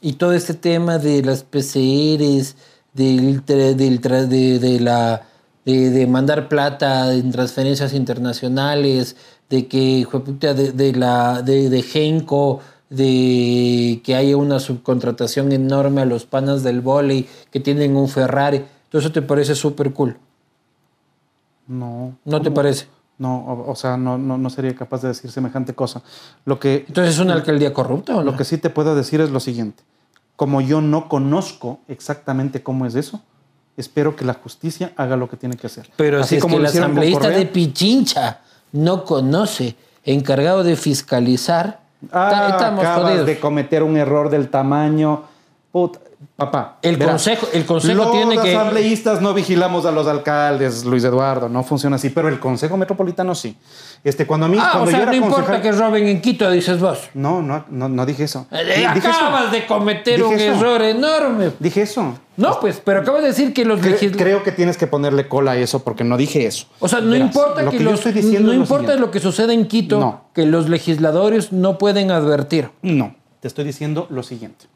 S1: Y todo este tema de las PCRs, del, del de, de la, de, de mandar plata en transferencias internacionales, de que de, de la de, de Genco, de que haya una subcontratación enorme a los panas del volei que tienen un Ferrari. ¿Todo eso te parece súper cool?
S2: No.
S1: ¿No te parece?
S2: No, o, o sea, no, no, no sería capaz de decir semejante cosa. Lo que,
S1: Entonces es una alcaldía corrupta o no?
S2: Lo que sí te puedo decir es lo siguiente. Como yo no conozco exactamente cómo es eso, espero que la justicia haga lo que tiene que hacer.
S1: Pero
S2: Así
S1: si es
S2: como
S1: que el asambleísta
S2: Correa.
S1: de Pichincha no conoce, encargado de fiscalizar,
S2: Ah,
S1: ta- estamos
S2: acabas
S1: jodidos.
S2: de cometer un error del tamaño. Puta, papá.
S1: El
S2: verás,
S1: consejo- el consejo
S2: los
S1: tiene que-
S2: asambleístas no vigilamos a los alcaldes, Luis Eduardo, no funciona así, pero el Consejo Metropolitano sí. Este, cuando a mí,
S1: Ah,
S2: cuando
S1: o sea,
S2: yo
S1: no
S2: era
S1: importa
S2: concejal-
S1: que roben en Quito, dices vos.
S2: No, no, no, no dije eso.
S1: Eh,
S2: Dije eso.
S1: acabas de cometer
S2: Dije
S1: un
S2: eso.
S1: error enorme.
S2: Dije eso.
S1: No, pues, pero acabas de decir que los
S2: Cre-
S1: legisladores...
S2: creo que tienes que ponerle cola a eso porque no dije eso.
S1: O sea, no
S2: Verás,
S1: importa
S2: lo
S1: que,
S2: que yo
S1: los,
S2: estoy diciendo
S1: no
S2: lo
S1: importa
S2: siguiente.
S1: lo que suceda en Quito,
S2: No.
S1: que los legisladores no pueden advertir.
S2: No, te estoy diciendo lo siguiente.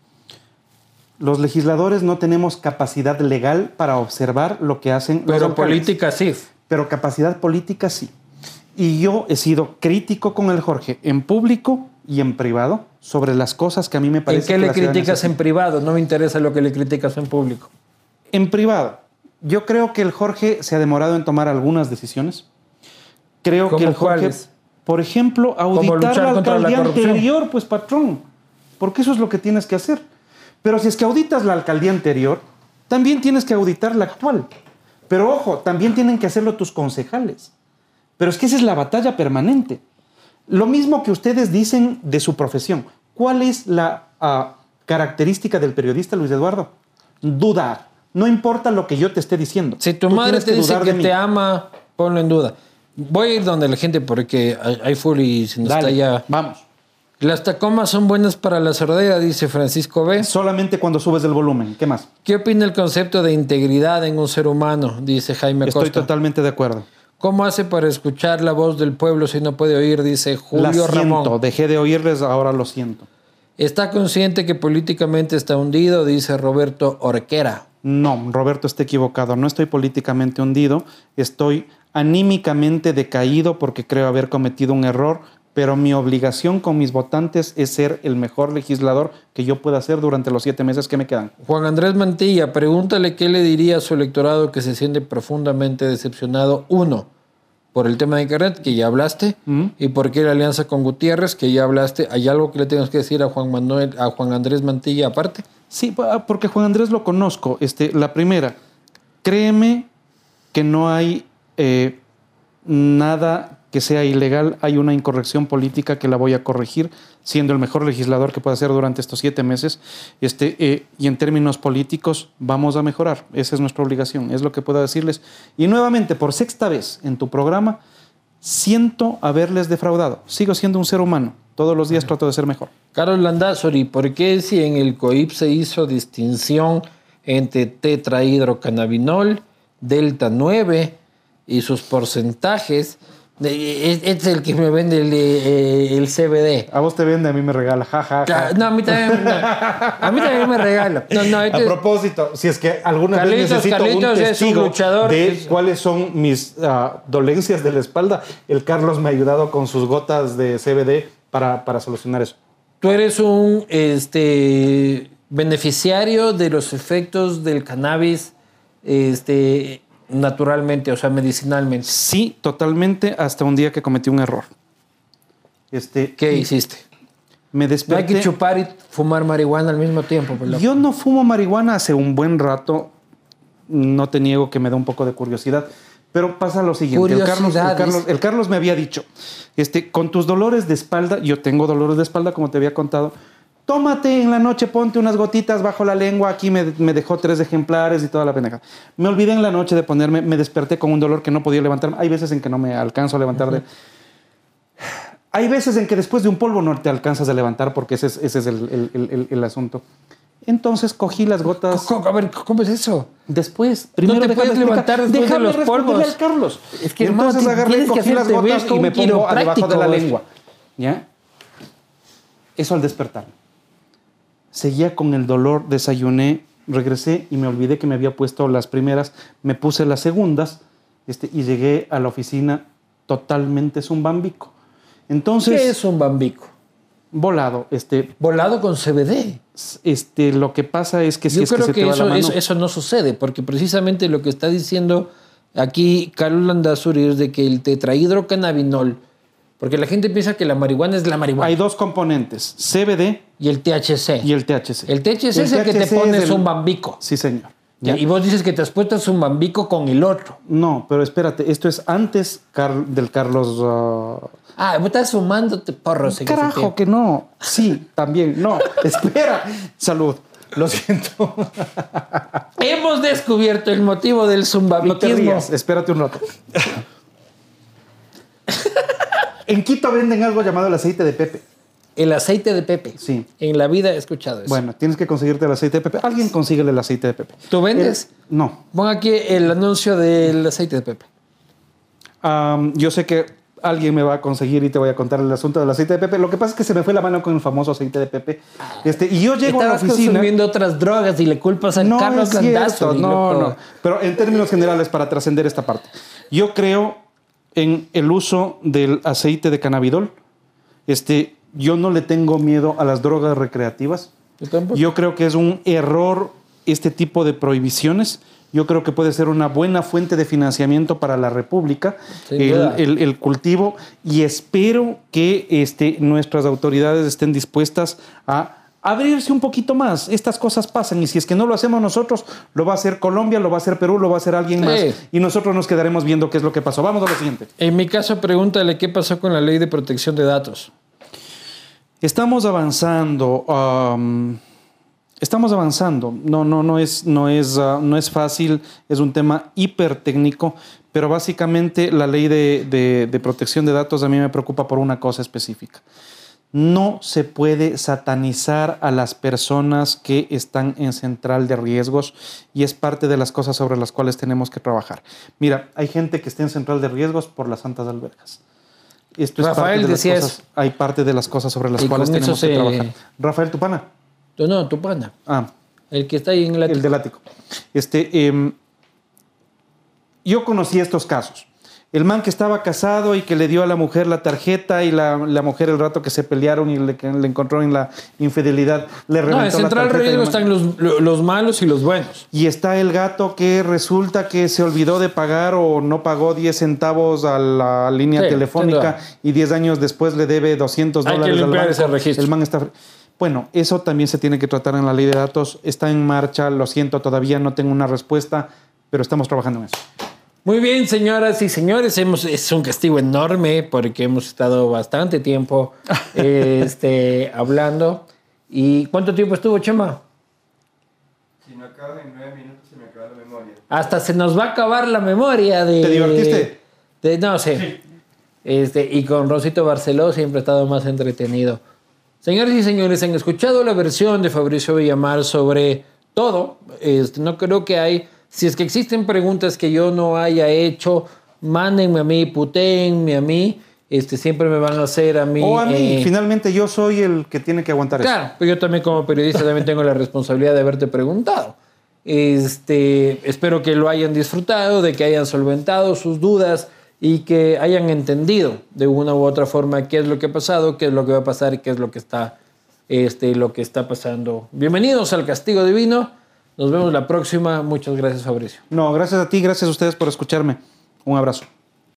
S2: Los legisladores no tenemos capacidad legal para observar lo que hacen los
S1: Pero política sí.
S2: Pero capacidad política sí. Y yo he sido crítico con el Jorge en público y en privado sobre las cosas que a mí me
S1: ¿En
S2: parece
S1: qué
S2: que
S1: le
S2: la
S1: criticas en privado? No me interesa lo que le criticas en público.
S2: En privado. Yo creo que el Jorge se ha demorado en tomar algunas decisiones. Creo que
S1: ¿Cómo
S2: el Jorge,
S1: cuáles?
S2: por ejemplo, auditar la
S1: la
S2: alcaldía
S1: corrupción.
S2: anterior, pues patrón, porque eso es lo que tienes que hacer. Pero si es que auditas la alcaldía anterior, también tienes que auditar la actual. Pero ojo, también tienen que hacerlo tus concejales. Pero es que esa es la batalla permanente. Lo mismo que ustedes dicen de su profesión. ¿Cuál es la ah, característica del periodista, Luis Eduardo? Dudar. No importa lo que yo te esté diciendo.
S1: Si tu
S2: Tú
S1: madre te dice que
S2: mí.
S1: te ama, ponlo en duda. Voy a ir donde la gente porque hay- hay full y se nos
S2: Dale,
S1: está ya.
S2: vamos.
S1: Las tacomas son buenas para la sordera, dice Francisco B.
S2: Solamente cuando subes el volumen. ¿Qué más?
S1: ¿Qué opina el concepto de integridad en un ser humano? Dice Jaime
S2: Estoy
S1: Costa.
S2: totalmente de acuerdo.
S1: ¿Cómo hace para escuchar la voz del pueblo si no puede oír? Dice
S2: La
S1: Julio
S2: siento.
S1: Ramón.
S2: Dejé de oírles, ahora lo siento.
S1: ¿Está consciente que políticamente está hundido? Dice Roberto Orquera.
S2: No, Roberto está equivocado. No estoy políticamente hundido. Estoy anímicamente decaído porque creo haber cometido un error. Pero mi obligación con mis votantes es ser el mejor legislador que yo pueda ser durante los siete meses que me quedan.
S1: Juan Andrés Mantilla, pregúntale qué le diría a su electorado que se siente profundamente decepcionado. Uno, por el tema de Internet, que ya hablaste, y por qué la alianza con Gutiérrez, que ya hablaste. ¿Hay algo que le tengas que decir a Juan Manuel, a Juan Andrés Mantilla aparte?
S2: Sí, pa- porque Juan Andrés lo conozco. Este, la primera, créeme que no hay eh, nada que sea ilegal, hay una incorrección política que la voy a corregir, siendo el mejor legislador que pueda ser durante estos siete meses. Este, eh, y en términos políticos vamos a mejorar, esa es nuestra obligación, es lo que puedo decirles. Y nuevamente, por sexta vez en tu programa, siento haberles defraudado. Sigo siendo un ser humano, todos los días trato de ser mejor.
S1: Carlos Landazuri, ¿por qué si en el COIP se hizo distinción entre tetrahidrocannabinol, delta 9 y sus porcentajes? Es, el que me vende el, eh, el CBD.
S2: A vos te vende, a mí me regala, jaja.
S1: Ca- No, a mí también, no, a mí también me regala. No, no,
S2: A
S1: este-
S2: propósito, si es que alguna
S1: Carlitos,
S2: vez necesito
S1: Carlitos
S2: un
S1: es un
S2: testigo
S1: luchador,
S2: de
S1: es-
S2: cuáles son mis ah, dolencias de la espalda, el Carlos me ha ayudado con sus gotas de CBD para, para solucionar eso.
S1: Tú eres un este, beneficiario de los efectos del cannabis este, naturalmente, o sea, medicinalmente.
S2: Sí, totalmente, hasta un día que cometí un error. Este,
S1: ¿Qué hiciste?
S2: Me
S1: No hay
S2: desperté.
S1: que chupar y fumar marihuana al mismo tiempo. pues.
S2: Yo no fumo marihuana hace un buen rato. No te niego que me da un poco de curiosidad. Pero pasa lo siguiente. El Carlos, el Carlos me había dicho, este, con tus dolores de espalda, yo tengo dolores de espalda, como te había contado, tómate en la noche, ponte unas gotitas bajo la lengua. Aquí me, me dejó tres ejemplares y toda la pendeja. Me olvidé en la noche de ponerme, me desperté con un dolor que no podía levantarme. Hay veces en que no me alcanzo a levantar de... Hay veces en que después de un polvo no te alcanzas a levantar porque ese es, ese es el, el- el- el- el asunto. Entonces cogí las gotas
S1: ¿Cómo- A ver, ¿cómo es eso?
S2: después. Primero
S1: te
S2: déjame
S1: puedes levantar después de
S2: Déjame
S1: los
S2: responderle
S1: polvos.
S2: al Carlos.
S1: Es que,
S2: entonces
S1: hermano,
S2: agarré, cogí las gotas y me pongo debajo de la lengua. ¿Ya? Eso al despertar. Seguía con el dolor, desayuné, regresé y me olvidé que me había puesto las primeras, me puse las segundas este, y llegué a la oficina totalmente zumbambico. Entonces,
S1: ¿Qué es un bambico?
S2: volado, este,
S1: Volado con CBD.
S2: este, lo que pasa es que si
S1: Yo
S2: es que
S1: creo
S2: se
S1: que,
S2: te va
S1: eso,
S2: la mano,
S1: eso, eso no sucede, porque precisamente lo que está diciendo aquí Carlos Landazuri es de que el tetrahidrocannabinol, porque la gente piensa que la marihuana es la marihuana
S2: hay dos componentes, CBD
S1: y el THC.
S2: y el THC.
S1: el THC es el que te pones
S2: el-
S1: un bambico.
S2: Sí, señor. ¿Ya?
S1: Y vos dices que te has puesto un bambico con el otro.
S2: No, pero espérate, esto es antes del Carlos. ah,
S1: Ah, vos estás sumándote porros.
S2: Carajo, que no. Sí, también. No, espera. Salud. Lo siento.
S1: Hemos descubierto el motivo del
S2: No te
S1: zumbabiquismo.
S2: rías, espérate un rato. en Quito venden algo llamado el aceite de Pepe.
S1: El aceite de Pepe.
S2: Sí.
S1: En la vida he escuchado eso.
S2: Bueno, tienes que conseguirte el aceite de Pepe. Alguien consíguele el aceite de Pepe.
S1: ¿Tú vendes?
S2: El- no.
S1: Pon aquí el anuncio del aceite de Pepe.
S2: Yo sé que alguien me va a conseguir y te voy a contar el asunto del aceite de Pepe. Lo que pasa es que se me fue la mano con el famoso aceite de Pepe. Este, y yo llego a la oficina.
S1: consumiendo otras drogas y le culpas a
S2: No
S1: Carlos Landazuri,
S2: no, no. Pero en términos generales, para trascender esta parte, yo creo en el uso del aceite de cannabidol. Este, yo no le tengo miedo a las drogas recreativas.
S1: Yo
S2: creo que es un error este tipo de prohibiciones. Yo creo que puede ser una buena fuente de financiamiento para la República, el, el- el cultivo, y espero que este, nuestras autoridades estén dispuestas a abrirse un poquito más. Estas cosas pasan y si es que no lo hacemos nosotros, lo va a hacer Colombia, lo va a hacer Perú, lo va a hacer alguien
S1: Sí.
S2: más, y nosotros nos quedaremos viendo qué es lo que pasó. Vamos a lo siguiente.
S1: En mi caso, pregúntale qué pasó con la ley de protección de datos.
S2: Estamos avanzando. am, estamos avanzando. No, no, no es, no es, ah, no es fácil. Es un tema hiper técnico. Pero básicamente la ley de, de- de protección de datos a mí me preocupa por una cosa específica. No se puede satanizar a las personas que están en central de riesgos y es parte de las cosas sobre las cuales tenemos que trabajar. Mira, hay gente que está en central de riesgos por las santas albergas. Esto es
S1: Rafael
S2: parte de las
S1: decía
S2: cosas, hay parte de las cosas sobre las
S1: Y
S2: cuales tenemos que trabajar. Rafael Tupana.
S1: No, no, tu pana.
S2: Ah,
S1: El que está ahí en la...
S2: el del ático. Este, em, yo conocí estos casos. El man que estaba casado y que le dio a la mujer la tarjeta y la, la mujer el rato que se pelearon y le, que le encontró en la infidelidad, le reventó
S1: No, en central riesgo están los, los malos y los buenos.
S2: Y está el gato que resulta que se olvidó de pagar o no pagó 10 centavos a la línea
S1: Sí,
S2: telefónica y 10 años después le debe 200
S1: Hay que
S2: dólares al
S1: limpiar
S2: banco.
S1: ese registro.
S2: El man está... Bueno, eso también se tiene que tratar en la ley de datos. Está en marcha, lo siento, todavía no tengo una respuesta, pero estamos trabajando en eso.
S1: Muy bien, señoras y señores, hemos, es un castigo enorme porque hemos estado bastante tiempo este, hablando. ¿Y cuánto tiempo estuvo, Chema?
S3: Si no acabas en nueve minutos, se me acaba la memoria.
S1: Hasta se nos va a acabar la memoria de...
S2: ¿Te divertiste?
S1: de- no sé. Este, y con Rosito Barceló siempre ha estado más entretenido. Señores y señores, han escuchado la versión de Fabricio Villamar sobre todo. Este, no creo que hay... Si es que existen preguntas que yo no haya hecho, mándenme a mí, putéenme a mí. Este, siempre me van a hacer a mí.
S2: O a mí,
S1: eh,
S2: finalmente yo soy el que tiene que aguantar claro, eso.
S1: Claro, pues yo también como periodista también tengo la responsabilidad de haberte preguntado. Este, espero que lo hayan disfrutado, de que hayan solventado sus dudas y que hayan entendido de una u otra forma qué es lo que ha pasado, qué es lo que va a pasar y qué es lo que está, este, lo que está pasando. Bienvenidos al Castigo Divino. Nos vemos la próxima. Muchas gracias, Fabricio.
S2: No, gracias a ti, gracias a ustedes por escucharme. Un abrazo.